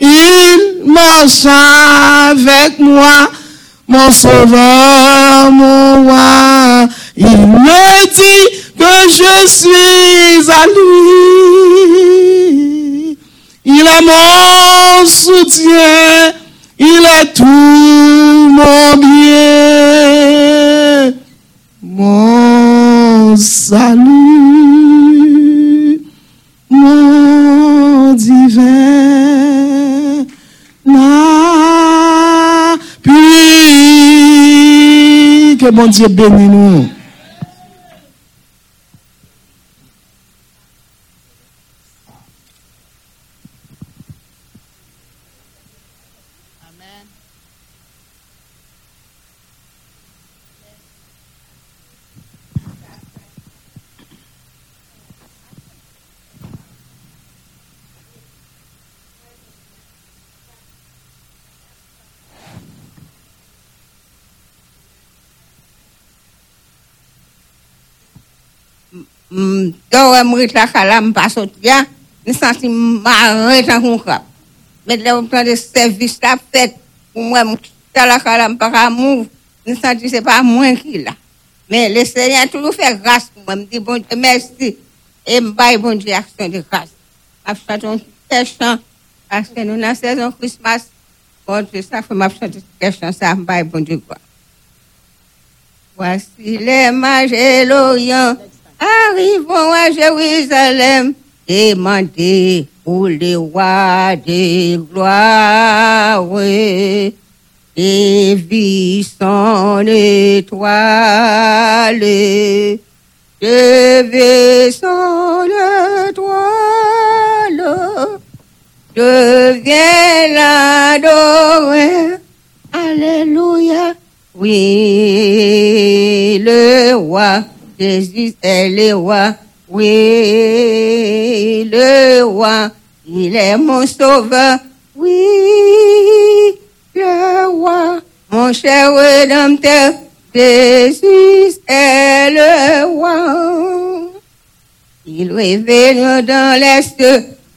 Il marche avec moi, mon sauveur, mon roi. Il me dit que je suis à lui. Il est mon soutien, bon Dieu bénisse nous. mrit la chala, m pa sot ya, m santi m maret an kon krap. Met la ou plan de servis la fet, pou mwen m kita la chala, m pa ka mou, m santi se pa mwen ki la. Men le seyen toujou fè grase pou mwen, m di bon diye mersi, e m baye bon diye aksyon de grase. Ap chaton te chan, aske nou nan sezon Christmas, bon diye sa fè m ap chaton te chan, sa m baye bon diye gwa. Wasi le maj e loyan, arrivons à Jérusalem, demandez pour les rois de gloire. Et vit son étoile, je vais son étoile, je viens l'adorer. Alléluia. Oui, le roi, Jésus est le roi. Oui, le roi, il est mon sauveur. Oui, le roi, mon cher rédempteur. Jésus est le roi. Il révèle dans l'Est,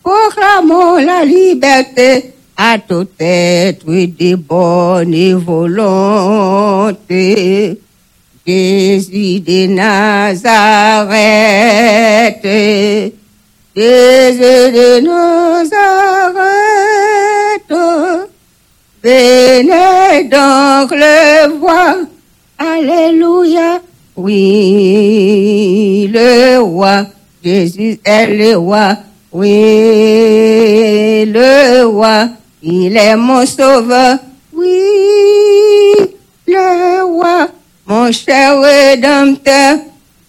proclamons la liberté à tout être de bonne volonté. Jésus de Nazareth, Jésus de Nazareth, venez donc le voir. Alléluia. Oui, le roi, Jésus est le roi. Oui, le roi, il est mon sauveur. Oui, le roi, mon cher rédempteur.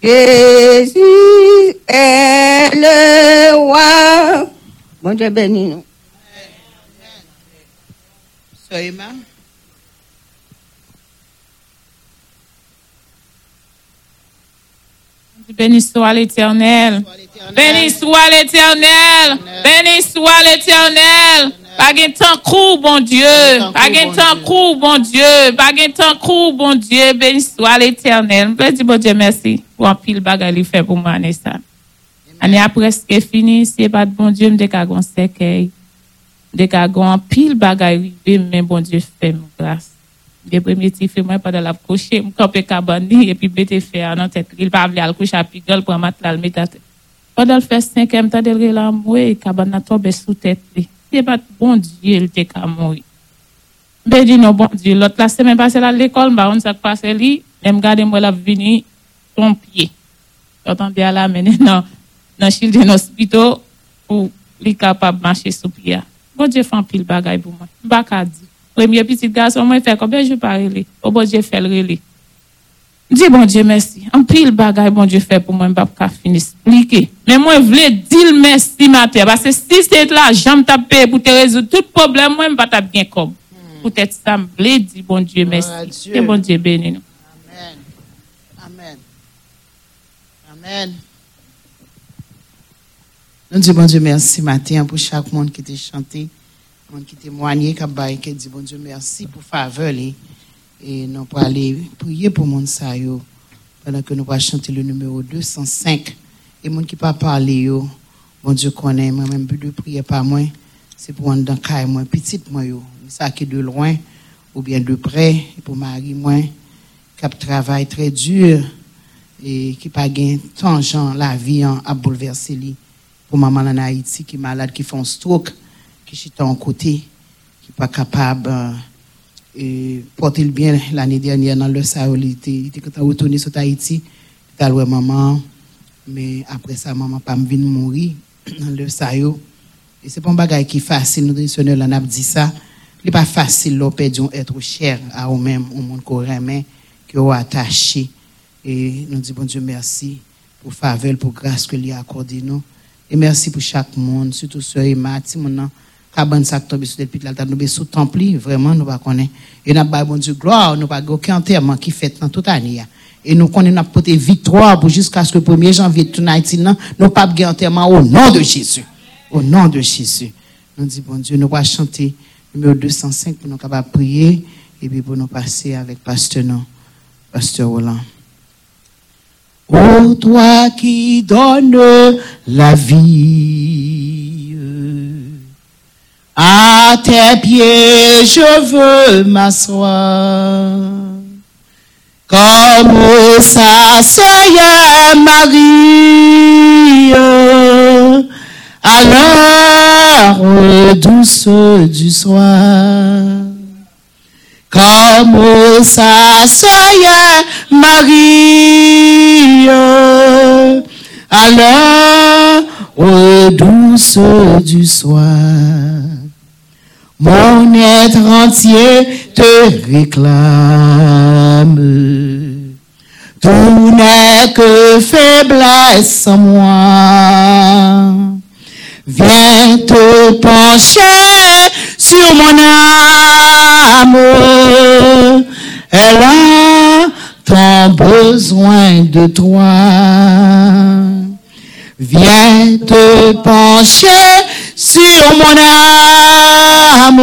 Jésus est le roi. Bon Dieu béni nous. Emma, Béni soit l'Éternel. Béni soit l'Éternel. Béni soit l'Éternel. Pas de temps court, bon Dieu. Pas de temps court, bon Dieu. Pas de temps court, bon Dieu. Béni soit l'Éternel. Je dis bon Dieu merci pour un pile bagage qu'il fait pour moi, Anessa. Année a presque fini. Si pas de bon Dieu, me décagon séquelle. Décagon un pile bagage mais bon Dieu fait mon grâce. Les premiers petits filles, moi, pendant la coucher, je cabani, et puis, bête faire dans tête. Il va aller coucher à pigole pour mettre la à. Pendant le fait cinquième cabane a tombé sous tête. C'est pas bon Dieu, il était qu'à mourir. Ben, dit non, bon Dieu. L'autre, la semaine passée, à l'école, bah, on s'est passé li, elle me garde, moi, la vini, son pied. J'entends bien la mener dans, dans Children Hospital, pour, li capable de marcher sous pied. Bon Dieu, fait un pile bagaille pour moi. Qu'à dire. Premier petit garçon, moi, fait combien je parle. Oh, bon Dieu, fait le relais. Dis bon Dieu merci. En pile bagay bon Dieu fait pour moi, je pas finir expliquer. Mais moi, je voulais dire merci matin. Parce que si c'est là, j'aime taper pour te résoudre tout problème, moi, je pas taper bien comme. Ça me voulait dire bon Dieu merci. Que bon Dieu bénisse nous. Amen. Amen. Amen. Nous disons bon Dieu merci matin pour chaque monde qui t'a chanté, monde qui témoigné, qui a dit bon Dieu merci pour faveur. li. Et nous pour aller prier pour monde pendant que nous allons chanter le numéro 205 et monde qui pas parler yo bon Dieu connaît. Moi même but de prier par moi c'est pour dans caille moi petite moi yo. Ça qui de loin ou bien de près et pour mari moi qui a travail très dur et qui pas gain tant gens la vie en a bouleversé li pour maman en Haïti qui malade qui font stroke qui chita en côté qui pas capable euh, et porter le bien l'année dernière dans le Sahel il était était retourné sur Haïti il loué maman mais après ça maman pas venir mourir dans le Sahel. Et c'est pas un bagage qui est facile nous traditionnels on a dit ça. Il n'est pas facile de perdre un être cher à eux-mêmes au monde qu'on remet qui ont attaché. Et nous disons bon Dieu merci pour faveur pour grâce que lui a accordé nous. Et merci pour chaque monde surtout sœur Emma ti mon nan cabane ça tombe sur le petit là nous sous temple vraiment nous pas connaît. Et n'a pas bon Dieu gloire nous pas aucun enterrement qui fait dans toute année ya. et nous connaissons n'a porté victoire pour jusqu'à ce que le 1er janvier tout nan nous pas gagner enterrement au nom de Jésus. Au nom de Jésus. Nous dit bon Dieu nous va chanter numéro 205 pour nous capables prier et puis pour nous passer avec pasteur non pasteur Roland. Ô toi qui donnes la vie, à tes pieds je veux m'asseoir, comme sa sœur Marie, à l'heure douce du soir comme sa sœur Marie, à l'heure douce du soir. Mon être entier te réclame. Tout n'est que faiblesse en moi. Viens te pencher sur mon âme. Elle a tant besoin de toi. Viens te pencher sur mon âme.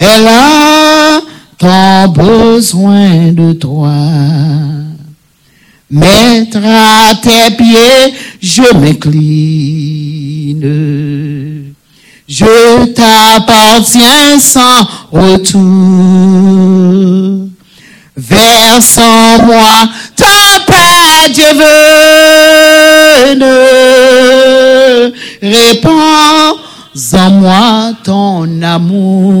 Elle a tant besoin de toi. Mettre à tes pieds, je m'incline. Je t'appartiens sans retour. Verse en moi ta paix divine. Répands en moi ton amour.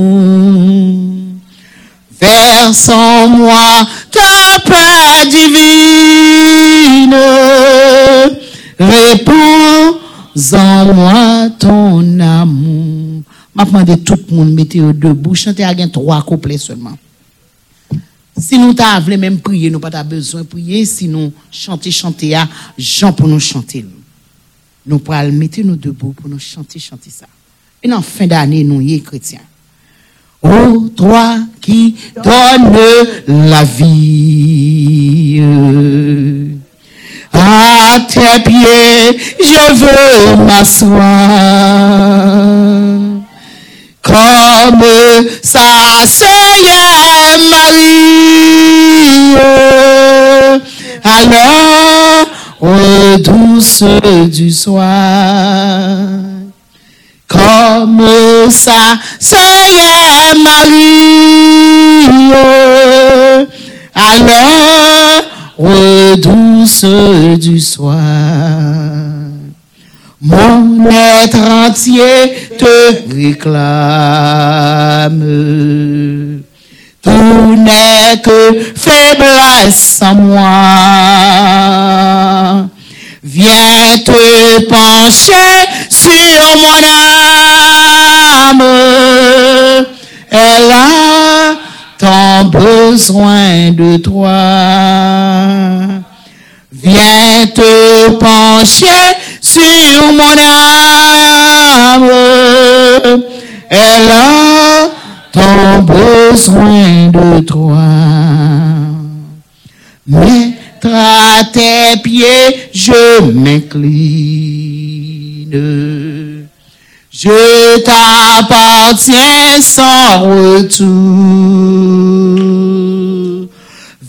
Verse en moi ta paix divine. Réponds en moi ton amour. Demande tout le monde mettez debout. Chantez à trois couplets seulement. Si nous t'avons même prier, nous pas besoin de prier. Si nous chanter, chanter, à Jean pour nous chanter. Nous pourrons mettre nous debout pour nous chanter, chanter ça. Et en fin d'année, nous y chrétiens. Ô toi qui donnes la vie, à tes pieds je veux m'asseoir, comme sa sœur Marie, à l'heure douce du soir. Comme sa sœur Marie, à l'heure douce du soir. Mon être entier te réclame. Tout n'est que faiblesse en moi. Viens te pencher sur mon âme. Elle a tant besoin de toi. Viens te pencher sur mon âme. Elle a tant besoin de toi. Mettre à tes pieds, je m'incline. Je t'appartiens sans retour.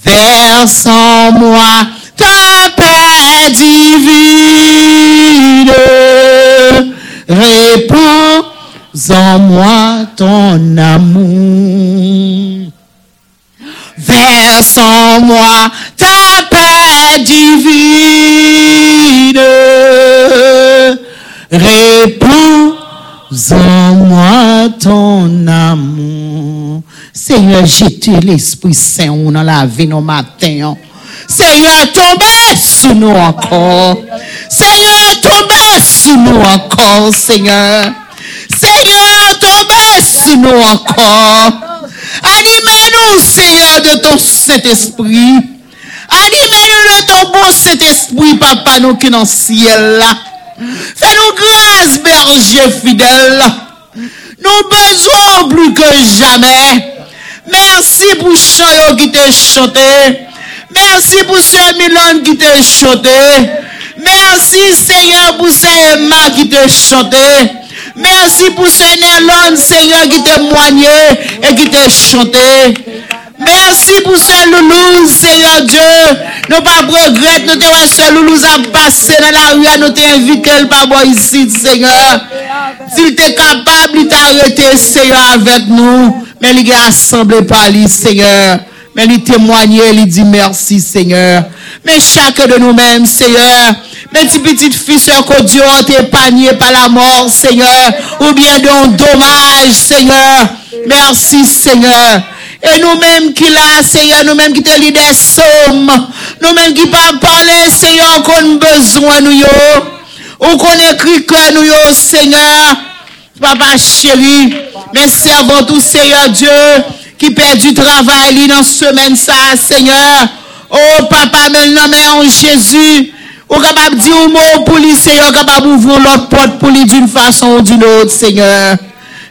Verse en moi ta paix divine. Répands en moi ton amour. Verse en moi ta paix divine. Réponds en moi ton amour. Seigneur, jette l'Esprit Saint dans la vie nos matins. Seigneur, tombez sur nous encore. Seigneur, si nous encore, Seigneur. Seigneur, tombez si nous encore. Animez-nous, Seigneur, de ton Saint-Esprit. Animez-nous de ton bon Saint-Esprit, Papa, nous qui dans le ciel là. Fais-nous grâce, berger fidèle. Nous besoin plus que jamais. Merci pour ceux qui t'ont chanté. Merci pour ceux Milan qui t'ont chanté. Merci Seigneur pour ce Emma qui t'a chanté. Merci pour ce Nélon, Seigneur, qui t'a témoigné et qui t'a chanté. Merci pour ce loulou, Seigneur Dieu. Nous pas regretter, nous te ce loulou a passé dans la rue, nous invité le papa ici, Seigneur. S'il était capable, il t'a arrêté, Seigneur, avec nous. Mais il est assemblé par lui, Seigneur. Mais il témoigné, il dit merci, Seigneur. Mais chacun de nous-mêmes, Seigneur, mes petites petites filles, que Dieu a été épargnées par la mort, Seigneur, ou bien d'un dommage, Seigneur. Merci, Seigneur. Et nous-mêmes qui là, Seigneur, nous-mêmes qui te lit des sommes, nous-mêmes qui pas parler, Seigneur, qu'on a besoin, nous, yo. Ou qu'on écrit que nous, yo, Seigneur. Papa chéri, merci avant tout, Seigneur Dieu, qui perd du travail, dans semaine, ça, Seigneur. Oh, papa, maintenant, mais en Jésus, ou capable de dire un mot pour lui, Seigneur, capable d'ouvrir l'autre porte pour lui d'une façon ou d'une autre, Seigneur.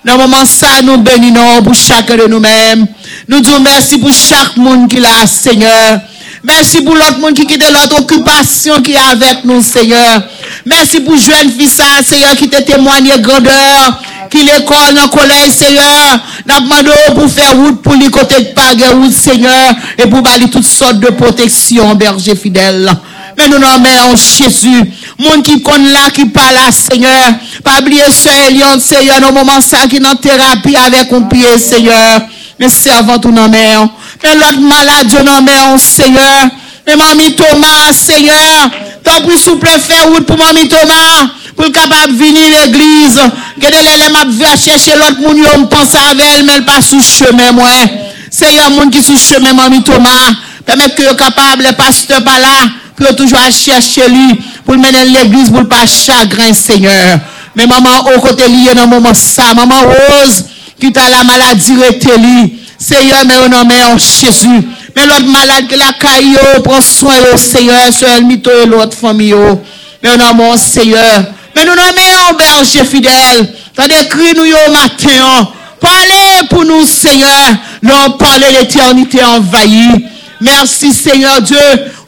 Dans le moment ça, nous bénissons pour chacun de nous-mêmes. Nous disons merci pour chaque monde qui l'a, Seigneur. Merci pour l'autre monde qui quitte l'autre occupation qui est avec nous, Seigneur. Merci pour jeune fils, Seigneur, qui te témoigne grandeur, qui l'école dans le collège, Seigneur. Nous demandons pour faire route pour les côtés de Pague, Seigneur, et pour balayer toutes sortes de protections, berger fidèle. Mè nou nan mè an Jésus. Moun ki kon la ki pa la, Seigneur. Pa bliye se elyon, Seigneur, nou mouman sa ki nan terapi avek ou piye, Seigneur. Mè se avan tou nan mè an. Mè lot malade yo nan mè an, Seigneur. Mè mami Thomas, Seigneur. Tan pou souple fè wout pou mami Thomas. Pou l kapab vini l'eglise. Gede lè lè map vè a chèche lot moun yo mpense avèl, mè l pa sou chemè mwen. Seigneur, moun ki sou chemè mami Thomas. Pèmè kè yo kapab, le pasteur pa la. Puis on toujours à chercher lui pour le mener l'église pour pas chagrin, Seigneur. Mais maman, au côté lié dans moment ça, maman Rose, qui t'a la maladie, lui. Seigneur, mais au nom de Jésus. Mais l'autre malade que la caille, oh, prends soin, au Seigneur, seul mito et l'autre famille, oh. mais au nom mon Seigneur. Mais nous nommons berger fidèle. Tandis cri nous au matin. Parlez pour nous, Seigneur. Non, parlez l'éternité envahie. Merci, Seigneur Dieu,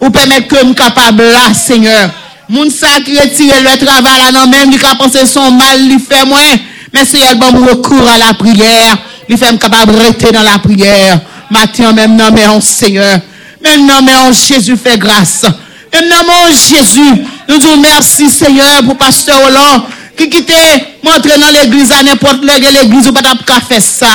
ou permettre que nous capable là, Seigneur. Moun sa qui retire le travail là, non, même, qui a pensé son mal, il fait moins. Mais Seigneur, bon, recours à la prière. Il fait capable de rester dans la prière. Matin, même, non, mais on, Seigneur. Maintenant, mais on, Jésus fait grâce. Maintenant, mon Jésus, nous disons merci, Seigneur, pour Pasteur Hollande, qui quitte montrer dans l'église à n'importe l'église, ou pas faire ça.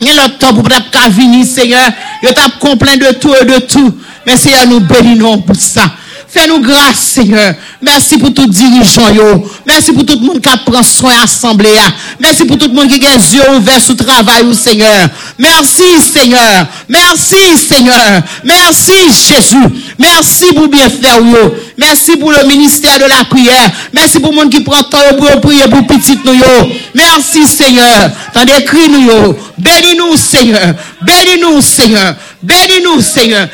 A le temps pour venir, Seigneur. Il t'a complet de tout et de tout. Mais Seigneur, nous bénissons pour ça. Fais-nous grâce, Seigneur. Merci pour tout dirigeant, yo. Merci pour tout le monde qui prend soin assemblée. Merci pour tout le monde qui a les yeux ouverts sous travail, Seigneur. Merci, Seigneur. Merci, Seigneur. Merci, Jésus. Merci pour bien faire, yo. Merci pour le ministère de la prière. Merci pour le monde qui prend temps pour prier pour petit nous. yo. Merci Seigneur. T'en décrit nous. yo. Bénis-nous Seigneur. Bénis-nous Seigneur. Bénis-nous Seigneur.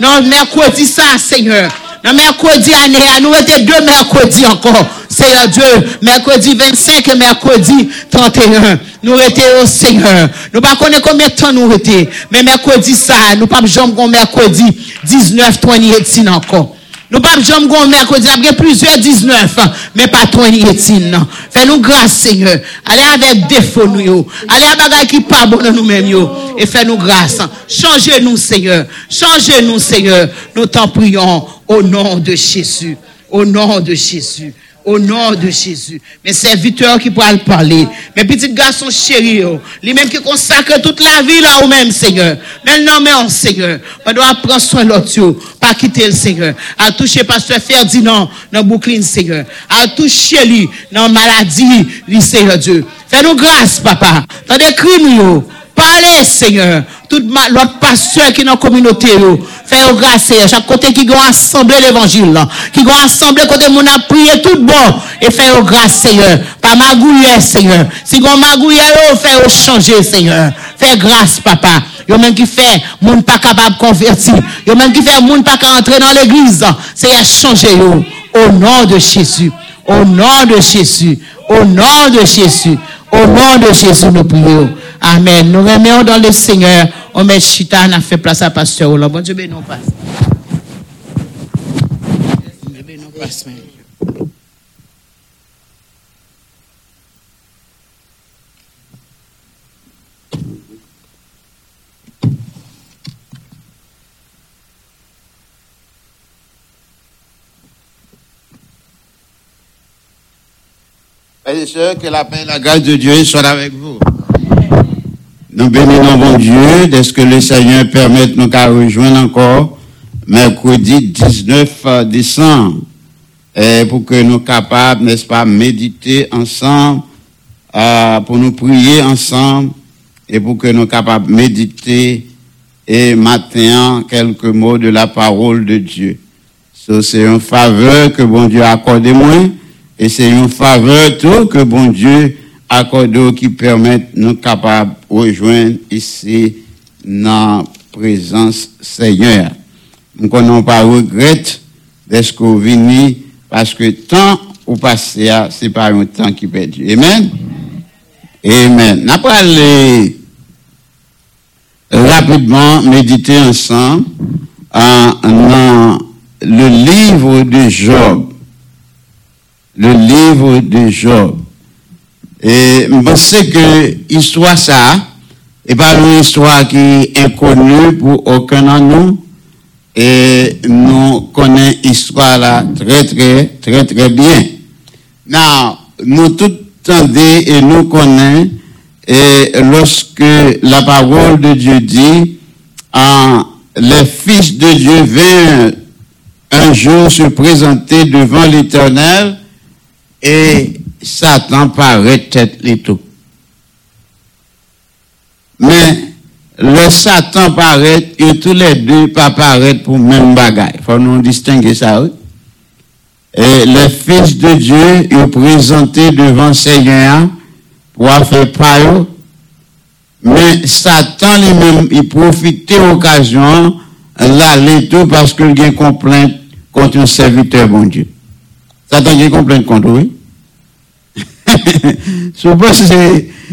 Non, mercredi ça Seigneur. Non, mercredi année, nous étions deux mercredis encore. Seigneur Dieu, mercredi 25 et mercredi 31. Nous étions au Seigneur. Nous ne connaissons pas combien de temps nous étions. Mais mercredi ça, nous pas jamais mercredi 19, 28 encore. Nous pas jamais gon mercredi, il y a plusieurs 19, mais pas 28. non. Fais-nous grâce, Seigneur. Allez avec défaut nous. Allez à bagay qui pas bon dans nous-mêmes. Et fais-nous grâce. Changez-nous, Seigneur. Changez-nous, Seigneur. Nous t'en prions au nom de Jésus. Au nom de Jésus. Au nom de Jésus. Mes serviteurs qui pourraient le parler. Mes petits garçons chéris, oh. les mêmes qui consacrent toute la vie là au même Seigneur. Maintenant, mais oh, Seigneur, on doit prendre soin de l'autre, pas quitter le Seigneur. À toucher Pasteur Ferdinand dans Brooklyn, Seigneur. À toucher lui dans maladie, lui, Seigneur Dieu. Fais-nous grâce, papa. Dans des crimes, Parle, Seigneur. Tout l'autre pasteur qui est dans la communauté, fais grâce, Chaque côté qui va assembler l'évangile, qui va assembler côté mon a prié tout bon, et fais grâce, Seigneur. Pas magouiller, Seigneur. Si vous magouillez, fais changer, Seigneur. Fais grâce, papa. Yo men ki fe, moun pa kapab konverti. Yo men ki fe, moun pa ka entre nan l'eglise. Seye chanje yo. Au nan de Chesu. Au nan de Chesu. Au nan de Chesu. Au nan de Chesu nou priyo. Amen. Nous remettons dans le Seigneur. On met Chita, on a fait place à Pasteur. Bon Dieu, bénis nous bénis que la paix et la grâce de Dieu soient avec vous. Nous bénissons bon Dieu de ce que le Seigneur permette nous qu'à rejoindre encore mercredi 19 décembre pour que nous capables, n'est-ce pas, méditer ensemble, euh, pour nous prier ensemble et pour que nous capables méditer et matin quelques mots de la parole de Dieu. So, c'est une faveur que bon Dieu a accordé moi et c'est une faveur tout que bon Dieu accorde qui permet nous capables de rejoindre ici dans la présence Seigneur. Nous ne pas regret d'être qu'on venu parce que temps ou passé, c'est pas un temps qui perdu. Amen? Amen. Pas aller rapidement méditer ensemble en, dans le livre de Job. Le livre de Job. Et je que l'histoire ça, et pas une histoire qui est inconnue pour aucun de nous. Et nous connaissons l'histoire là très, très, très, très bien. Now, nous tous tendons et nous connaissons, et lorsque la parole de Dieu dit, en, les fils de Dieu vinrent un jour se présenter devant l'éternel, et Satan paraît tête les tout. Mais le Satan paraît et tous les deux pas paraître pour même bagaille. Faut nous distinguer ça. Et les fils de Dieu ils présentés devant Seigneur pour faire payo. Mais Satan lui-même, il profitait occasion l'aller tout parce qu'il y a une complainte contre un serviteur bon Dieu. Satan a une complainte contre oui. Sou pos se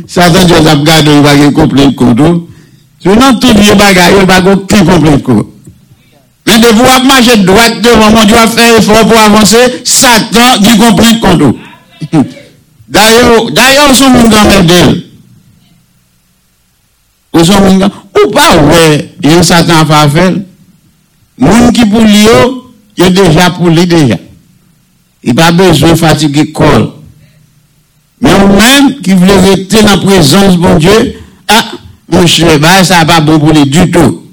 satan diyo zap gado yon bagay komplet koto, sou nan tout yon bagay yon bagay ki komplet koto. Men devou ap manje dwat devou moun diyo ap fè efor pou avanse, satan diyo komplet koto. Dayo, dayo sou moun gan mèdèl. Ou sou moun gan, ou pa wè yon satan fa fèl, moun ki pou li yo, yo deja pou li deja. I pa bezou fatige kol. Mais vous-même qui voulez rester dans la présence de bon Dieu, ah, mon cher, bah, ça n'est pas bon pour lui du tout.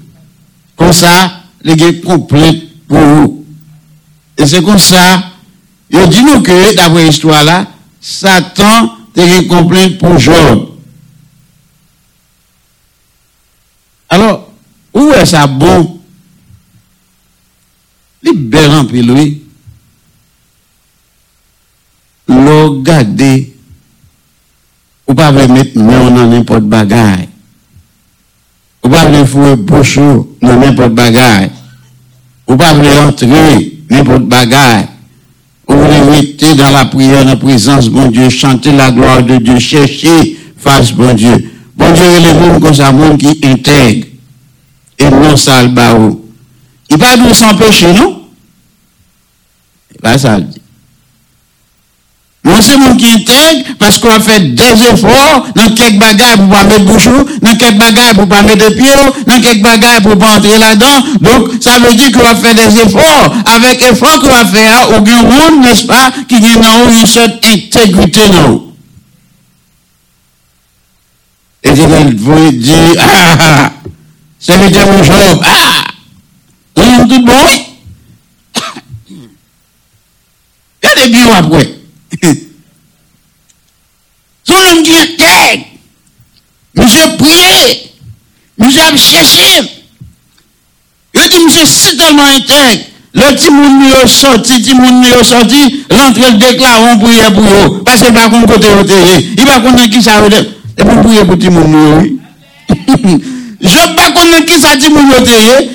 Comme ça, les gars complète pour vous. Et c'est comme ça, il dit nous que, d'après l'histoire là, Satan était complainte pour Job. Alors, où est ça bon? Est en pile, oui. l'eau ou pas veut mettre main dans n'importe bagaille. Ou pas veut fouer bouche dans n'importe bagaille. Ou pas veut entrer n'importe bagaille. Ou voulez mettre dans la prière, dans la présence, bon Dieu, chanter la gloire de Dieu, chercher face, bon Dieu. Bon Dieu, il gens comme ça, monde qui intègre. Et non sale bao. Il va nous péché, non? C'est pas ça, dit. Non, c'est mon qui intègre parce qu'on a fait des efforts dans quelques bagages pour pas mettre bouchon, dans quelques bagages pour pas mettre pied, dans quelques bagages pour pas entrer là-dedans. Donc, ça veut dire qu'on va faire des efforts. Avec effort qu'on va faire, au grand monde, n'est-ce pas, qui vient dans une certaine intégrité, non? Et il vous dire, ah, ah, ah, c'est le mon job, ah, on est bon, il y a des biens après. Son homme qui est tête, monsieur prié, a. Il dit, monsieur, c'est tellement intègre. Le petit monde lui est sorti, le petit monde lui est sorti, rentre le déclare, on prière pour eux. Parce qu'il va contre côté côté. Il va contre qui ça veut dire? Et pour prier pour petit monde oui. Je ne pas contre qui ça dit mon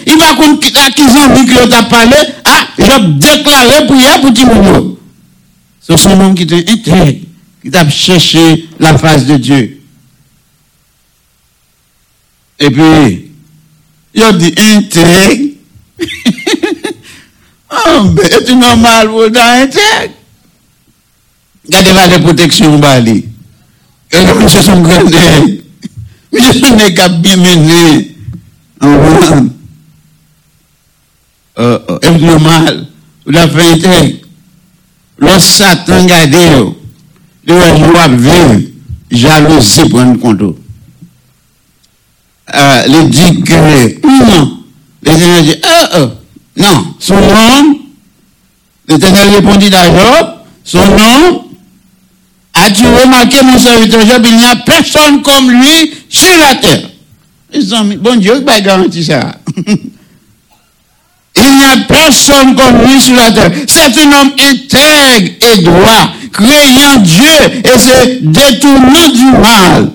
il va contre qui qui zambie qui t'a parlé? Ah, je. C'est son homme qui était intègre, qui t'a cherché la face de E pi, yo di entek. Anbe, eti normal pou dan entek. Gade va de proteksyon ba li. E yo mi se son grandek. Mi se son nek ap bi mene. Anbe. Eti normal pou dan fe entek. Los satan gade yo. Yo wap viv. Jalousi pou an kontou. Euh, il dit que, non, l'éternel dit, oh, oh, non, son nom, l'éternel répondit à Job, son nom, as-tu remarqué mon serviteur Job, il n'y a personne comme lui sur la terre. Les amis, bon Dieu, il va garantir ça. Il n'y a personne comme lui sur la terre. C'est un homme intègre et droit, créant Dieu et se détournant du mal.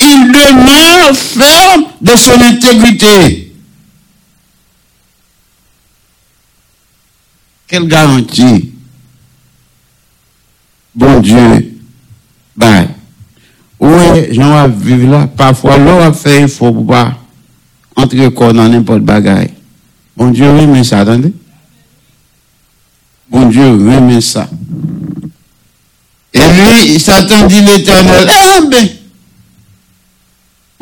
Il demeure ferme de son intégrité. Quelle garantie? Bon Dieu, ben, ouais, j'en vais vivre là. Parfois, l'on a fait, il faut pas entrer corps dans n'importe bagaille. Bon Dieu remet ça, attendez. Bon Dieu remet ça. Et lui, Satan dit l'éternel, ah ben,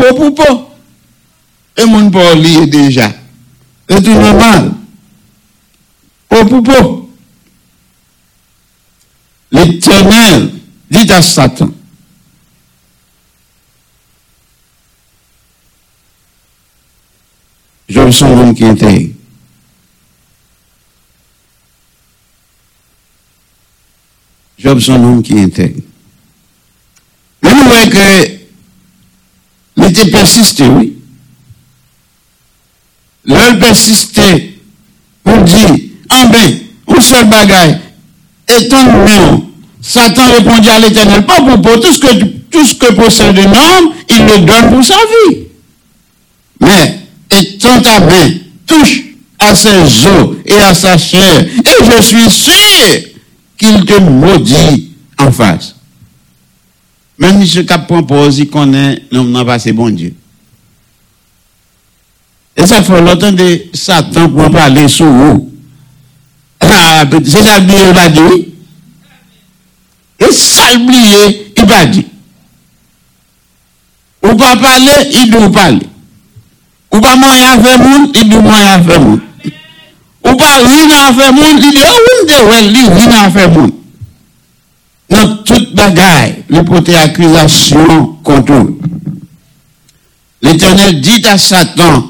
Po pou po. E moun po liye deja. E tou normal. Po pou po. L'Eternel dit à Satan, Job son moun ki enteye. Job son moun ki enteye. Moun wè kè il était persisté, oui. L'homme persisté pour dire, en ben, un seul bagaille, étant nous, Satan répondit à l'éternel, pas pour, tout ce que, tout ce que possède un homme, il le donne pour sa vie. Mais, étant ta main touche à ses os et à sa chair, et je suis sûr qu'il te maudit en face. Mèm mi se kap pranpozi konen nom nan pase bon Diyo. E sa fò lotan de satan pou an pale sou ou. Se sa bliye ou ba di ou. E sa bliye ou ba di. Ou pa pale, i di ou pale. Ou pa man ya fe moun, i di ou man ya fe moun. Ou pa rin ya fe moun, i di ou de wel li rin ya fe moun. Dans toute bagaille, le porter accusation contre eux. L'Éternel dit à Satan,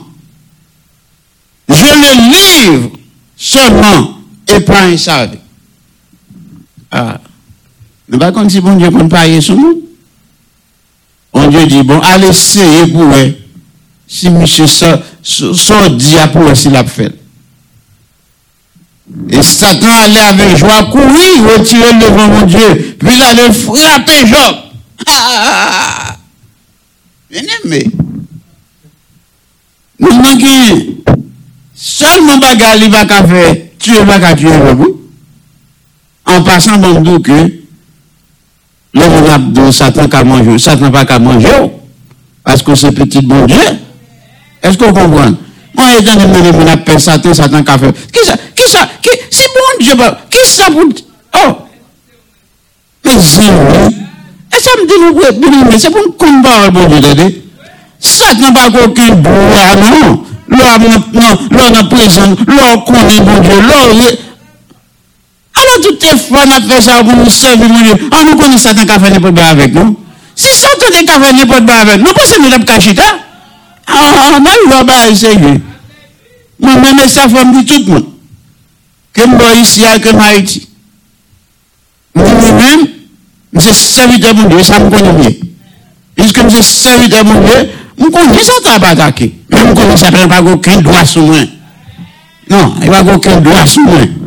je le livre seulement et pas un savait. Ah. Mais pas comme si bon Dieu ne pas sur nous. Bon Dieu dit, bon, allez essayer pour eux. Si monsieur sort dit à pour eux s'il a fait. Et Satan allait avec joie courir, retirer devant mon Dieu. Puis il allait frapper Job. Ah! Bien aimé. Nous manquons. Seulement bagarre, il va qu'à faire. Tu es pas tuer vous. En passant, bon dos que le abdou, Satan qu'à manger. Satan pas qu'à manger. Parce que c'est petit bon Dieu. Est-ce qu'on comprend? Mwen e jan de mwen mwen apel satan, satan ka fe. Ki sa, ki sa, ki, si bon diyo ba, ki sa pou, oh. Me zan wè. E sa mdi nou wè, bini mè, se pou m kon bar bon diyo de de. Satan pa kou ki bou la nan. Lò nan, lò nan prezan, lò konen bon diyo, lò yè. Alò tout e fwa nan fe sa pou nou sevi moun diyo. An nou konen satan ka fe ne pot ba avèk nou. Si satan de ka fe ne pot ba avèk nou, nou konsen nou lèp kachita. Ah, an an lwa ba e seye. Mwen mene sa fom di tout moun. Kem bo isi a, kem Haiti. Mwen mwen mwen, mwen se savite moun de, sa mwen konen mwen. Iske mwen se savite moun de, mwen konen sa ta batake. Mwen konen sa pren pa go ken doa sou mwen. Non, e pa go ken doa sou mwen.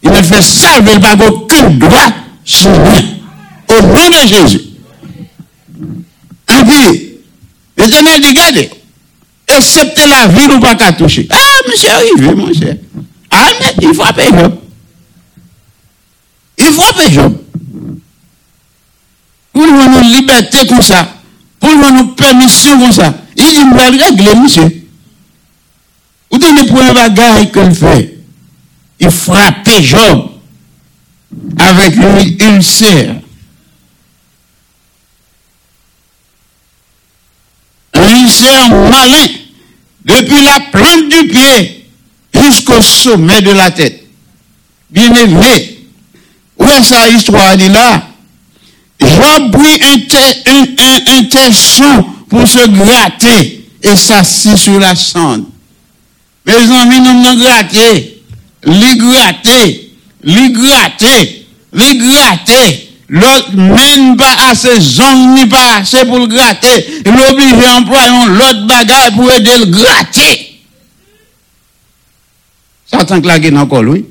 E mwen fe salve, e pa go ken doa sou mwen. Ou mwen de Jezi. An pi, l'éternel dit, regardez, excepté la vie, nous pas qu'à toucher. Ah, monsieur, arrivé, mon cher. Ah, mais il appeler Job. Il appeler Job. Pour nous avoir liberté comme ça, pour nous avoir permission comme ça, il dit, va régler, monsieur. Vous tenez pour un bagage qu'il fait. Il frappait Job avec une ulcère. Un ulcère malin depuis la plante du pied jusqu'au sommet de la tête. Bien aimé, où est sa histoire dit là? Job prit un, un, un, un pour se gratter et s'assit sur la cendre. Mes amis, nous nous gratter, li gratter, li gratter, li gratter. L'autre même pas assez zone ni pas assez pour le gratter. Il oblige à employer l'autre bagage pour aider le gratter. Satan claqué dans le col, oui.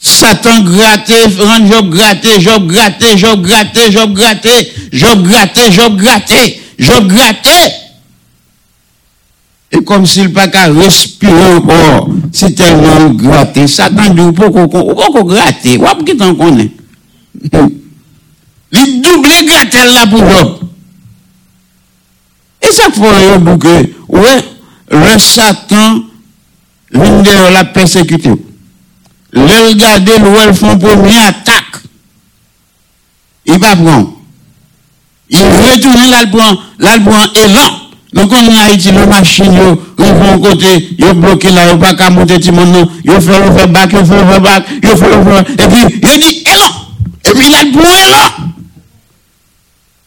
Satan gratté, rend Job gratté, Job gratté, Job gratté, Job gratté, Job gratté, Job gratté, Job gratté. Et comme s'il pas qu'à respirer encore, c'est tellement gratté. Satan dit, ou pas qu'on gratter, ou qu'il t'en connaît. Il double gratté là pour Job. Et ça fait un bouquet. Ouais, le Satan vient de la persécuter. Le regarder, le font première attaque. Il va prendre. Il retourne là, prend, là, prend élan. Donc, on a Haïti, la machine, yo, yo vont côté, yo bloqué là, yo pas qu'à monter tout le monde, yo fait le back, yo fait le back, yo fait le et puis, il dit élan. Et puis, là, il prend élan.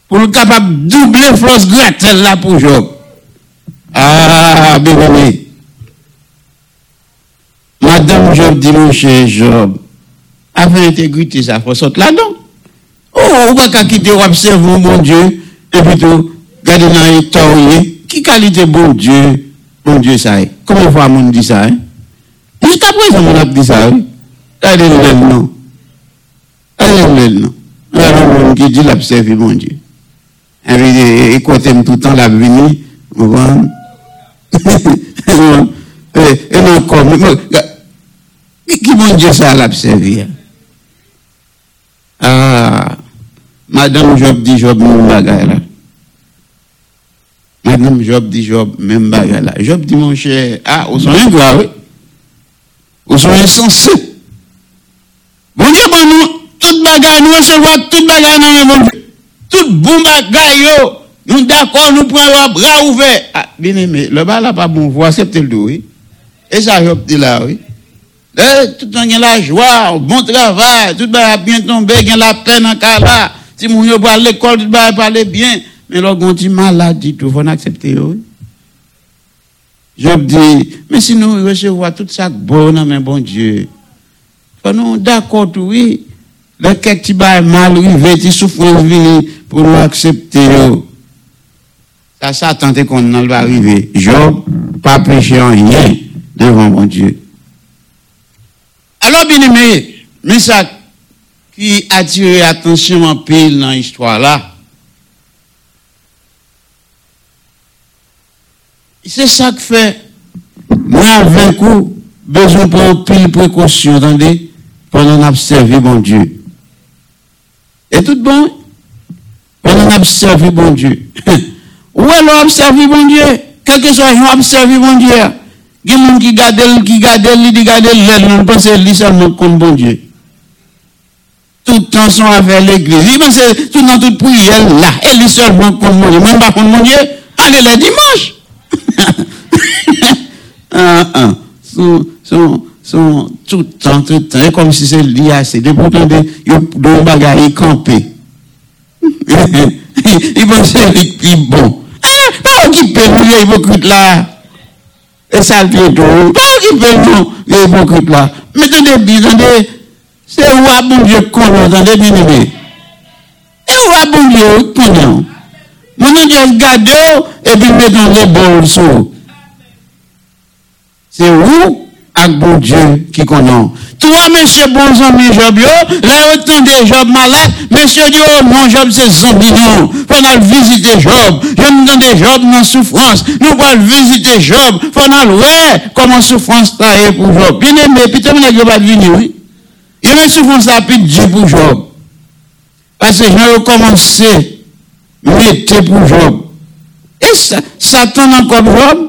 Pour le capable de doubler force grattelle là pour Job. Ah, bébé. Madame Job dit, mon cher Job, avec intégrité, ça faut sortir là-dedans. Oh, on va pas quitter, observer mon Dieu, et puis tout, garder dans les tauriers. Qui qualité bon Dieu, bon Dieu ça est? Comment fois mon dit ça, hein? Jusqu'à présent, on a dit ça. Regardez le nom. Regardez le nom. Regardez le qui dit l'observer mon Dieu. Et puis, écoutez tout le temps la venue, vous voyez? Et non, comme, qui mon Dieu ça l'a servi? Ah, Madame Job dit Job même bagaille là. Madame Job dit Job même bagaille là. Job dit mon cher, ah, vous sont ingrat, oui. Vous sont insensés. Bon Dieu, bon nous, toute bagaille, nous recevons toute le monde. Tout bon bagaille, yo. Nous d'accord, nous prenons le bras ouvert. Ah, bien aimé, le bas là pas bon, vous acceptez le dos, oui. Et ça, Job dit là, oui. Eh, tout le temps, la joie, bon travail, tout le monde a bien tombé, il y a la peine en cas là. Si mon yo l'école, tout le monde parler bien. Mais là, quand il maladie, tout, faut accepter, oui. Job dit, mais si nous recevons tout ça bon, mais bon Dieu. Nous d'accord, oui. Le quelques petits bail mal, oui, souffrance, vini, pour nous accepter. Ça Ça, tenter qu'on n'en va arriver. Job, pas péché en rien devant mon Dieu. Alors, bien aimé, mais ça qui a attiré attention en pile dans l'histoire là, c'est ça que fait, moi, avec coup, besoin de prendre pile précaution, attendez, pendant d'observer mon Dieu. Et tout bon, pendant d'observer mon Dieu. Où est l'observer mon Dieu? Quel que soit l'observer mon Dieu? Il y a des gens qui gardent, qui gardent, qui gardent l'aile, non pense lui seulement comme bon Dieu. Tout le temps sont avec l'église. Il pense tout le temps, toute prière là, et lui seulement comme mon Dieu. Même pas comme mon Dieu, allez le dimanche. un, un, sont, sont, sont tout temps, tout temps, comme si c'est lié à ces deux pourtant de, de bagaille campé. il pensait qu'il bon. Ah, pas occupé, nous, hypocrite là. Et ça, c'est tout. Non. Pas occupé, nous, hypocrite là. Mais tenez bien, attendez, c'est où ah, bon Dieu qu'on entendez bien aimé. Et où ah, bon Dieu qu'on Mon Dieu, regardez, et puis mettons les bons sous. Se ou ak bon Diyo ki konon. Tou an mèche bon zanmi Job yo, la ou tan de Job malak, mèche diyo, mon Job se zanmi non. Fon al vizite Job, jom dan de Job nan soufrans. Nou pal vizite Job, fon al wè, koman soufrans ta e pou Job. Bien eme, pi temene Job al vini wè. Yon mè soufrans api di pou Job. Ase jan yo komanse mette pou Job. E sa, satan an kon Job,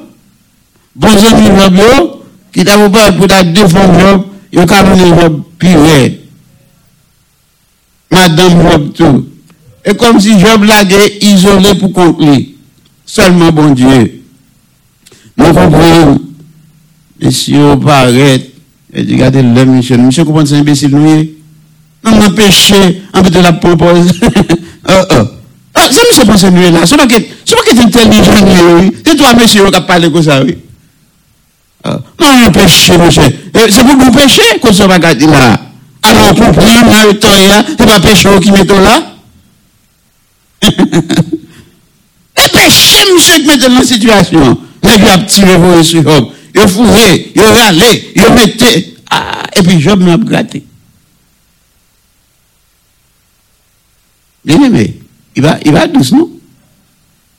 Bon ami Job, yo, qui t'a pas pour ta défendre Job, il a amené Job pire. Madame Job tout. Et comme si Job l'avait isolé pour conclure. Seulement bon Dieu. Nous comprenons. Monsieur paraît. Et regardez le monsieur. Monsieur comprend c'est imbécile nous. Non, on a péché. On peut la propose. oh, oh. Ah, c'est monsieur pense nous là. C'est pas que c'est pas que intelligent. C'est toi monsieur qui a parlé comme ça. Oui. Non, on péché, monsieur. C'est pour vous pécher qu'on se va garder là. Alors, pour prendre dans le temps, c'est pas péché qui met là. Et péché, monsieur, qui met dans la situation. Mais il a tiré vos sur Job. Il a fourré, il a râlé, il a metté. Ah, et puis Job m'a gratté. Bien aimé, il va, il va doucement.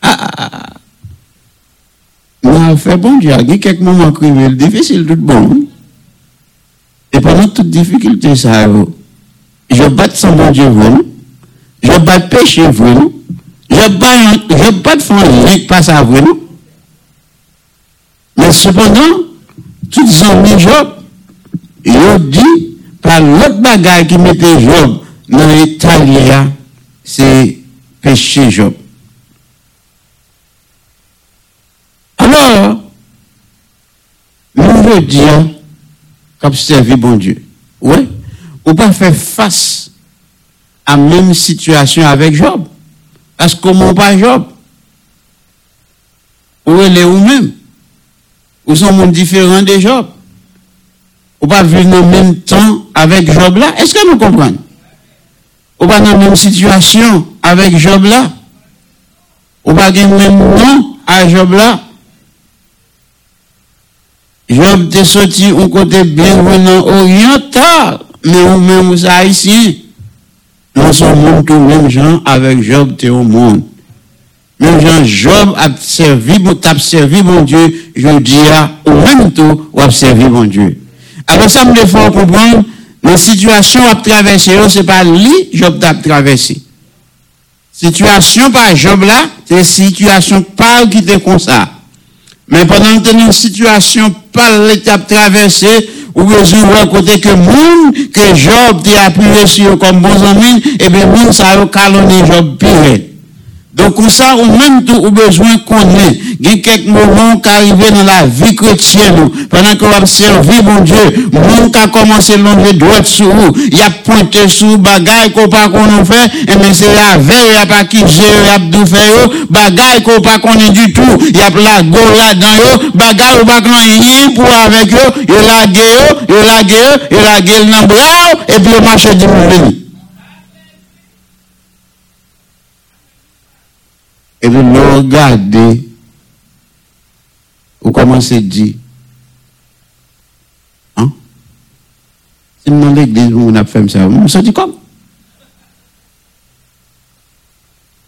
Ah, ah, ah. Moi, fait bon Dieu, il y a quelques moments cruels, difficiles, tout bon. Et pendant toute difficulté, ça, je bats sans mon Dieu, vous. Je bats péché, vous. Je bats, je bats de fond, je passe à vous. Mais cependant, tout les Job, ils dit, par l'autre bagaille qui mettait Job dans l'état, c'est péché Job. Alors, nous veut dire qu'observer bon Dieu. Oui, ou pas faire face à la même situation avec Job. Parce que comment pas Job? Où elle est ou-même? Ou sont monde différent de Job? Ou pas vivre en même temps avec Job là? Est-ce que nous comprenons? Ou pas dans la même situation avec Job là? Ou pas le même nom à Job là? Job te sorti un côté bienvenant oriental, mais ou même aux haïtiens. Nous sommes tous même gens avec Job te au monde. Même gens, Job a servi, t'a servi mon Dieu, je dis à, au même tout, ou a servi mon Dieu. Alors ça me fait comprendre, la situation à traverser, c'est pas lui, Job t'a traversé. Situation par Job là, c'est situation pas qui était comme ça. Mais pendant que une situation par l'étape traversée, ou besoin côté que monde que Job t'a appuyé sur comme bon ami, et bien monde ça a calonné Job pire. Don kon sa ou menm tou ou bezwen konen, gen kek mouman ka arrive nan la vi kretien nou, panan kon wap servi bon Diyo, moun ka komanse lonje dwet sou ou, yap pointe sou bagay ko pa konon fe, emen se la vey yap akize yap dou fe yo, bagay ko pa konen du tou, yap la go la dan yo, bagay ou baklan yen pou avek yo, yo la ge yo, yo la ge yo, yo la ge l nan bla yo, epi yo map se di moun veni. epi nou gade ou koman se di an se mwen dek di moun ap fèm sa mwen soti kom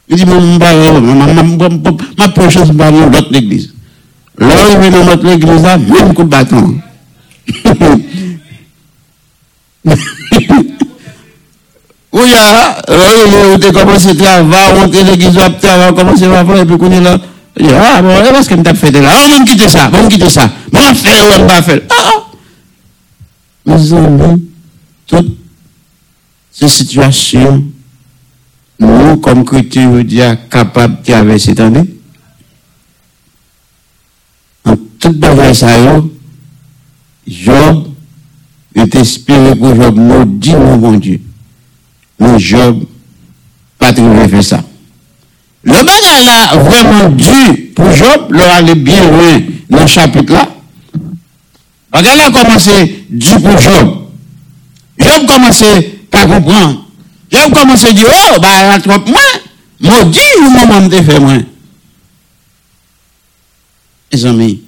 mwen di mwen mba mwen pochè mba mwen lot l'eglise lò yon mwen lot l'eglise la mwen kou baton Oui, ah, oui, on a commencé à travailler, on a l'église, on à faire, et puis est ah, bon, est-ce que je fait là? Ah, on va quitter ça, on va quitter ça. On va faire, on va faire. Ah, ah. Mes amis, toutes ces situations, nous, comme chrétiens, nous capables de traverser, attendez. En toute Job, est inspiré pour Job, maudit mon Dieu. Mais Job, pas trouvé faire ça. Le bagage là, vraiment dur pour Job, leur aller bien loin dans le chapitre là. Bagage là commencé dur pour Job. Job commençait pas comprendre. Job commençait à dire, oh, bah, y a trop moins. Maudit ou moment de faire moins. Mes amis.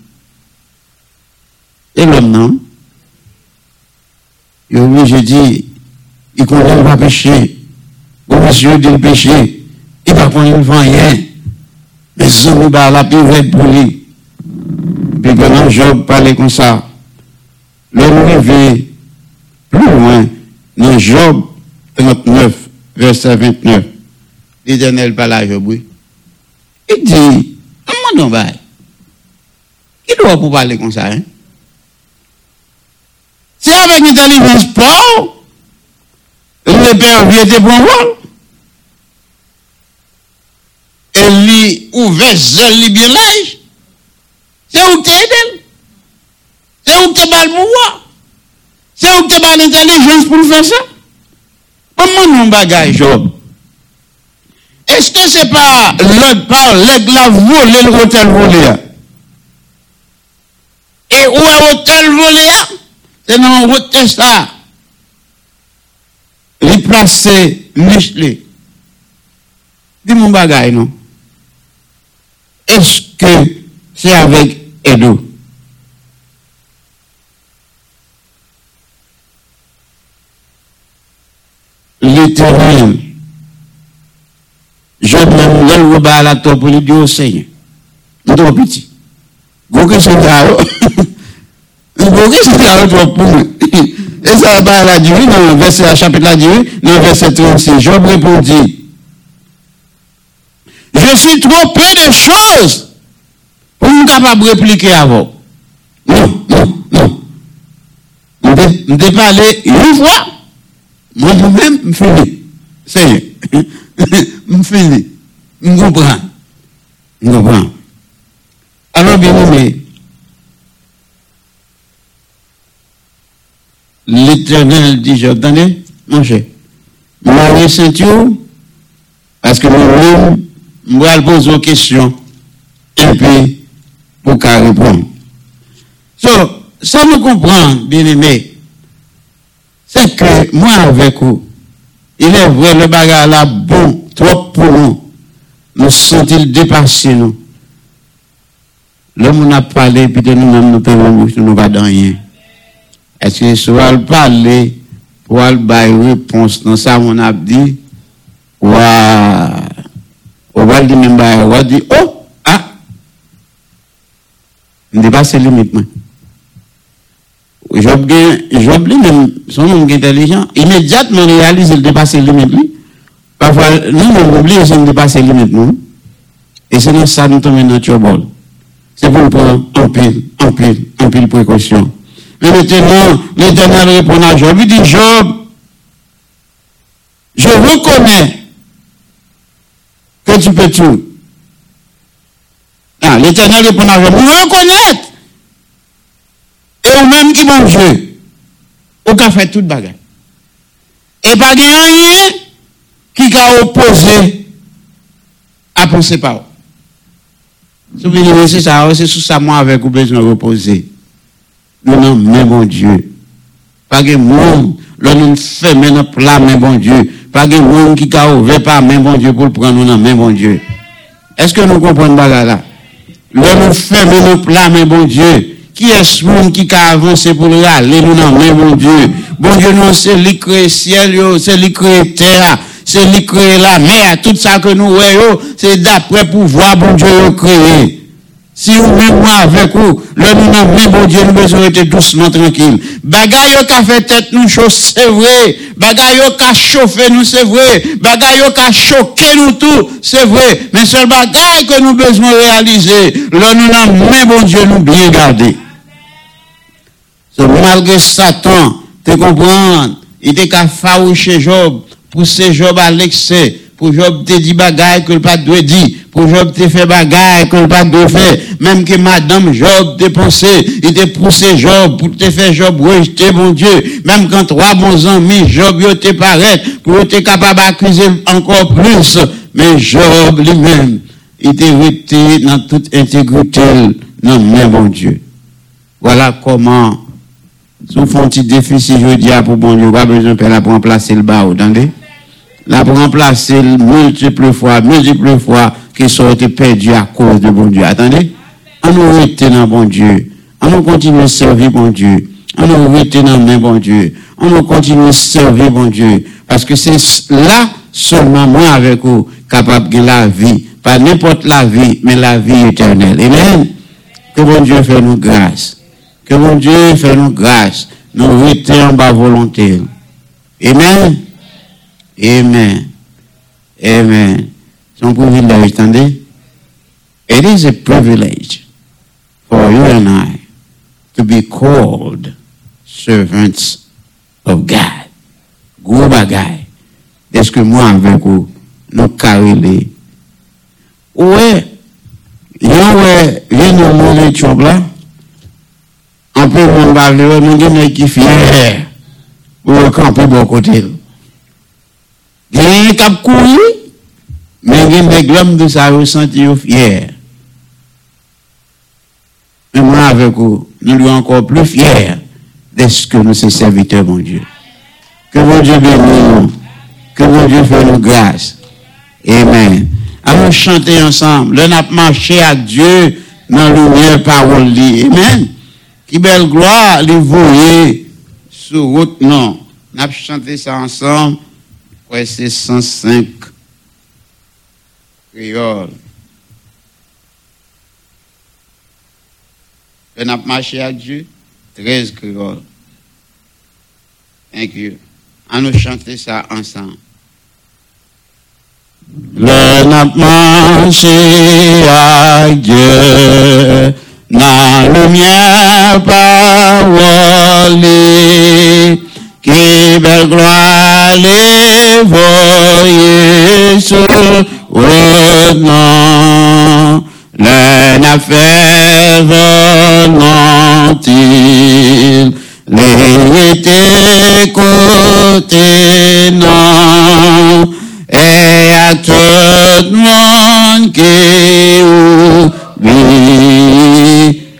Et l'homme, non? De dire, il condamne pas péché. Bon monsieur dit le péché, il va qu'on ne vend rien. Mais ce nous bat la pire pour lui. Puis pendant Job parlait comme ça, l'homme rêvait plus loin dans Job 39, verset 29. L'éternel parle à Job, oui. Il dit, comment on va? Qui doit pour parler comme ça, hein? C'est avec une intelligence pauvre le père vient de prendre Et lui, ouvert, zèle, bien l'âge. C'est où qui aide C'est où qui va le pouvoir C'est où qui va l'intelligence pour faire ça Comment non bagage, Job. Est-ce que c'est pas l'autre par l'aigle la volé le hôtel volé Et où est l'hôtel volé C'est dans l'hôtel ça. Il placé Michelet. Dis mon bagaille, non? Est-ce que c'est avec Edo? L'éternel. Je même le rebat à la pour lui dire au Seigneur. Nous trop petit. Gros que c'est là. Gros que c'est là trop pour moi. Et ça va la divine dans le verset, chapitre la dans le verset 36. Job répondit. Je suis trop peu de choses pour nous capable répliquer avant. Non, non, non. Je ne pas aller une fois, moi-même, je finis. Seigneur, je finis. Je comprends. Je comprends. Alors, bien aimé, l'éternel dit, j'entendais, mon cher, marier ceinture, parce que moi-même, je vais poser une question, et puis, pour qu'elle répondre. So, ça me comprend, bien aimé, c'est que moi avec vous, il est vrai, le bagage là, bon, trop pour nous, nous sentons dépasser nous? L'homme n'a parlé, puis de nous-mêmes, nous ne nous pas dans rien. Est-ce que soit le parler, pour le bailler réponse dans ça, on a dit, ouah, on va dire même on va dire, oh, ah, on dépasse les limites, moi. Job, Job lui-même, son homme intelligent, immédiatement réalise qu'il dépasse les limites, lui. Parfois, nous, on oublie nous dépasse les limites. Et c'est dans ça nous tombons dans le bol. C'est pour prendre en pile, en pile, en pile précaution. Mais maintenant, l'éternel répond à Job. Il dit, Job, je reconnais que tu peux tout. Ah, l'éternel répond à Job, vous reconnaître. Et ou même qui mange, ou qu'a fait toute bagarre. Et pas rien qui a opposé à penser par vous. c'est ça, c'est sous ça, moi, avec vous besoin de reposer. Nous non, mais bon Dieu. Pas de monde, là nous fait maintenant plat, mais bon Dieu. Pas de monde qui a ouvert pas, mais bon Dieu, pour le prendre, nous non, mais bon Dieu. Est-ce que nous comprenons pas là? Le nous fermons nos plats, mais bon Dieu. Qui est ce monde qui a avancé pour le aller, nous non, mais bon Dieu? Bon Dieu, non, c'est lui le ciel, c'est lui la terre, c'est lui crée la mer, tout ça que nous voyons, c'est d'après pouvoir, bon Dieu, créé. Si vous même moi avec vous, le nous non, mais bon Dieu, nous besoin d'être doucement tranquille. Yo ka fait tête nous chaud, c'est vrai. Bagay yo ka chauffer nous, c'est vrai. Yo ka choquer nous tout, c'est vrai. Mais seul bagay que nous besoin réaliser, le nous non, mais bon Dieu, nous bien garder. Malgré Satan, tu comprends, il était qu'à faroucher Job, pousser Job à l'excès, pour Job te dit bagaille que le pas doit dire, pour Job te fait bagaille que le pas doit faire, même que madame Job te pensé, il te poussé Job pour te faire Job rejeter mon Dieu, même quand trois bons amis, Job yo te paraît, pour te capable d'accuser encore plus, mais Job lui-même, il était resté dans toute intégrité, non, mais bon Dieu. Voilà comment faites un petit déficit, je dis à pour bon Dieu, pas besoin de faire pour remplacer le bas, entendez? Là, pour remplacer le multiples fois, multiples fois, qui sont été perdus à cause de bon Dieu. Attendez? On nous dans bon Dieu. On nous continue à servir bon Dieu. On nous rester dans bon Dieu. On nous continue à servir bon Dieu. Parce que c'est là seulement moi avec vous capable de la vie. Pas n'importe la vie, mais la vie éternelle. Amen. Que bon Dieu fait nous grâce. Que mon Dieu fait nous grâce. Nous rester en volonté. Amen. Amen. Amen. Son privilège, attendez. It is a privilege for you and I to be called servants of God. Gros bagaille. Est-ce que moi avec vous, nous carrelés? Ouais. Yon ouais, yon nous mourir de là. Un peu mon bavle, nous avons qui fier. Pour camper bon côté. Il y a un cap courir. Mais il y a des de ça ressenti fier. Mais moi avec vous, nous sommes encore plus fiers de ce que nous sommes serviteurs, mon Dieu. Que mon Dieu bénisse nous. Que mon Dieu fasse nous grâce. Amen. Allons chanter ensemble. Le n'a marché à Dieu dans la lumière parole. Amen. Qui belle gloire, les voyer sur route, non. N'a chanté ça ensemble. C'est 105 créoles. On a marché à Dieu, 13 créoles. You. On nous chanter ça ensemble. Le n'a marché à Dieu, le mien parole, qui belle gloire les voyer sur le nom. Le n'a fait volontiers, les était côté non, et à tout le monde qui oublie,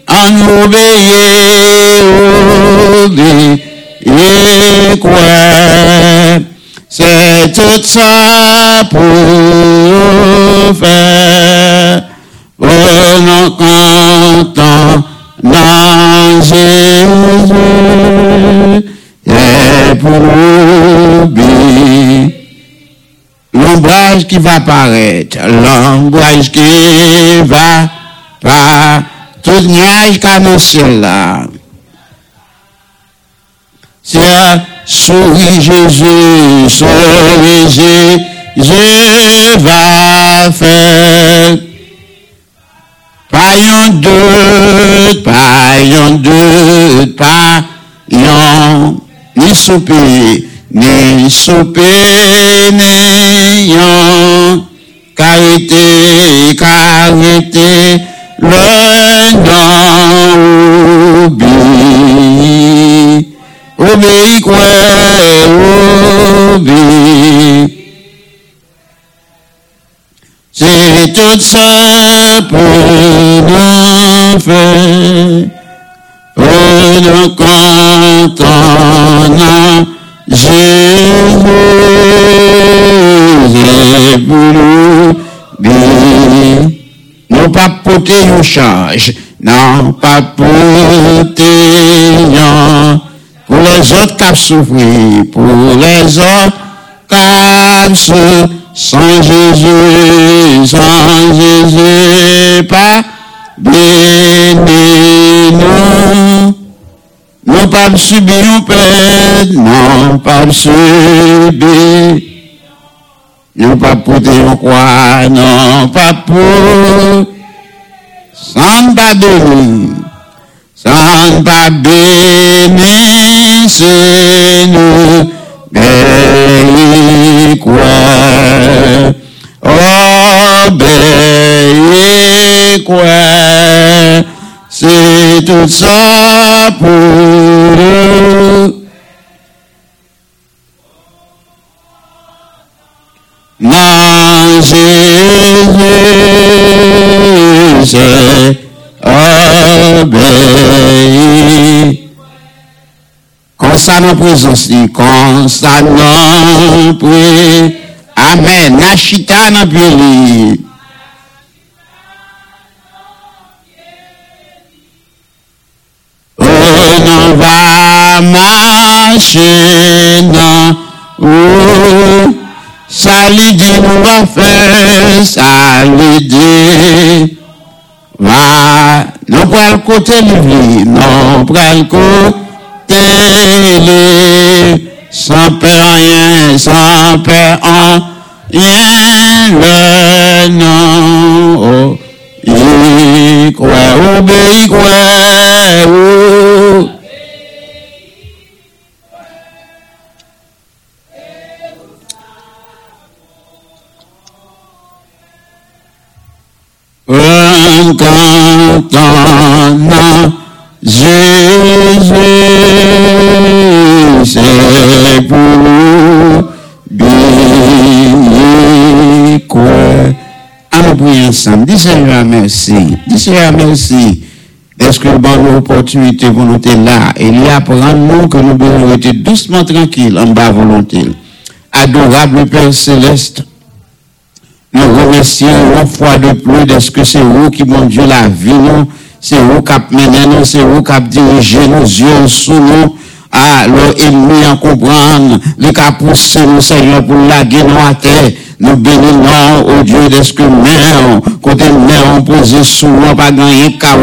en obéir, obéir, quoi. C'est tout ça pour faire, pour nous content dans Jésus, et pour oublier l'ombrage qui va paraître, l'ombrage qui va pas, tout nuage qu'à mon ciel là. C'est souris Jésus, souris Jésus va faire. Pas yon doute, pas yon ni souper, ni souper, yon carité, sa prudent fait, et le canton a Jésus pour nous Non pas porter une charge, non pas porter non, pour les autres qui souffrent, pour les autres qui Sans, sans Jésus, sans Jésus, pas béni, non. Non, pas subir, non, pète, non, pas subir. Non, pas poter, non, quoi, non, pas pour. Sans pas donner, sans pas béni, c'est nous, béni. tout ça pour eux. Nan Jésus, j'ai obéi. Constant présence, constant pré. Amen. Nashita nan ça lui dit nous va faire, dit va, non pas le côté lui, non pas le côté sans peur rien, sans rien, le non, oh, obéit, ensemble. Dis Seigneur merci. Dis Seigneur merci. Est-ce que bon l'opportunité être là? Et lui apprendre nous que nous devons être doucement tranquilles en bas volonté. Adorable Père Céleste, nous remercions une fois de plus de ce que c'est vous qui, mon Dieu, la vie, nous. C'est vous qui mené nous, c'est vous qui dirigé nos yeux sous nous. Ah, l'ennemi en comprendre, le a poussé nous, Seigneur, pour laguer nous à terre. Nous bénissons, oh Dieu, de ce que mère, côté mère, on posé sous nous, pas gagner, car